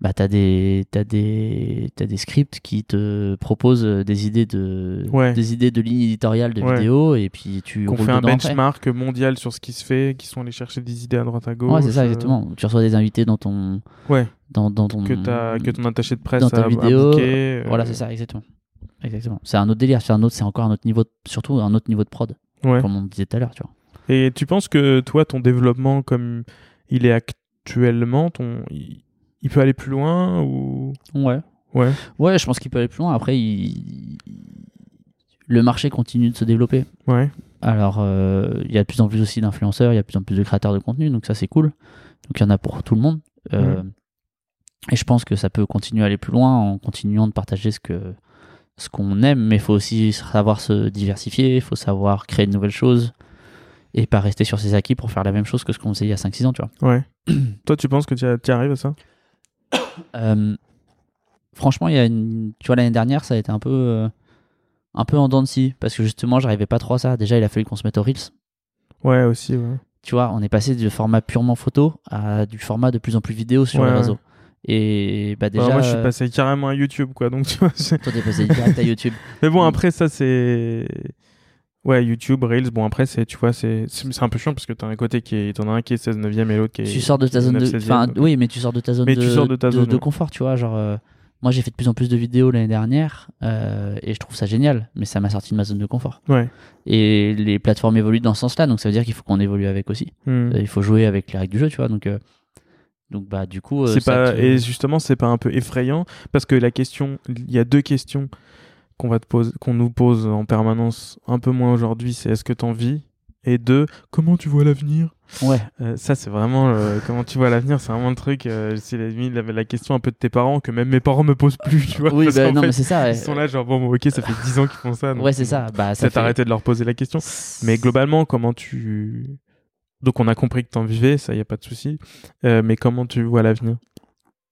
Bah t'as des t'as des t'as des scripts qui te proposent des idées de Ouais. des idées de ligne éditoriale de Ouais. vidéo et puis tu roules fait un après. benchmark mondial sur ce qui se fait, qui sont allés chercher des idées à droite à gauche. Ouais, c'est ça euh, exactement. Tu reçois des invités dans ton Ouais, dans, dans ton que, que ton attaché de presse dans ta a, a vidéo, euh, Voilà, c'est ça exactement. Exactement. C'est un autre délire, c'est un autre c'est encore un autre niveau de- surtout un autre niveau de prod Ouais. comme on disait tout à l'heure, tu vois. Et tu penses que toi, ton développement comme il est actuellement, ton, il, il peut aller plus loin ou? Ouais. ouais, Ouais, je pense qu'il peut aller plus loin. Après, il- le marché continue de se développer. ouais, Alors, euh, il y a de plus en plus aussi d'influenceurs, il y a de plus en plus de créateurs de contenu, donc ça c'est cool. Donc il y en a pour tout le monde. Euh, Et je pense que ça peut continuer à aller plus loin en continuant de partager ce que ce qu'on aime, mais il faut aussi savoir se diversifier, il faut savoir créer de nouvelles choses et pas rester sur ses acquis pour faire la même chose que ce qu'on faisait il y a 5-6 ans, tu vois. ouais. toi, tu penses que tu arrives à ça? Euh, franchement, il y a une... tu vois, l'année dernière, ça a été un peu, euh, un peu en dents de scie parce que justement, j'arrivais pas trop à ça. Déjà, il a fallu qu'on se mette au Reels. Ouais, aussi. Ouais. tu vois, on est passé du format purement photo à du format de plus en plus vidéo sur Ouais, les ouais. réseaux. Et bah déjà, Bah, moi, je suis euh, passé carrément à YouTube, quoi. Donc, tu vois. toi t'es passé direct à YouTube. Mais bon, Mm. après, ça, c'est. Ouais, YouTube, Reels, bon, après, c'est, tu vois, c'est, c'est un peu chiant parce que t'en as un côté qui est, t'en as un qui est 16 neuvième et l'autre qui est. tu sors de ta zone de, 19, 16e, enfin, donc. oui, mais tu sors de ta zone Mais de, tu sors de ta zone, de confort, tu vois, genre. euh, moi, j'ai fait de plus en plus de vidéos l'année dernière euh, et je trouve ça génial, mais ça m'a sorti de ma zone de confort. Ouais. Et les plateformes évoluent dans ce sens-là, donc ça veut dire qu'il faut qu'on évolue avec aussi. Mm. Euh, Il faut jouer avec les règles du jeu, tu vois. Donc, euh, donc bah, du coup, c'est pas te- et justement c'est pas un peu effrayant parce que la question il y a deux questions qu'on va te poser qu'on nous pose en permanence un peu moins aujourd'hui c'est est-ce que t'en vis? Et deux comment tu vois l'avenir? Ouais, Euh, ça c'est vraiment euh, comment tu vois l'avenir c'est vraiment le truc euh, c'est la, la, la question un peu de tes parents que même mes parents me posent plus tu vois oui, parce bah, non, fait, mais c'est ça. ouais. ils sont là genre bon, ok ça fait 10 ans qu'ils font ça donc Ouais, c'est ça. Bah, ça fait... arrêter de leur poser la question mais globalement comment tu donc on a compris que t'en vivais ça y a pas de souci Euh, mais comment tu vois l'avenir?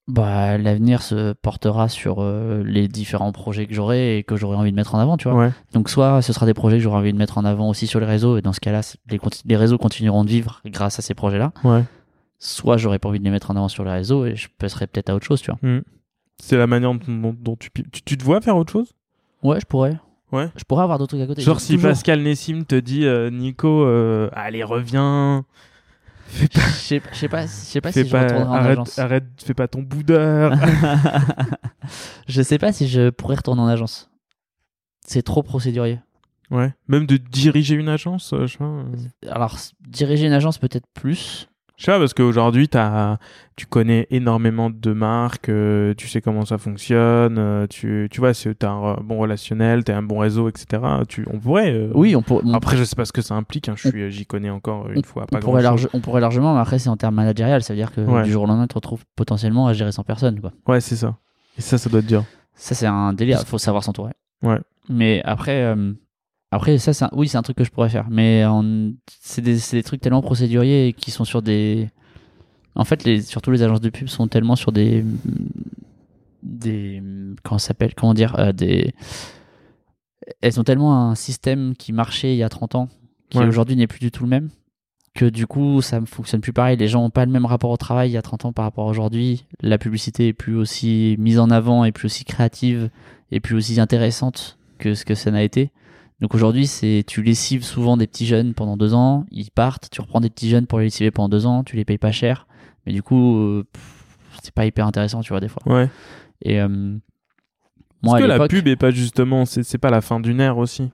Bah, l'avenir se portera sur euh, les différents projets que j'aurai et que j'aurai envie de mettre en avant, tu vois. ouais Donc, soit ce sera des projets que j'aurai envie de mettre en avant aussi sur les réseaux, et dans ce cas-là, les, les réseaux continueront de vivre grâce à ces projets-là. ouais Soit j'aurai pas envie de les mettre en avant sur les réseaux et je passerai peut-être à autre chose, tu vois. Mm. C'est la manière dont, tu, tu. Tu te vois faire autre chose? Ouais, je pourrais. Ouais. Je pourrais avoir d'autres trucs à côté. Genre si toujours- Pascal Nessim te dit euh, Nico, euh, allez reviens, Je sais pas, je sais pas, sais pas si je retournerai en arrête, agence. arrête, fais pas ton boudeur. je sais pas si je pourrais retourner en agence. C'est trop procédurier. ouais. Même de diriger une agence, euh, je euh. Alors, diriger une agence peut-être plus. Je sais pas parce qu'aujourd'hui t'as, tu connais énormément de marques, euh, tu sais comment ça fonctionne, euh, tu, tu vois, si t'as un bon relationnel, t'as un bon réseau, etc. Tu, on pourrait. euh, Oui, on, pour- on Après, je sais pas ce que ça implique. Hein, j'y connais encore une fois pas on pourrait, grand-chose. large- on pourrait largement, mais après c'est en termes managérial, ça veut dire que Ouais. du jour au lendemain tu te retrouves potentiellement à gérer 100 personnes. Quoi. Ouais, c'est ça. Et ça, ça doit être dur. Ça c'est un délire, il faut savoir s'entourer. Ouais. Mais après, après ça, c'est un- oui c'est un truc que je pourrais faire, mais c'est des, trucs tellement procéduriers et qui sont sur des... En fait, les, surtout les agences de pub sont tellement sur des... des comment ça s'appelle Comment dire euh, des... Elles ont tellement un système qui marchait il y a 30 ans, qui Ouais. aujourd'hui n'est plus du tout le même, que du coup ça ne fonctionne plus pareil. Les gens n'ont pas le même rapport au travail il y a 30 ans par rapport à aujourd'hui. La publicité est plus aussi mise en avant, et plus aussi créative, et plus aussi intéressante que ce que ça n'a été. Donc aujourd'hui, c'est tu lessives souvent des petits jeunes pendant deux ans, ils partent, tu reprends des petits jeunes pour les lessiver pendant deux ans, tu les payes pas cher, mais du coup, euh, c'est pas hyper intéressant, tu vois, des fois. Ouais. Et euh, moi, Est-ce à que la pub est pas justement, c'est c'est pas la fin d'une ère aussi?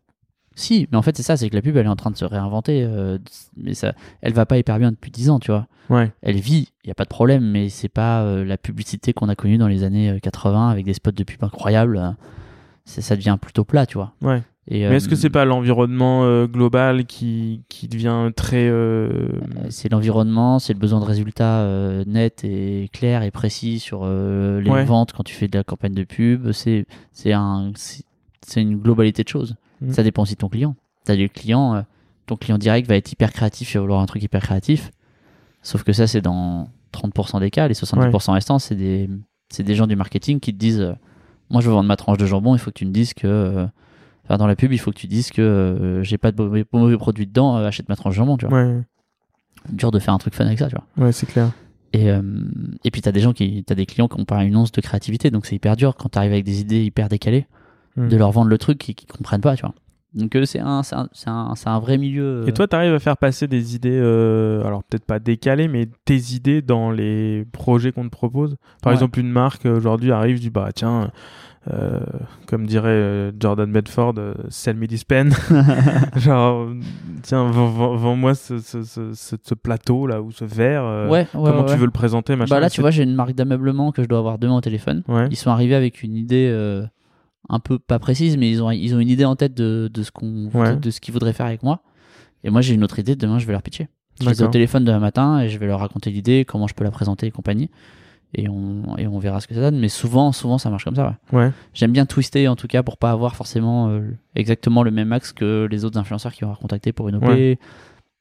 Si, mais en fait, c'est ça, c'est que la pub, elle est en train de se réinventer, euh, mais ça, elle va pas hyper bien depuis 10 ans, tu vois. Ouais. Elle vit, il y a pas de problème, mais c'est pas euh, la publicité qu'on a connue dans les années euh, 80 avec des spots de pub incroyables. c'est- ça devient plutôt plat, tu vois. Ouais. Et, Mais est-ce que euh, c'est pas l'environnement euh, global qui, qui devient très. euh, Euh, C'est l'environnement, c'est le besoin de résultats euh, nets et clairs et précis sur euh, les Ouais. ventes quand tu fais de la campagne de pub. C'est un une globalité de choses. Mhm. Ça dépend aussi de ton client. T'as des clients, euh, ton client direct va être hyper créatif, il va vouloir un truc hyper créatif. Sauf que ça c'est dans 30% des cas, les 70% restants c'est des des gens du marketing qui te disent euh, moi je veux vendre ma tranche de jambon, il faut que tu me dises que euh, enfin, dans la pub il faut que tu dises que euh, j'ai pas de mauvais, mauvais produits dedans, euh, achète ma tranche de jambon, tu vois Ouais, dur de faire un truc fun avec ça, tu vois. ouais, c'est clair. Et, euh, et puis, tu as des gens qui, t'as des clients qui ont pas une once de créativité, donc c'est hyper dur quand tu arrives avec des idées hyper décalées Hmm. de leur vendre le truc et qu'ils comprennent pas, tu vois. Donc, euh, c'est un, c'est un, c'est un, c'est un vrai milieu. euh, Et toi, tu arrives à faire passer des idées, euh, alors peut-être pas décalées, mais tes idées dans les projets qu'on te propose? Par Ouais. exemple, une marque aujourd'hui arrive, dit bah tiens, euh, comme dirait euh, Jordan Bedford, euh, sell me this pen. Genre, tiens, vends- vends- vends-moi ce, ce, ce, ce- ce plateau là ou ce verre. ouais, ouais, comment ouais, tu veux le présenter, machin. Bah là, tu vois, j'ai une marque d'ameublement que je dois avoir demain au téléphone. Ils sont arrivés avec une idée euh, un peu pas précise, mais ils ont, ils ont une idée en tête de, de ce qu'on, de ce qu'ils voudraient faire avec moi. Et moi, j'ai une autre idée. Demain, je vais leur pitcher. Je les ai au téléphone demain matin et je vais leur raconter l'idée, comment je peux la présenter et compagnie. Et on, et on verra ce que ça donne. Mais souvent, souvent, ça marche comme ça. Ouais. Ouais. J'aime bien twister en tout cas pour pas avoir forcément euh, exactement le même axe que les autres influenceurs qui vont contacter pour une OP Ouais.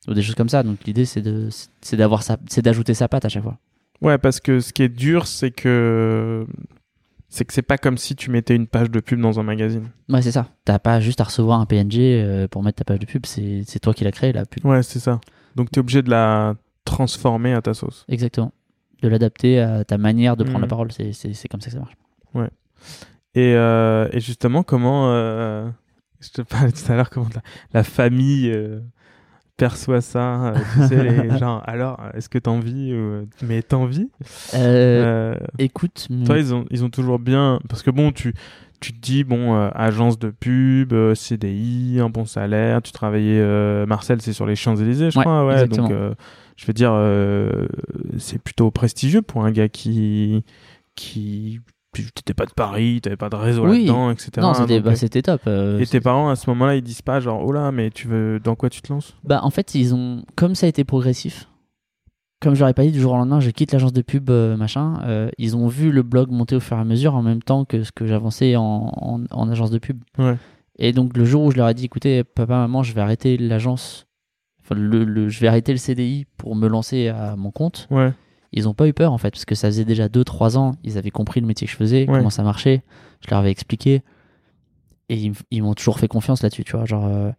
ou des choses comme ça. Donc l'idée c'est de c'est d'avoir c'est d'ajouter sa patte à chaque fois. Ouais, parce que ce qui est dur, c'est que c'est que c'est pas comme si tu mettais une page de pub dans un magazine. Ouais, c'est ça. T'as pas juste à recevoir un PNG euh, pour mettre ta page de pub, c'est c'est toi qui l'as créé la pub. Ouais, c'est ça. Donc tu es obligé de la transformer à ta sauce. Exactement. De l'adapter à ta manière de prendre la parole, c'est comme ça que ça marche. Et, euh, et justement, comment euh, je te parlais tout à l'heure comment la, la famille euh, perçoit ça. tu sais, les gens. Alors, est-ce que t'en vis ou... Mais t'en vis? Écoute, Toi, ils ont, ils ont toujours bien. Parce que bon, tu, tu te dis, bon, euh, agence de pub, euh, CDI, un bon salaire. Tu travaillais. euh, Marcel, c'est sur les Champs-Élysées, je Ouais, crois. Ouais, donc, je veux dire, euh, c'est plutôt prestigieux pour un gars qui. qui T'étais pas de Paris, t'avais pas de réseau Oui. là-dedans, etc. non, c'était bah, euh, top. euh, et tes parents, à ce moment-là, ils disent pas, genre, oh là, mais tu veux. Dans quoi tu te lances? Bah, en fait, ils ont, comme ça a été progressif, comme je leur ai pas dit du jour au lendemain, je quitte l'agence de pub, euh, machin, euh, ils ont vu le blog monter au fur et à mesure en même temps que ce que j'avançais en, en, en agence de pub. Ouais. Et donc, le jour où je leur ai dit, écoutez, papa, maman, je vais arrêter l'agence, le, le- je vais arrêter le CDI pour me lancer à mon compte, Ouais. ils ont pas eu peur en fait, parce que ça faisait déjà 2-3 ans, ils avaient compris le métier que je faisais, Ouais. comment ça marchait, je leur avais expliqué, et ils, m'ont toujours fait confiance là-dessus, tu vois. Genre, euh,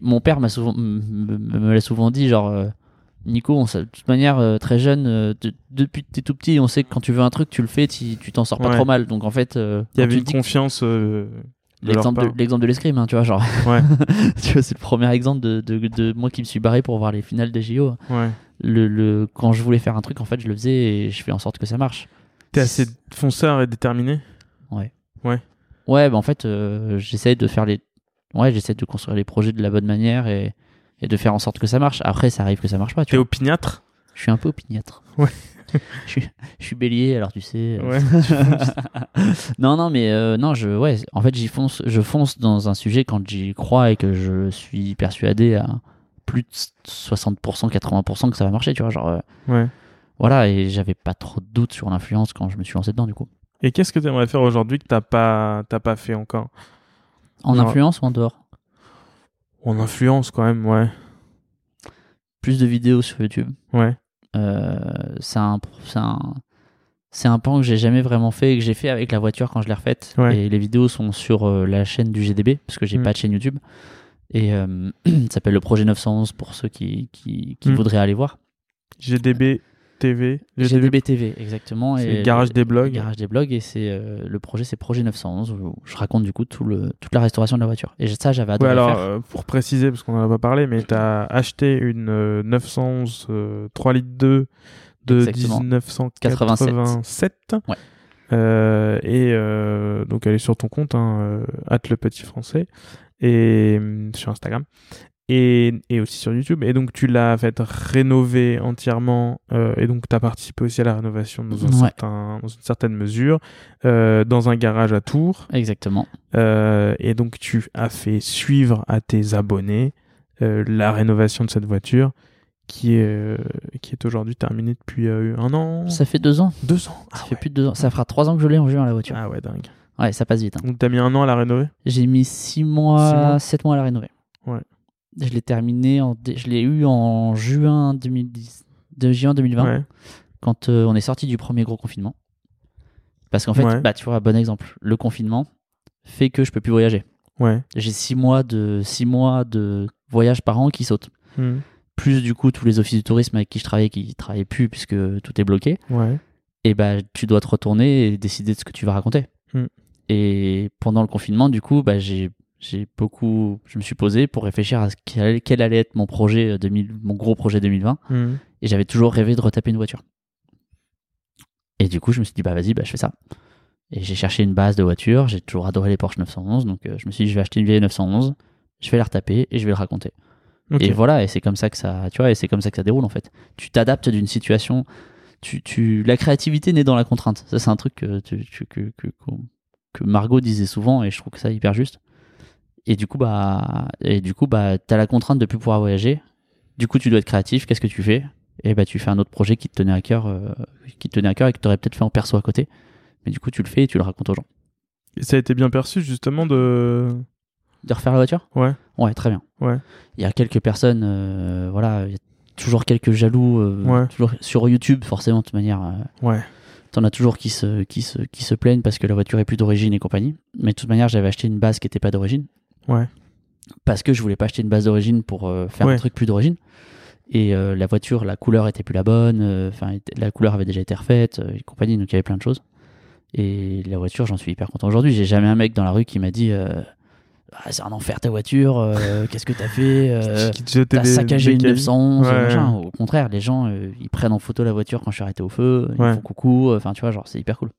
mon père m'a souvent, me, l'a souvent dit, genre, euh, Nico, on, de toute manière, euh, très jeune, euh, de- depuis que t'es tout petit, on sait que quand tu veux un truc, tu le fais, tu t'en sors pas Ouais. trop mal. Donc en fait, euh, Il y avait une que- l'exemple de, de l'escrime, hein, tu vois, genre, Ouais, tu vois, c'est le premier exemple de, de, de moi qui me suis barré pour voir les finales des JO. ouais. Le, le, quand je voulais faire un truc, en fait, je le faisais et je fais en sorte que ça marche. T'es assez fonceur et déterminé? Ouais, bah en fait, euh, j'essaie de faire les. Ouais, j'essaie de construire les projets de la bonne manière et, et de faire en sorte que ça marche. Après, ça arrive que ça marche pas, tu T'es opiniâtre? Je suis un peu opiniâtre. Ouais. je, suis, je suis bélier, alors tu sais. euh. Ouais. non, non, mais euh, non, je, ouais, en fait, j'y fonce, je fonce dans un sujet quand j'y crois et que je suis persuadé à plus de 60%, 80% que ça va marcher, tu vois. Genre, euh, ouais. voilà, et j'avais pas trop de doutes sur l'influence quand je me suis lancé dedans, du coup. Et qu'est-ce que tu aimerais faire aujourd'hui que t'as pas, t'as pas fait encore? En influence ou en dehors? On influence quand même, ouais. Plus de vidéos sur YouTube. Ouais. Euh, c'est un, un, un pan que j'ai jamais vraiment fait et que j'ai fait avec la voiture quand je l'ai refaite. Ouais. Et les vidéos sont sur euh, la chaîne du GDB parce que j'ai Mm. pas de chaîne YouTube. Et euh, ça s'appelle le projet 911 pour ceux qui, qui, qui Mm. voudraient aller voir. GDB TV. GDB TV, exactement. C'est le garage des blogs. le garage des blogs. Et c'est euh, le projet, c'est projet 911 où je raconte du coup tout le, toute la restauration de la voiture. Et ça, j'avais Ouais, adoré alors, faire. euh, pour préciser, parce qu'on en a pas parlé, mais t'as acheté une euh, 911 euh, 3 litres 2 de Exactement. 1987. Ouais. Euh, et donc elle est sur ton compte, hein, at le petit français, et euh, sur Instagram. Et, et aussi sur YouTube. Et donc tu l'as fait rénover entièrement. euh, et donc tu as participé aussi à la rénovation dans, un Ouais. certain, dans une certaine mesure. euh, dans un garage à Tours. Exactement. Euh, et donc tu as fait suivre à tes abonnés la rénovation de cette voiture qui est, qui est aujourd'hui terminée depuis un an, Ça fait deux ans. deux ans. Ça Ah fait plus de deux ans. Ça fera trois ans que je l'ai en juin la voiture. Ah ouais, dingue. Ouais, ça passe vite. hein. Donc t'as mis un an à la rénover? J'ai mis 6 mois, Six mois 7 mois à la rénover. Ouais. Je l'ai terminé, en, je l'ai eu en juin 2010, de juin 2020, Ouais. quand euh, on est sorti du premier gros confinement. Parce qu'en fait, Ouais. bah, tu vois, bon exemple, le confinement fait que je peux plus voyager. Ouais. J'ai 6 mois de six mois de voyage par an qui sautent. Hmm. plus du coup tous les offices du tourisme avec qui je travaillais qui travaillaient plus puisque tout est bloqué, Ouais. et bah tu dois te retourner et décider de ce que tu vas raconter. Hmm. Et pendant le confinement, du coup, bah j'ai j'ai beaucoup, je me suis posé pour réfléchir à quel, quel allait être mon projet euh, 2000, mon gros projet 2020, Mhm. et j'avais toujours rêvé de retaper une voiture. Et du coup, je me suis dit bah vas-y, bah je fais ça. Et j'ai cherché une base de voiture. J'ai toujours adoré les Porsche 911, donc euh, je me suis dit je vais acheter une vieille 911, je vais la retaper et je vais le raconter. Et voilà, et c'est comme ça que ça, tu vois, et c'est comme ça que ça déroule en fait. Tu t'adaptes d'une situation. Tu, tu, la créativité naît dans la contrainte. Ça, c'est un truc que, tu- que, que, que Margot disait souvent, et je trouve que ça hyper juste. Et du coup, bah, et du coup, bah, t'as la contrainte de plus pouvoir voyager. Du coup, tu dois être créatif. Qu'est-ce que tu fais? Et bah, tu fais un autre projet qui te tenait à cœur, euh, qui te tenait à cœur et que t'aurais peut-être fait en perso à côté. Mais du coup, tu le fais et tu le racontes aux gens. Et ça a été bien perçu justement de. De refaire la voiture? Ouais. Ouais, très bien. Ouais. Il y a quelques personnes, euh, voilà, il y a toujours quelques jaloux, euh, Ouais. toujours sur YouTube, forcément, de toute manière. Ouais. T'en as toujours qui se, qui, se, qui se plaignent parce que la voiture est plus d'origine et compagnie. Mais de toute manière, j'avais acheté une base qui était pas d'origine. Ouais. Parce que je voulais pas acheter une base d'origine pour euh, faire Ouais. un truc plus d'origine. Et euh, la voiture, la couleur était plus la bonne. euh, Enfin, la couleur avait déjà été refaite et compagnie. Donc il y avait plein de choses. Et la voiture, j'en suis hyper content aujourd'hui. J'ai jamais un mec dans la rue qui m'a dit Ah, c'est un enfer ta voiture. euh, Qu'est-ce que t'as fait euh, T'as saccagé une cailloux. 911, Ouais. machin. Au contraire, les gens, euh, ils prennent en photo la voiture quand je suis arrêté au feu. Ils Ouais. me font coucou. Enfin, tu vois, genre, c'est hyper cool.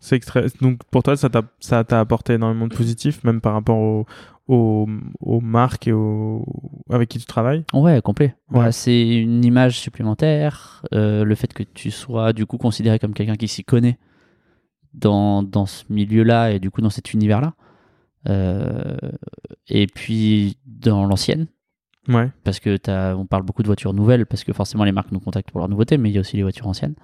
C'est extra... Donc pour toi, ça t'a ça t'a apporté énormément de positif, même par rapport aux, aux, aux marques et aux... avec qui tu travailles? Ouais, complet. Ouais. C'est une image supplémentaire. euh, le fait que tu sois du coup considéré comme quelqu'un qui s'y connaît dans, dans ce milieu-là et du coup dans cet univers-là. Euh, et puis dans l'ancienne, Ouais. parce que t'as, on parle beaucoup de voitures nouvelles, parce que forcément les marques nous contactent pour leurs nouveautés, mais il y a aussi les voitures anciennes.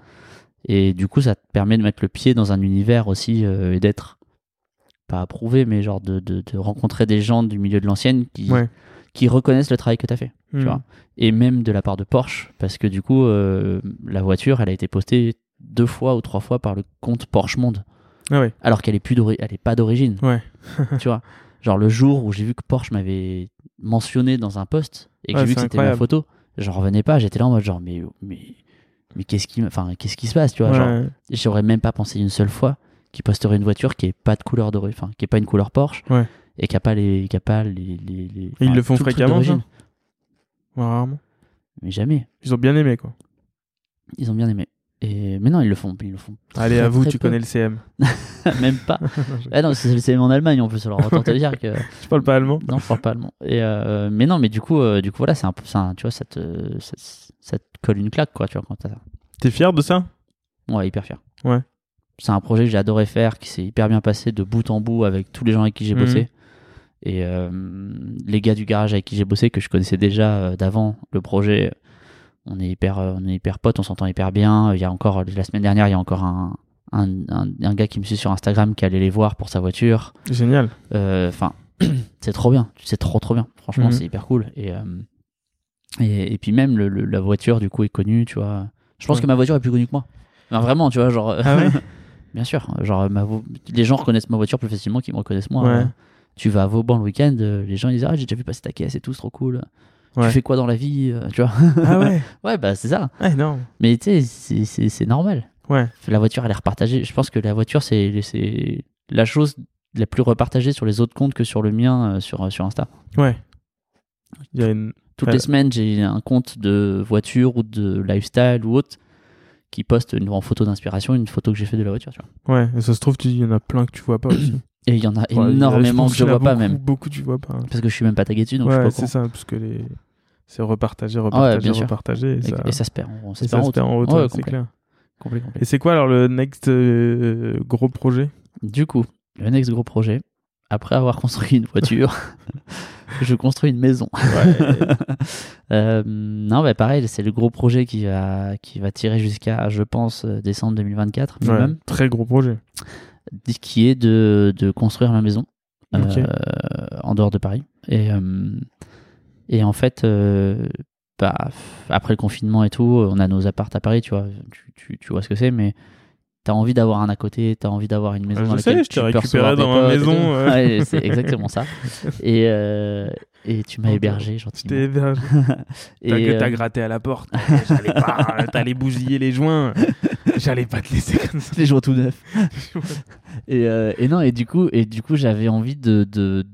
Et du coup, ça te permet de mettre le pied dans un univers aussi euh, et d'être pas approuvé, mais genre de, de, de rencontrer des gens du milieu de l'ancienne qui, Ouais. qui reconnaissent le travail que tu as fait Hmm. vois. et même de la part de Porsche parce que du coup euh, la voiture elle a été postée deux fois ou trois fois par le compte Porsche Monde Ah ouais. alors qu'elle est plus d'ori- elle est pas d'origine Ouais. tu vois genre le jour où j'ai vu que Porsche m'avait mentionné dans un post et que Ouais, j'ai vu que c'était ma photo j'en revenais pas j'étais là en mode genre mais mais mais qu'est-ce qui enfin qu'est-ce qui se passe tu vois Ouais. j'aurais même pas pensé une seule fois qu'il posterait une voiture qui est pas de couleur d'origine enfin qui est pas une couleur Porsche Ouais. et qui a pas les qui a pas les, les, les- Et ils le font fréquemment, ça? Ouais, rarement. mais jamais Ils ont bien aimé, quoi. Ils ont bien aimé. Et... Mais non, ils le font. Ils le font Allez, à vous, tu peu. connais le CM. Même pas. ah non, c'est le CM en Allemagne en plus. Alors autant te dire que. Tu parles pas allemand Non, je parle pas allemand. Et euh, Mais non, mais du coup, euh, du coup voilà, c'est un peu. un- Tu vois, ça te, ça, ça te colle une claque, quoi, tu vois, quand t'as ça. T'es fier de ça? Ouais, hyper fier. Ouais. C'est un projet que j'ai adoré faire, qui s'est hyper bien passé de bout en bout avec tous les gens avec qui j'ai Mhm. bossé. Et euh, les gars du garage avec qui j'ai bossé, que je connaissais déjà d'avant le projet, on est hyper, euh, on est hyper potes, on s'entend hyper bien. Il y a encore, la semaine dernière, il y a encore un, un, un- un gars qui me suit sur Instagram qui allait les voir pour sa voiture. Génial. Euh, Enfin, c'est trop bien, c'est trop trop bien. Franchement, Mhm. c'est hyper cool. Et, euh, et, et puis même le- le- la voiture du coup est connue, tu vois. Je pense Ouais. que ma voiture est plus connue que moi. Enfin, vraiment, tu vois, genre. Ah ouais Bien sûr, genre ma vo- les gens reconnaissent ma voiture plus facilement qu'ils me reconnaissent moi. Ouais. Tu vas à Vauban le week-end, les gens ils disent ah j'ai déjà vu passer ta caisse et tout, c'est trop cool. Ouais. Tu fais quoi dans la vie, euh, tu vois Ah ouais Ouais bah c'est ça. Non. Mais tu sais c'est- normal. Ouais. La voiture elle est repartagée. Je pense que la voiture c'est c'est la chose la plus repartagée sur les autres comptes que sur le mien euh, sur sur Insta. Ouais. Il y a une. Toutes les semaines j'ai un compte de voiture ou de lifestyle ou autre qui poste une, en photo d'inspiration une photo que j'ai fait de la voiture. Tu vois. Ouais, et ça se trouve, il y en a plein que tu vois pas aussi. Et il y en a Ouais, énormément pense que je vois pas beaucoup, même. Beaucoup, tu vois pas. Parce que je suis même pas tagué dessus, donc je ouais, c'est ça, parce que les... c'est ouais, bien sûr. repartagé. Et ça, Et, et ça se perd. On, ça se perd en se perd en route. Ouais, c'est clair. Complet, complet. Et c'est quoi alors le next euh, gros projet? Du coup, le next gros projet, après avoir construit une voiture, je construis une maison. Euh, non, bah pareil, c'est le gros projet qui va, qui va tirer jusqu'à, je pense, euh, décembre 2024 Ouais, minimum, Très gros projet. qui est de, de construire ma maison euh, en dehors de Paris. Et, et en fait, euh, bah, après le confinement et tout, on a nos apparts à Paris, tu vois, tu, tu, tu vois ce que c'est, mais T'as envie d'avoir un à côté, t'as envie d'avoir une maison Ah, dans je sais, laquelle je tu peux recevoir dans ma maison, euh. Ouais, c'est exactement ça. Et, euh, et tu m'as hébergé gentiment. t'ai hébergé. Et, T'as que euh, t'as gratté à la porte. J'allais pas. T'allais bousiller les joints. J'allais pas te laisser comme ça. les jours tout neufs. et, euh, et non, et du coup, et du coup, j'avais envie de, de,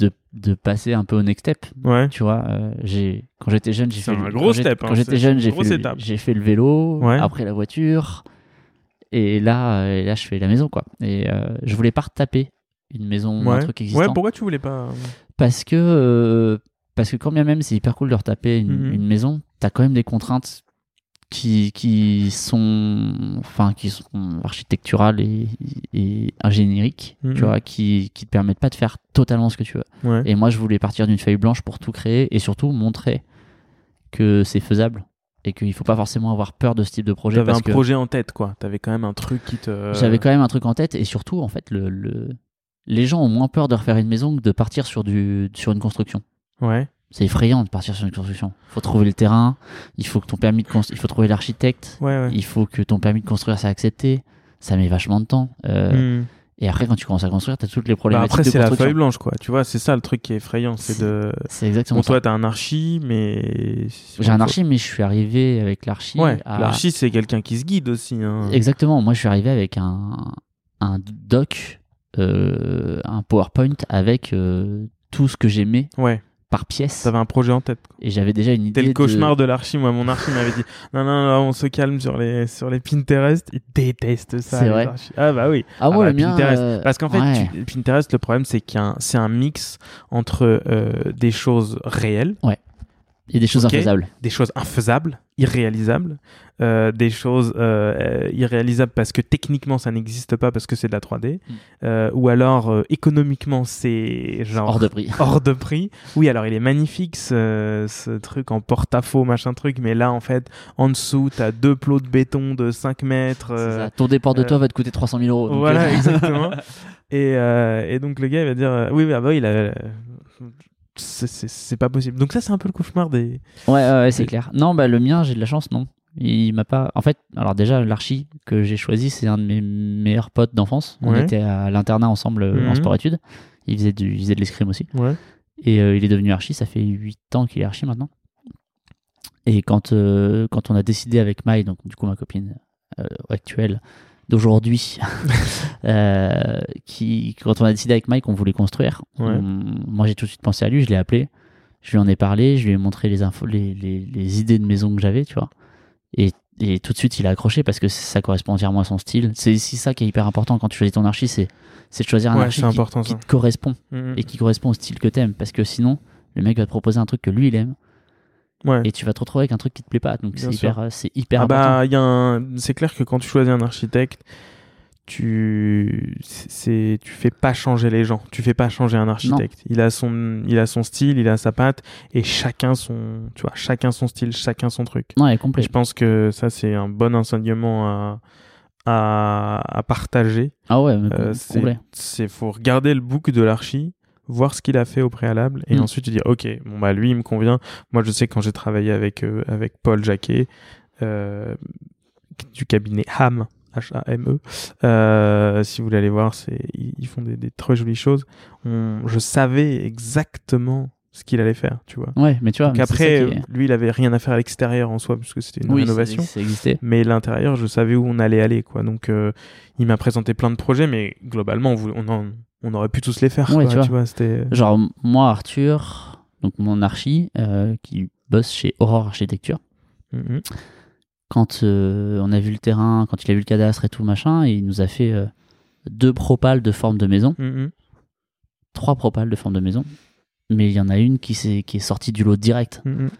de, de passer un peu au next step. Ouais. Tu vois, euh, j'ai quand j'étais jeune, j'ai fait un le- gros quand step, hein, Quand j'étais c'est jeune, une j'ai fait, le- étape. j'ai fait le vélo, Ouais. après la voiture, et là, euh, et là, je fais la maison, quoi. Et euh, je voulais pas retaper une maison, un Ouais. truc existant, Ouais, pourquoi tu voulais pas parce que parce que quand bien même c'est hyper cool de retaper une, Mhm. une maison, t'as quand même des contraintes qui qui sont enfin qui sont architecturales et, et ingénieriques, Mhm. tu vois, qui qui te permettent pas de faire totalement ce que tu veux. Ouais. Et moi, je voulais partir d'une feuille blanche pour tout créer et surtout montrer que c'est faisable et qu'il faut pas forcément avoir peur de ce type de projet T'avais un que projet en tête, quoi. T'avais quand même un truc qui te. j'avais quand même un truc en tête et surtout, en fait, le, le- les gens ont moins peur de refaire une maison que de partir sur, du, sur une construction. Ouais. C'est effrayant de partir sur une construction. Il faut trouver le terrain, il faut que ton permis de construire, il faut trouver l'architecte, Ouais, ouais. il faut que ton permis de construire soit accepté. Ça met vachement de temps. Euh, Hmm. Et après, quand tu commences à construire, tu as toutes les Bah, problématiques après, de c'est la feuille blanche, quoi. Tu vois, c'est ça le truc qui est effrayant. C'est de. C'est exactement Bon, toi, t'as un archi, mais. J'ai un archi, mais je suis arrivé avec l'archi. Ouais, à- l'archi, c'est quelqu'un qui se guide aussi. Hein. Exactement. Moi, je suis arrivé avec un, un doc, euh, un PowerPoint avec euh, tout ce que j'aimais Ouais, par pièce. t'avais un projet en tête. quoi. Et j'avais déjà une idée. C'était le cauchemar de, l'archi. Moi, mon archi m'avait dit non, non, non, on se calme sur les, sur les Pinterest. Il déteste ça. C'est vrai. Ah, bah oui. Ah, Ah le bah. Pinterest. euh, Parce qu'en fait, ouais. tu- Pinterest, le problème, c'est qu'il y a un- c'est un mix entre euh, des choses réelles, Il y a des choses infaisables. des choses infaisables, irréalisables, euh, des choses euh, irréalisables parce que techniquement ça n'existe pas parce que c'est de la 3D, Mm. euh, ou alors économiquement c'est genre Hors de prix. hors de prix. Oui, alors il est magnifique ce, ce truc en porte-à-faux, machin truc, mais là en fait, en dessous, t'as deux plots de béton de 5 mètres. Ça. Ton déport de toi va te coûter 300 000 euros. voilà, exactement. Et, et donc le gars il va dire oui, bah, bah oui, il a- c'est- pas possible. Donc ça c'est un peu le cauchemar des. Ouais, ouais, c'est clair. Non, bah, le mien, j'ai de la chance, non. Il m'a pas. En fait, alors déjà, l'archi que j'ai choisi, c'est un de mes meilleurs potes d'enfance. On Ouais. était à l'internat ensemble euh, en Mhm. sport-études. Il faisait, du... il faisait de l'escrime aussi. Ouais. Et euh, il est devenu archi, ça fait 8 ans qu'il est archi maintenant. Et quand, euh, quand on a décidé avec Maï, donc du coup ma copine euh, actuelle d'aujourd'hui, euh, qui, quand on a décidé avec Mike qu'on voulait construire, Ouais. on- moi j'ai tout de suite pensé à lui, je l'ai appelé, je lui en ai parlé, je lui ai montré les infos, les, les, les idées de maison que j'avais, tu vois. Et, et tout de suite il a accroché parce que ça correspond entièrement à son style. C'est ici ça qui est hyper important quand tu choisis ton archi, c'est c'est de choisir un Ouais, archi qui, te correspond Mhm. et qui correspond au style que t'aimes parce que sinon le mec va te proposer un truc que lui il aime Ouais. et tu vas te retrouver avec un truc qui te plaît pas donc c'est hyper euh, c'est hyper Ah bah, y a un... c'est clair que quand tu choisis un architecte, tu c'est tu fais pas changer les gens, tu fais pas changer un architecte. Il a son il a son style, il a sa patte et chacun son tu vois, chacun son style, chacun son truc. ouais Et complet je pense que ça c'est un bon enseignement à à, à partager. ah ouais mais Euh, c'est faut regarder le book de l'archi, voir ce qu'il a fait au préalable et Mm. ensuite tu dis OK, bon bah lui il me convient. Moi je sais que quand j'ai travaillé avec euh, avec Paul Jacquet euh, du cabinet Ham H-A-M-E. Euh, si vous voulez aller voir, c'est ils, font des, des très jolies choses. On- je savais exactement ce qu'il allait faire, tu vois. ouais mais tu vois Donc mais après, est- lui, il avait rien à faire à l'extérieur en soi, puisque c'était une oui rénovation. ça, Mais l'intérieur, je savais où on allait aller, quoi. Donc, euh, il m'a présenté plein de projets, mais globalement, on, on, aurait pu tous les faire, Ouais, quoi, tu vois. c'était... genre moi Arthur donc mon archi euh, qui bosse chez Aurore Architecture Mhm. quand euh, on a vu le terrain quand il a vu le cadastre et tout machin il nous a fait euh, deux propales de forme de maison Mhm. trois propales de forme de maison mais il y en a une qui, s'est- qui est sortie du lot direct Mhm.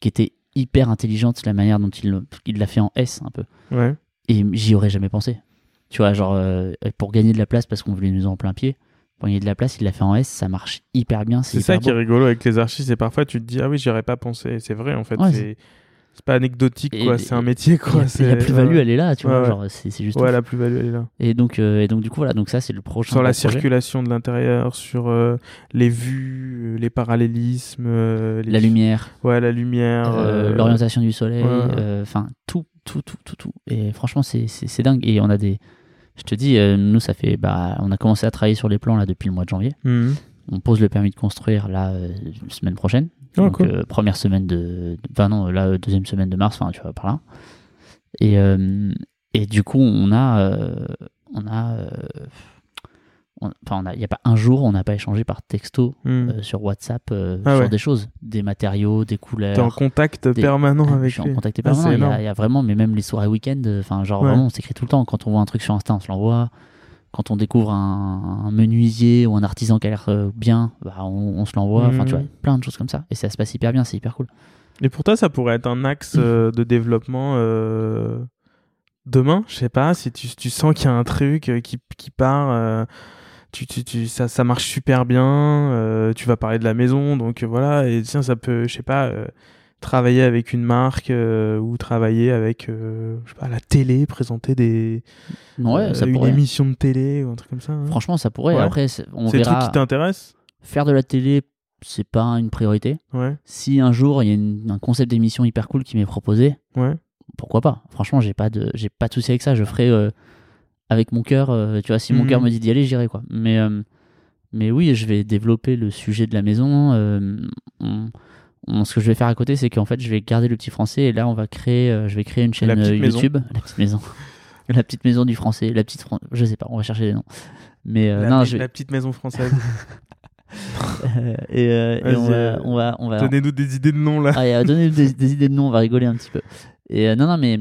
qui était hyper intelligente la manière dont il il l'a fait en S un peu Ouais. et j'y aurais jamais pensé tu vois genre euh, pour gagner de la place parce qu'on voulait nous en plein pied pour gagner de la place il l'a fait en S ça marche hyper bien C'est ça qui est rigolo avec les archis, c'est parfois tu te dis, ah oui, j'y aurais pas pensé. C'est vrai, en fait. Ouais, c'est... c'est pas anecdotique, Et- quoi. C'est un métier, quoi. la- c'est... la plus-value ouais. elle est là tu Ouais, vois ouais. genre c'est juste Ouais, la plus-value, elle est là. et donc euh, et donc du coup voilà donc ça c'est le prochain Sur la projet. circulation de l'intérieur, sur euh, les vues, les parallélismes, euh, les... la lumière Ouais, la lumière. l'orientation du soleil ouais, ouais. enfin tout tout, tout, tout, tout. Et franchement, c'est dingue. Et on a des. Je te dis, euh, nous, ça fait. Bah, on a commencé à travailler sur les plans là depuis le mois de janvier. Mhm. On pose le permis de construire là, euh, semaine prochaine. Ah, Donc, cool. euh, première semaine de. Enfin, non, là, euh, deuxième semaine de mars, enfin, tu vois, par là. Et, et du coup, on a. on a. on- Enfin, il n'y a pas un jour, on n'a pas échangé par texto Mhm. euh, sur WhatsApp euh, Ah sur ouais. des choses, des matériaux, des couleurs. T'es en contact des- permanent Ah, avec je suis en contact Ah, permanent. il, y a, y vraiment, mais même les soirées week-end, euh, enfin, genre Ouais. vraiment, on s'écrit tout le temps. Quand on voit un truc sur Insta, on se l'envoie. Quand on découvre un, un menuisier ou un artisan qui a l'air euh, bien, bah, on, on se l'envoie. Enfin, tu vois, plein de choses comme ça. Et ça se passe hyper bien, c'est hyper cool. Et pour toi, ça pourrait être un axe de développement demain? Je sais pas, si tu, tu sens qu'il y a un truc qui, qui part, tu, tu, tu- ça, ça marche super bien, euh, tu vas parler de la maison, donc euh, voilà, et tiens, ça peut, je sais pas, euh, travailler avec une marque euh, ou travailler avec, je sais pas, la télé, présenter des, Ouais, ça une pourrait. émission de télé ou un truc comme ça. hein. Franchement, ça pourrait. Ouais. Après, on C'est le truc verra. qui t'intéresse Faire de la télé, c'est pas une priorité. Ouais, Si un jour il y a une- un concept d'émission hyper cool qui m'est proposé, ouais. pourquoi pas? Franchement, j'ai pas de j'ai pas de souci avec ça. Je ferai avec mon cœur. euh, tu vois, si mon Mhm. cœur me dit d'y aller, j'irai quoi. Mais euh, mais oui, je vais développer le sujet de la maison. euh, on- on- ce que je vais faire à côté, c'est qu'en fait, je vais garder le petit français et là, on va créer. je vais créer une chaîne La petite maison. YouTube, la petite maison, la petite maison du français, la petite. Fran- Je sais pas, on va chercher les noms. Mais euh, la, non, ma- je vais- la petite maison française. et, euh, on, va, on va on va Donnez-nous des idées de noms là. ah, donner des, des idées de noms, on va rigoler un petit peu. Et euh, non, non, mais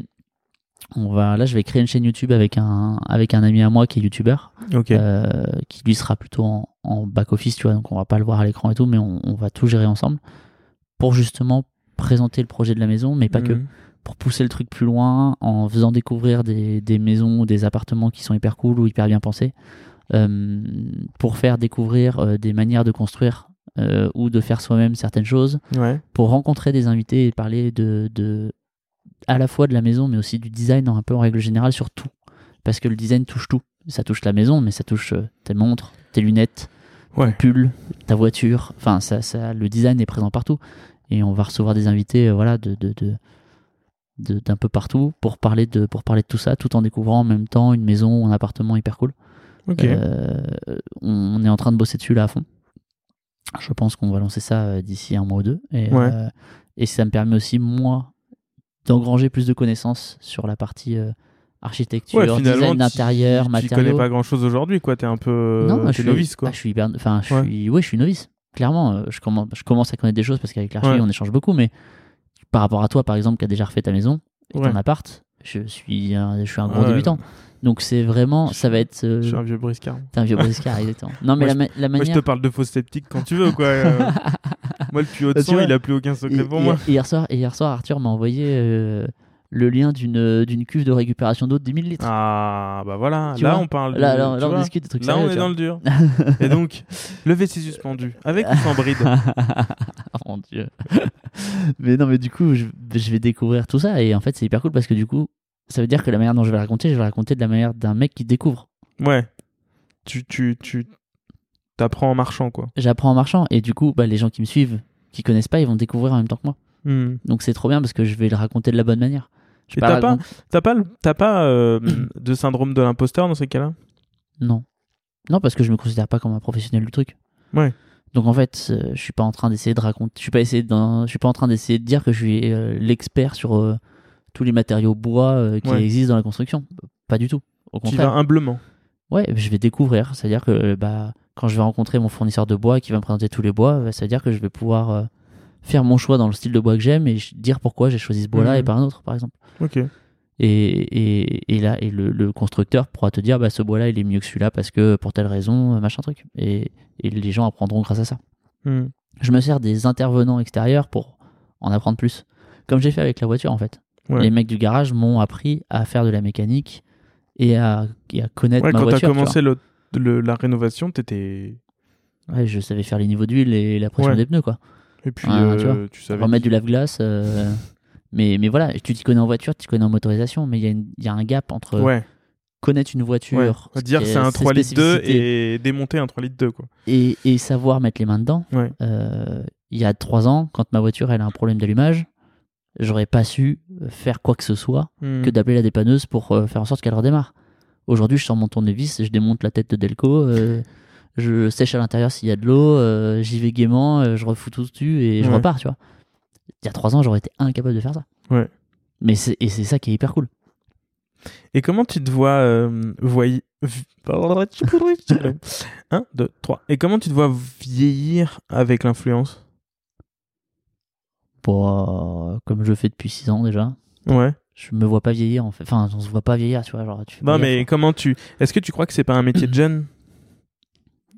on va, là, je vais créer une chaîne YouTube avec un, avec un ami à moi qui est youtubeur, euh, qui lui sera plutôt en, en back-office, tu vois, donc on va pas le voir à l'écran et tout, mais on, on va tout gérer ensemble pour justement présenter le projet de la maison, mais pas que, Mhm. pour pousser le truc plus loin en faisant découvrir des, des maisons ou des appartements qui sont hyper cool ou hyper bien pensés, euh, pour faire découvrir euh, des manières de construire ou de faire soi-même certaines choses Ouais. pour rencontrer des invités et parler de, de à la fois de la maison mais aussi du design un peu en règle générale sur tout parce que le design touche tout ça touche la maison mais ça touche euh, tes montres tes lunettes ton Ouais. pull ta voiture enfin ça, ça le design est présent partout et on va recevoir des invités euh, voilà de, de, de- d'un peu partout pour parler de pour parler de tout ça tout en découvrant en même temps une maison ou un appartement hyper cool euh, on est en train de bosser dessus là à fond. Je pense qu'on va lancer ça d'ici un mois ou deux. Et, Ouais. euh, et ça me permet aussi, moi, d'engranger plus de connaissances sur la partie euh, architecture, Ouais, design d'intérieur, tu- Tu matériaux. connais pas grand chose aujourd'hui, quoi. T'es un peu. non, t'es je suis novice, quoi. ah, je suis hyper. Enfin, je Ouais. suis. Ouais, je suis novice. Clairement, euh, je commence, je commence à connaître des choses parce qu'avec l'archi, Ouais. on échange beaucoup. Mais par rapport à toi, par exemple, qui a déjà refait ta maison et ton appart, je suis, un, je suis un gros débutant. Donc c'est vraiment, ça va être. euh, Je suis un vieux briscard. T'es un vieux briscard, exactement. Non, mais Moi, la, ma- la Moi, je manière. te parle de faux sceptiques quand tu veux, quoi. euh. moi, le tuyau de Bah, sang, il a plus aucun secret Et- pour moi. hier, soir, hier soir, Arthur m'a envoyé euh, le lien d'une d'une cuve de récupération d'eau de 10 000 litres. Ah, bah voilà. Tu là, on parle. de- là, là, tu là, on discute des trucs Là, sérieux, on est dans le dur. Et donc, le WC suspendu, avec ou sans bride oh mon dieu. mais non, mais du coup, je, je vais découvrir tout ça et en fait, c'est hyper cool parce que du coup, ça veut dire que la manière dont je vais raconter, je vais raconter de la manière d'un mec qui découvre. Ouais. Tu, tu, tu t'apprends en marchant, quoi. J'apprends en marchant et du coup, bah, les gens qui me suivent, qui connaissent pas, ils vont découvrir en même temps que moi. Hmm. Donc c'est trop bien parce que je vais le raconter de la bonne manière. Je t'as pas, t'as pas, pas euh, de syndrome de l'imposteur dans ces cas-là? Non. Non, parce que je me considère pas comme un professionnel du truc. Ouais. Donc en fait, euh, je suis pas en train d'essayer de raconter, je suis pas essayé je suis pas en train d'essayer de dire que je suis euh, l'expert sur euh, tous les matériaux bois euh, qui Ouais. existent dans la construction. Pas du tout. Au Tu contraire. vas humblement. Ouais, je vais découvrir. C'est-à-dire que euh, bah, quand je vais rencontrer mon fournisseur de bois qui va me présenter tous les bois, bah, c'est-à-dire que je vais pouvoir euh, faire mon choix dans le style de bois que j'aime et dire pourquoi j'ai choisi ce bois-là Mhm. et pas un autre, par exemple. Ok. Et, et, et là, et le, le constructeur pourra te dire, bah, ce bois-là, il est mieux que celui-là parce que pour telle raison, machin truc. Et, et les gens apprendront grâce à ça. Hmm. Je me sers des intervenants extérieurs pour en apprendre plus. Comme j'ai fait avec la voiture, en fait. Ouais. Les mecs du garage m'ont appris à faire de la mécanique et à, et à connaître Ouais, ma quand t'as voiture. tu commencé le- le- la rénovation, t'étais. Ouais, je savais faire les niveaux d'huile et la pression Ouais. des pneus, quoi. Et puis, Ah, tu euh, vois. tu savais. Remettre du lave-glace. euh, Mais, mais voilà, tu t'y connais en voiture, tu t'y connais en motorisation, mais il y, a y un gap entre Ouais. connaître une voiture, ouais. Dire c'est un ses 3 litres 2 spécificités, et démonter un 3 litres 2, quoi. et, et savoir mettre les mains dedans. Euh, il y a trois ans, quand ma voiture elle a un problème d'allumage, j'aurais pas su faire quoi que ce soit Hmm. que d'appeler la dépanneuse pour euh, faire en sorte qu'elle redémarre. Aujourd'hui, je sors mon tournevis, je démonte la tête de Delco, euh, je sèche à l'intérieur s'il y a de l'eau, euh, j'y vais gaiement, je refous tout dessus et je Ouais. repars, tu vois. Il y a trois ans, j'aurais été incapable de faire ça. Ouais. Mais c'est, et c'est ça qui est hyper cool. Et comment tu te vois voy- 1, 2, 3. Et comment tu te vois vieillir avec l'influence? Euh, comme je fais depuis six ans déjà, Ouais. je me vois pas vieillir en fait. Enfin, on se voit pas vieillir, tu vois. Genre, tu Non, pas mais gaffe. comment tu. Est-ce que tu crois que c'est pas un métier de jeune?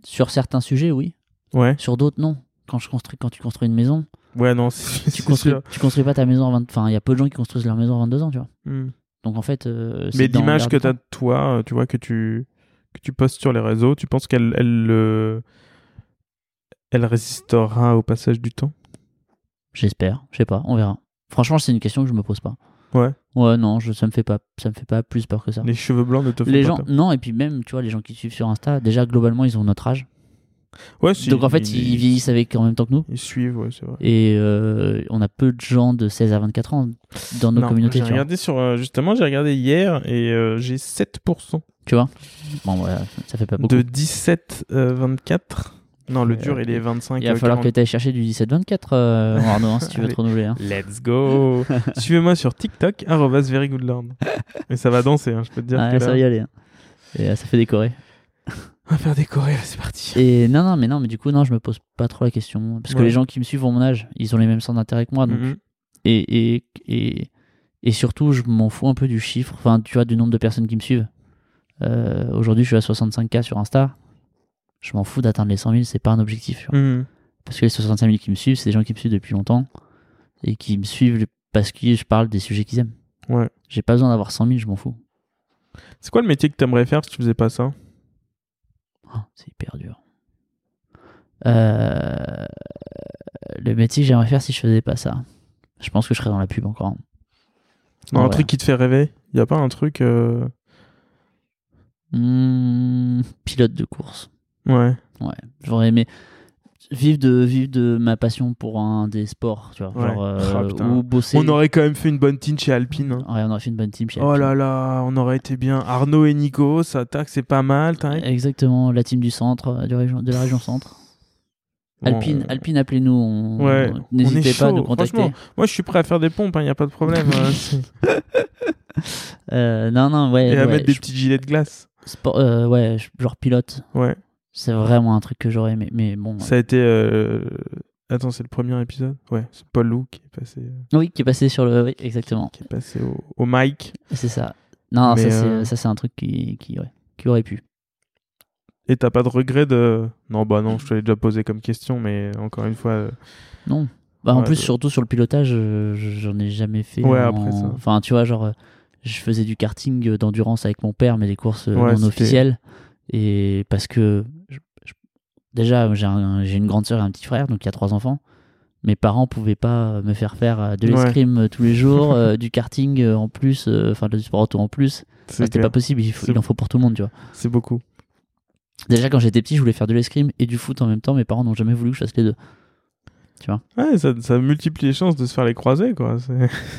Sur certains sujets, oui. Ouais. Sur d'autres, non. Quand, je construis, quand tu construis une maison, Ouais, non, tu construis, sûr. tu construis pas ta maison à 20... Enfin, il y a peu de gens qui construisent leur maison à 22 ans, tu vois. Hmm. Donc en fait, euh, Mais l'image que tu as de toi, euh, tu vois, que tu, que tu postes sur les réseaux, tu penses qu'elle elle, euh, elle résistera au passage du temps? J'espère, je sais pas, on verra. Franchement, c'est une question que je me pose pas. Ouais. Ouais, non, je, ça me fait pas, ça me fait pas plus peur que ça. Les cheveux blancs ne te font Les pas gens, peur. non, et puis même, tu vois, les gens qui suivent sur Insta, déjà globalement, ils ont notre âge. Ouais, si, Donc en fait, ils, vieillissent avec en même temps que nous. Ils suivent, ouais, c'est vrai. Et euh, on a peu de gens de 16 à 24 ans dans nos Non, communautés, J'ai regardé sur. euh, justement, j'ai regardé hier et euh, j'ai 7%. Tu vois? Bon, voilà, ça fait pas beaucoup. De 17 euh, 24. Non, le Euh, dur, il est 25. Il va euh, falloir 40. que tu ailles chercher du 17-24, euh, Arnaud, hein, si tu veux te renouveler. hein. Let's go Suivez-moi sur TikTok, verygoodlord. Et ça va danser, hein, je peux te dire que ça là, va y aller. Et euh, ça fait décorer. on va faire décorer, c'est parti. Et non, non, mais non, mais du coup, non, je me pose pas trop la question. Parce que les gens qui me suivent ont mon âge, ils ont les mêmes centres d'intérêt que moi. Donc, Mhm. et, et, et, et surtout, je m'en fous un peu du chiffre, enfin, tu vois, du nombre de personnes qui me suivent. Euh, Aujourd'hui, je suis à 65K sur Insta. Je m'en fous d'atteindre les 100 000, c'est pas un objectif. Mhm. Parce que les 65 000 qui me suivent, c'est des gens qui me suivent depuis longtemps et qui me suivent parce que je parle des sujets qu'ils aiment. Ouais. J'ai pas besoin d'avoir 100 000, je m'en fous. C'est quoi le métier que t'aimerais faire si tu faisais pas ça? Oh, c'est hyper dur. Euh, Le métier que j'aimerais faire si je faisais pas ça. Je pense que je serais dans la pub encore. Non, Ah un truc qui te fait rêver? Y a pas un truc. euh, Hmm, pilote de course. Ouais. Ouais, j'aurais aimé vivre de vivre de ma passion pour un des sports, tu vois, Ouais. genre euh, Ah, putain. ou bosser. On aurait quand même fait une bonne team chez Alpine. hein. Ouais, on aurait fait une bonne team chez Oh Alpine. là là, on aurait été bien. Arnaud et Nico, ça tac, c'est pas mal. Exactement, la team du centre, euh, du région, de la région centre. Bon, Alpine, euh, Alpine, appelez-nous. on- Ouais, N'hésitez pas à nous contacter. Moi, je suis prêt à faire des pompes, il n'y a pas de problème. euh, c'est- Euh, non, non, ouais. et à ouais, mettre des je- petits gilets de glace. sport- ouais, genre pilote. Ouais. C'est vraiment un truc que j'aurais aimé. Mais bon. Ça a été. euh, Attends, c'est le premier épisode? Ouais, c'est Paul Lou qui est passé, euh, Oui, qui est passé sur le. Oui, exactement. qui est passé au, au mic. C'est ça. Non, Mais, ça, c'est, euh, ça, c'est un truc qui, qui, ouais, qui aurait pu. Et t'as pas de regret de. Non, bah non, je te l'ai déjà posé comme question, mais encore une fois. euh, Non. Bah, en Ouais, plus, de- surtout sur le pilotage, euh, j'en ai jamais fait. Ouais, en- après ça. Enfin, tu vois, genre, euh, je faisais du karting euh, d'endurance avec mon père, mais des courses euh, Ouais, non c'était- officielles. Et parce que, déjà, j'ai, un- j'ai une grande sœur et un petit frère, donc il y a trois enfants. Mes parents pouvaient pas me faire faire euh, de l'escrime euh, tous les jours, euh, du karting en plus, enfin, du sport auto en plus. C'est C'était pas possible, il, faut- C'est- il en faut pour tout le monde, tu vois. C'est beaucoup. Déjà, quand j'étais petit, je voulais faire de l'escrime et du foot en même temps. Mes parents n'ont jamais voulu que je fasse les deux. Ouais, ça, ça multiplie les chances de se faire les croiser, quoi.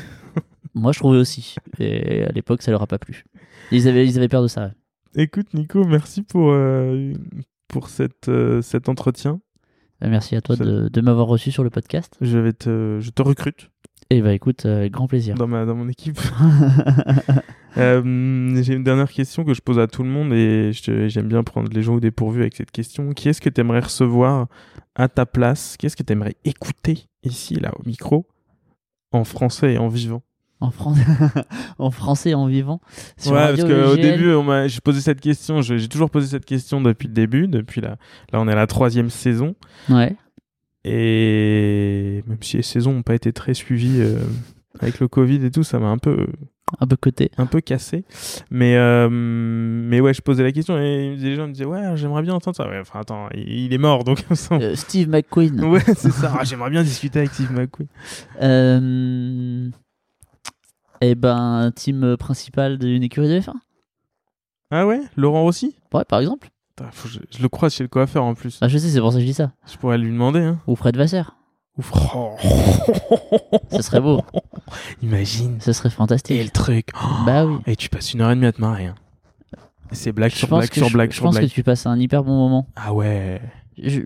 Moi, je trouvais aussi. Et à l'époque, ça leur a pas plu. Ils avaient, ils avaient peur de ça. Écoute, Nico, merci pour, euh, pour cette, euh, cet entretien. Euh, Merci à toi Ça- de, de m'avoir reçu sur le podcast. Je, vais te, je te recrute Et bah écoute, euh, grand plaisir. dans, ma, dans mon équipe. Euh, J'ai une dernière question que je pose à tout le monde et j'aime bien prendre les gens au dépourvu avec cette question. Qui est-ce que tu aimerais recevoir à ta place? Qui est-ce que tu aimerais écouter ici, là, au micro, en français et en vivant en, Fran- en français, en vivant. Sur Ouais, Radio parce qu'au VGL. début, j'ai posé cette question, j'ai toujours posé cette question depuis le début, depuis la, là on est à la troisième saison, Ouais. et même si les saisons n'ont pas été très suivies euh, avec le Covid et tout, ça m'a un peu, Un peu côté. un peu cassé. Mais, euh, mais ouais, je posais la question et les gens me disaient, ouais, j'aimerais bien entendre ça. Ouais, enfin, attends, il, il est mort, donc Euh, Steve McQueen. Ouais, c'est ça. Ah, j'aimerais bien discuter avec Steve McQueen. Euh... Eh ben, team principal d'une écurie de F1. Ah ouais? Laurent Rossi Ouais, par exemple. Putain, faut que je, je le croise chez le coiffeur en plus. Ah, je sais, c'est pour ça que je dis ça. Je pourrais lui demander. Hein. Ou Fred Vasseur. Ouf. Ce serait beau. Imagine. Ce serait fantastique. Et le truc. Bah oui. Et tu passes une heure et demie à te marrer. hein. C'est blague Je sur blague sur je- blague je sur pense blague. que tu passes un hyper bon moment. Ah ouais.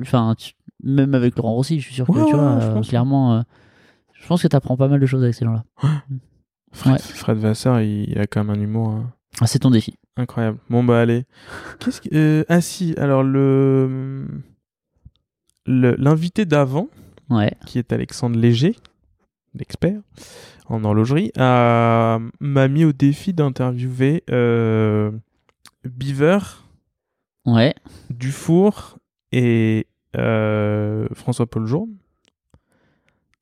Enfin, même avec Laurent Rossi, je suis sûr que Ouais, tu ouais, vois, je euh, pense. clairement, euh, je pense que tu apprends pas mal de choses avec ces gens-là. Fred, Ouais. Fred Vasseur, il, il a quand même un humour hein, Ah, c'est ton défi. incroyable. Bon bah allez. Qu'est-ce que euh, ah si alors le- l'invité d'avant Ouais. qui est Alexandre Léger, l'expert en horlogerie, a- m'a mis au défi d'interviewer euh, Beaver, Ouais. Dufour et euh, François-Paul Journe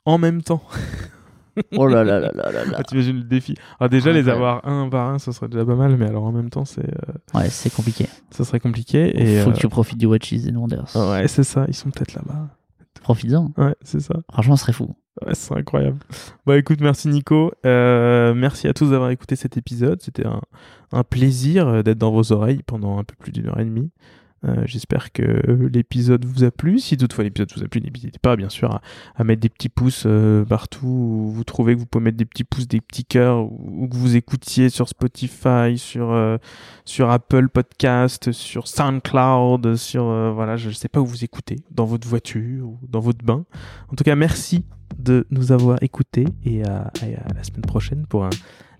en même temps. Oh là là là là là là. Ah, T'imagines le défi. Alors déjà, les avoir un par un, ça serait déjà pas mal, mais alors en même temps, c'est, euh, Ouais, c'est compliqué. ça serait compliqué. Il Et, faut euh, que tu profites du Watches and Wonders. Ouais, c'est ça, ils sont peut-être là-bas. Profites-en. Ouais, c'est ça. Franchement, ce serait fou. Ouais, c'est incroyable. Bah écoute, merci Nico. Euh, merci à tous d'avoir écouté cet épisode. C'était un, un plaisir euh, d'être dans vos oreilles pendant un peu plus d'une heure et demie. Euh, J'espère que l'épisode vous a plu. Si toutefois l'épisode vous a plu, n'hésitez pas bien sûr à, à mettre des petits pouces euh, partout où vous trouvez que vous pouvez mettre des petits pouces, des petits cœurs, ou, que vous écoutiez sur Spotify, sur, euh, sur Apple Podcast, sur SoundCloud, sur voilà, je ne sais pas où vous écoutez, dans votre voiture ou dans votre bain. En tout cas, merci de nous avoir écoutés et à, la semaine prochaine pour un,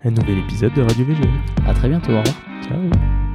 un nouvel épisode de Radio VG. À très bientôt. Au revoir. Ciao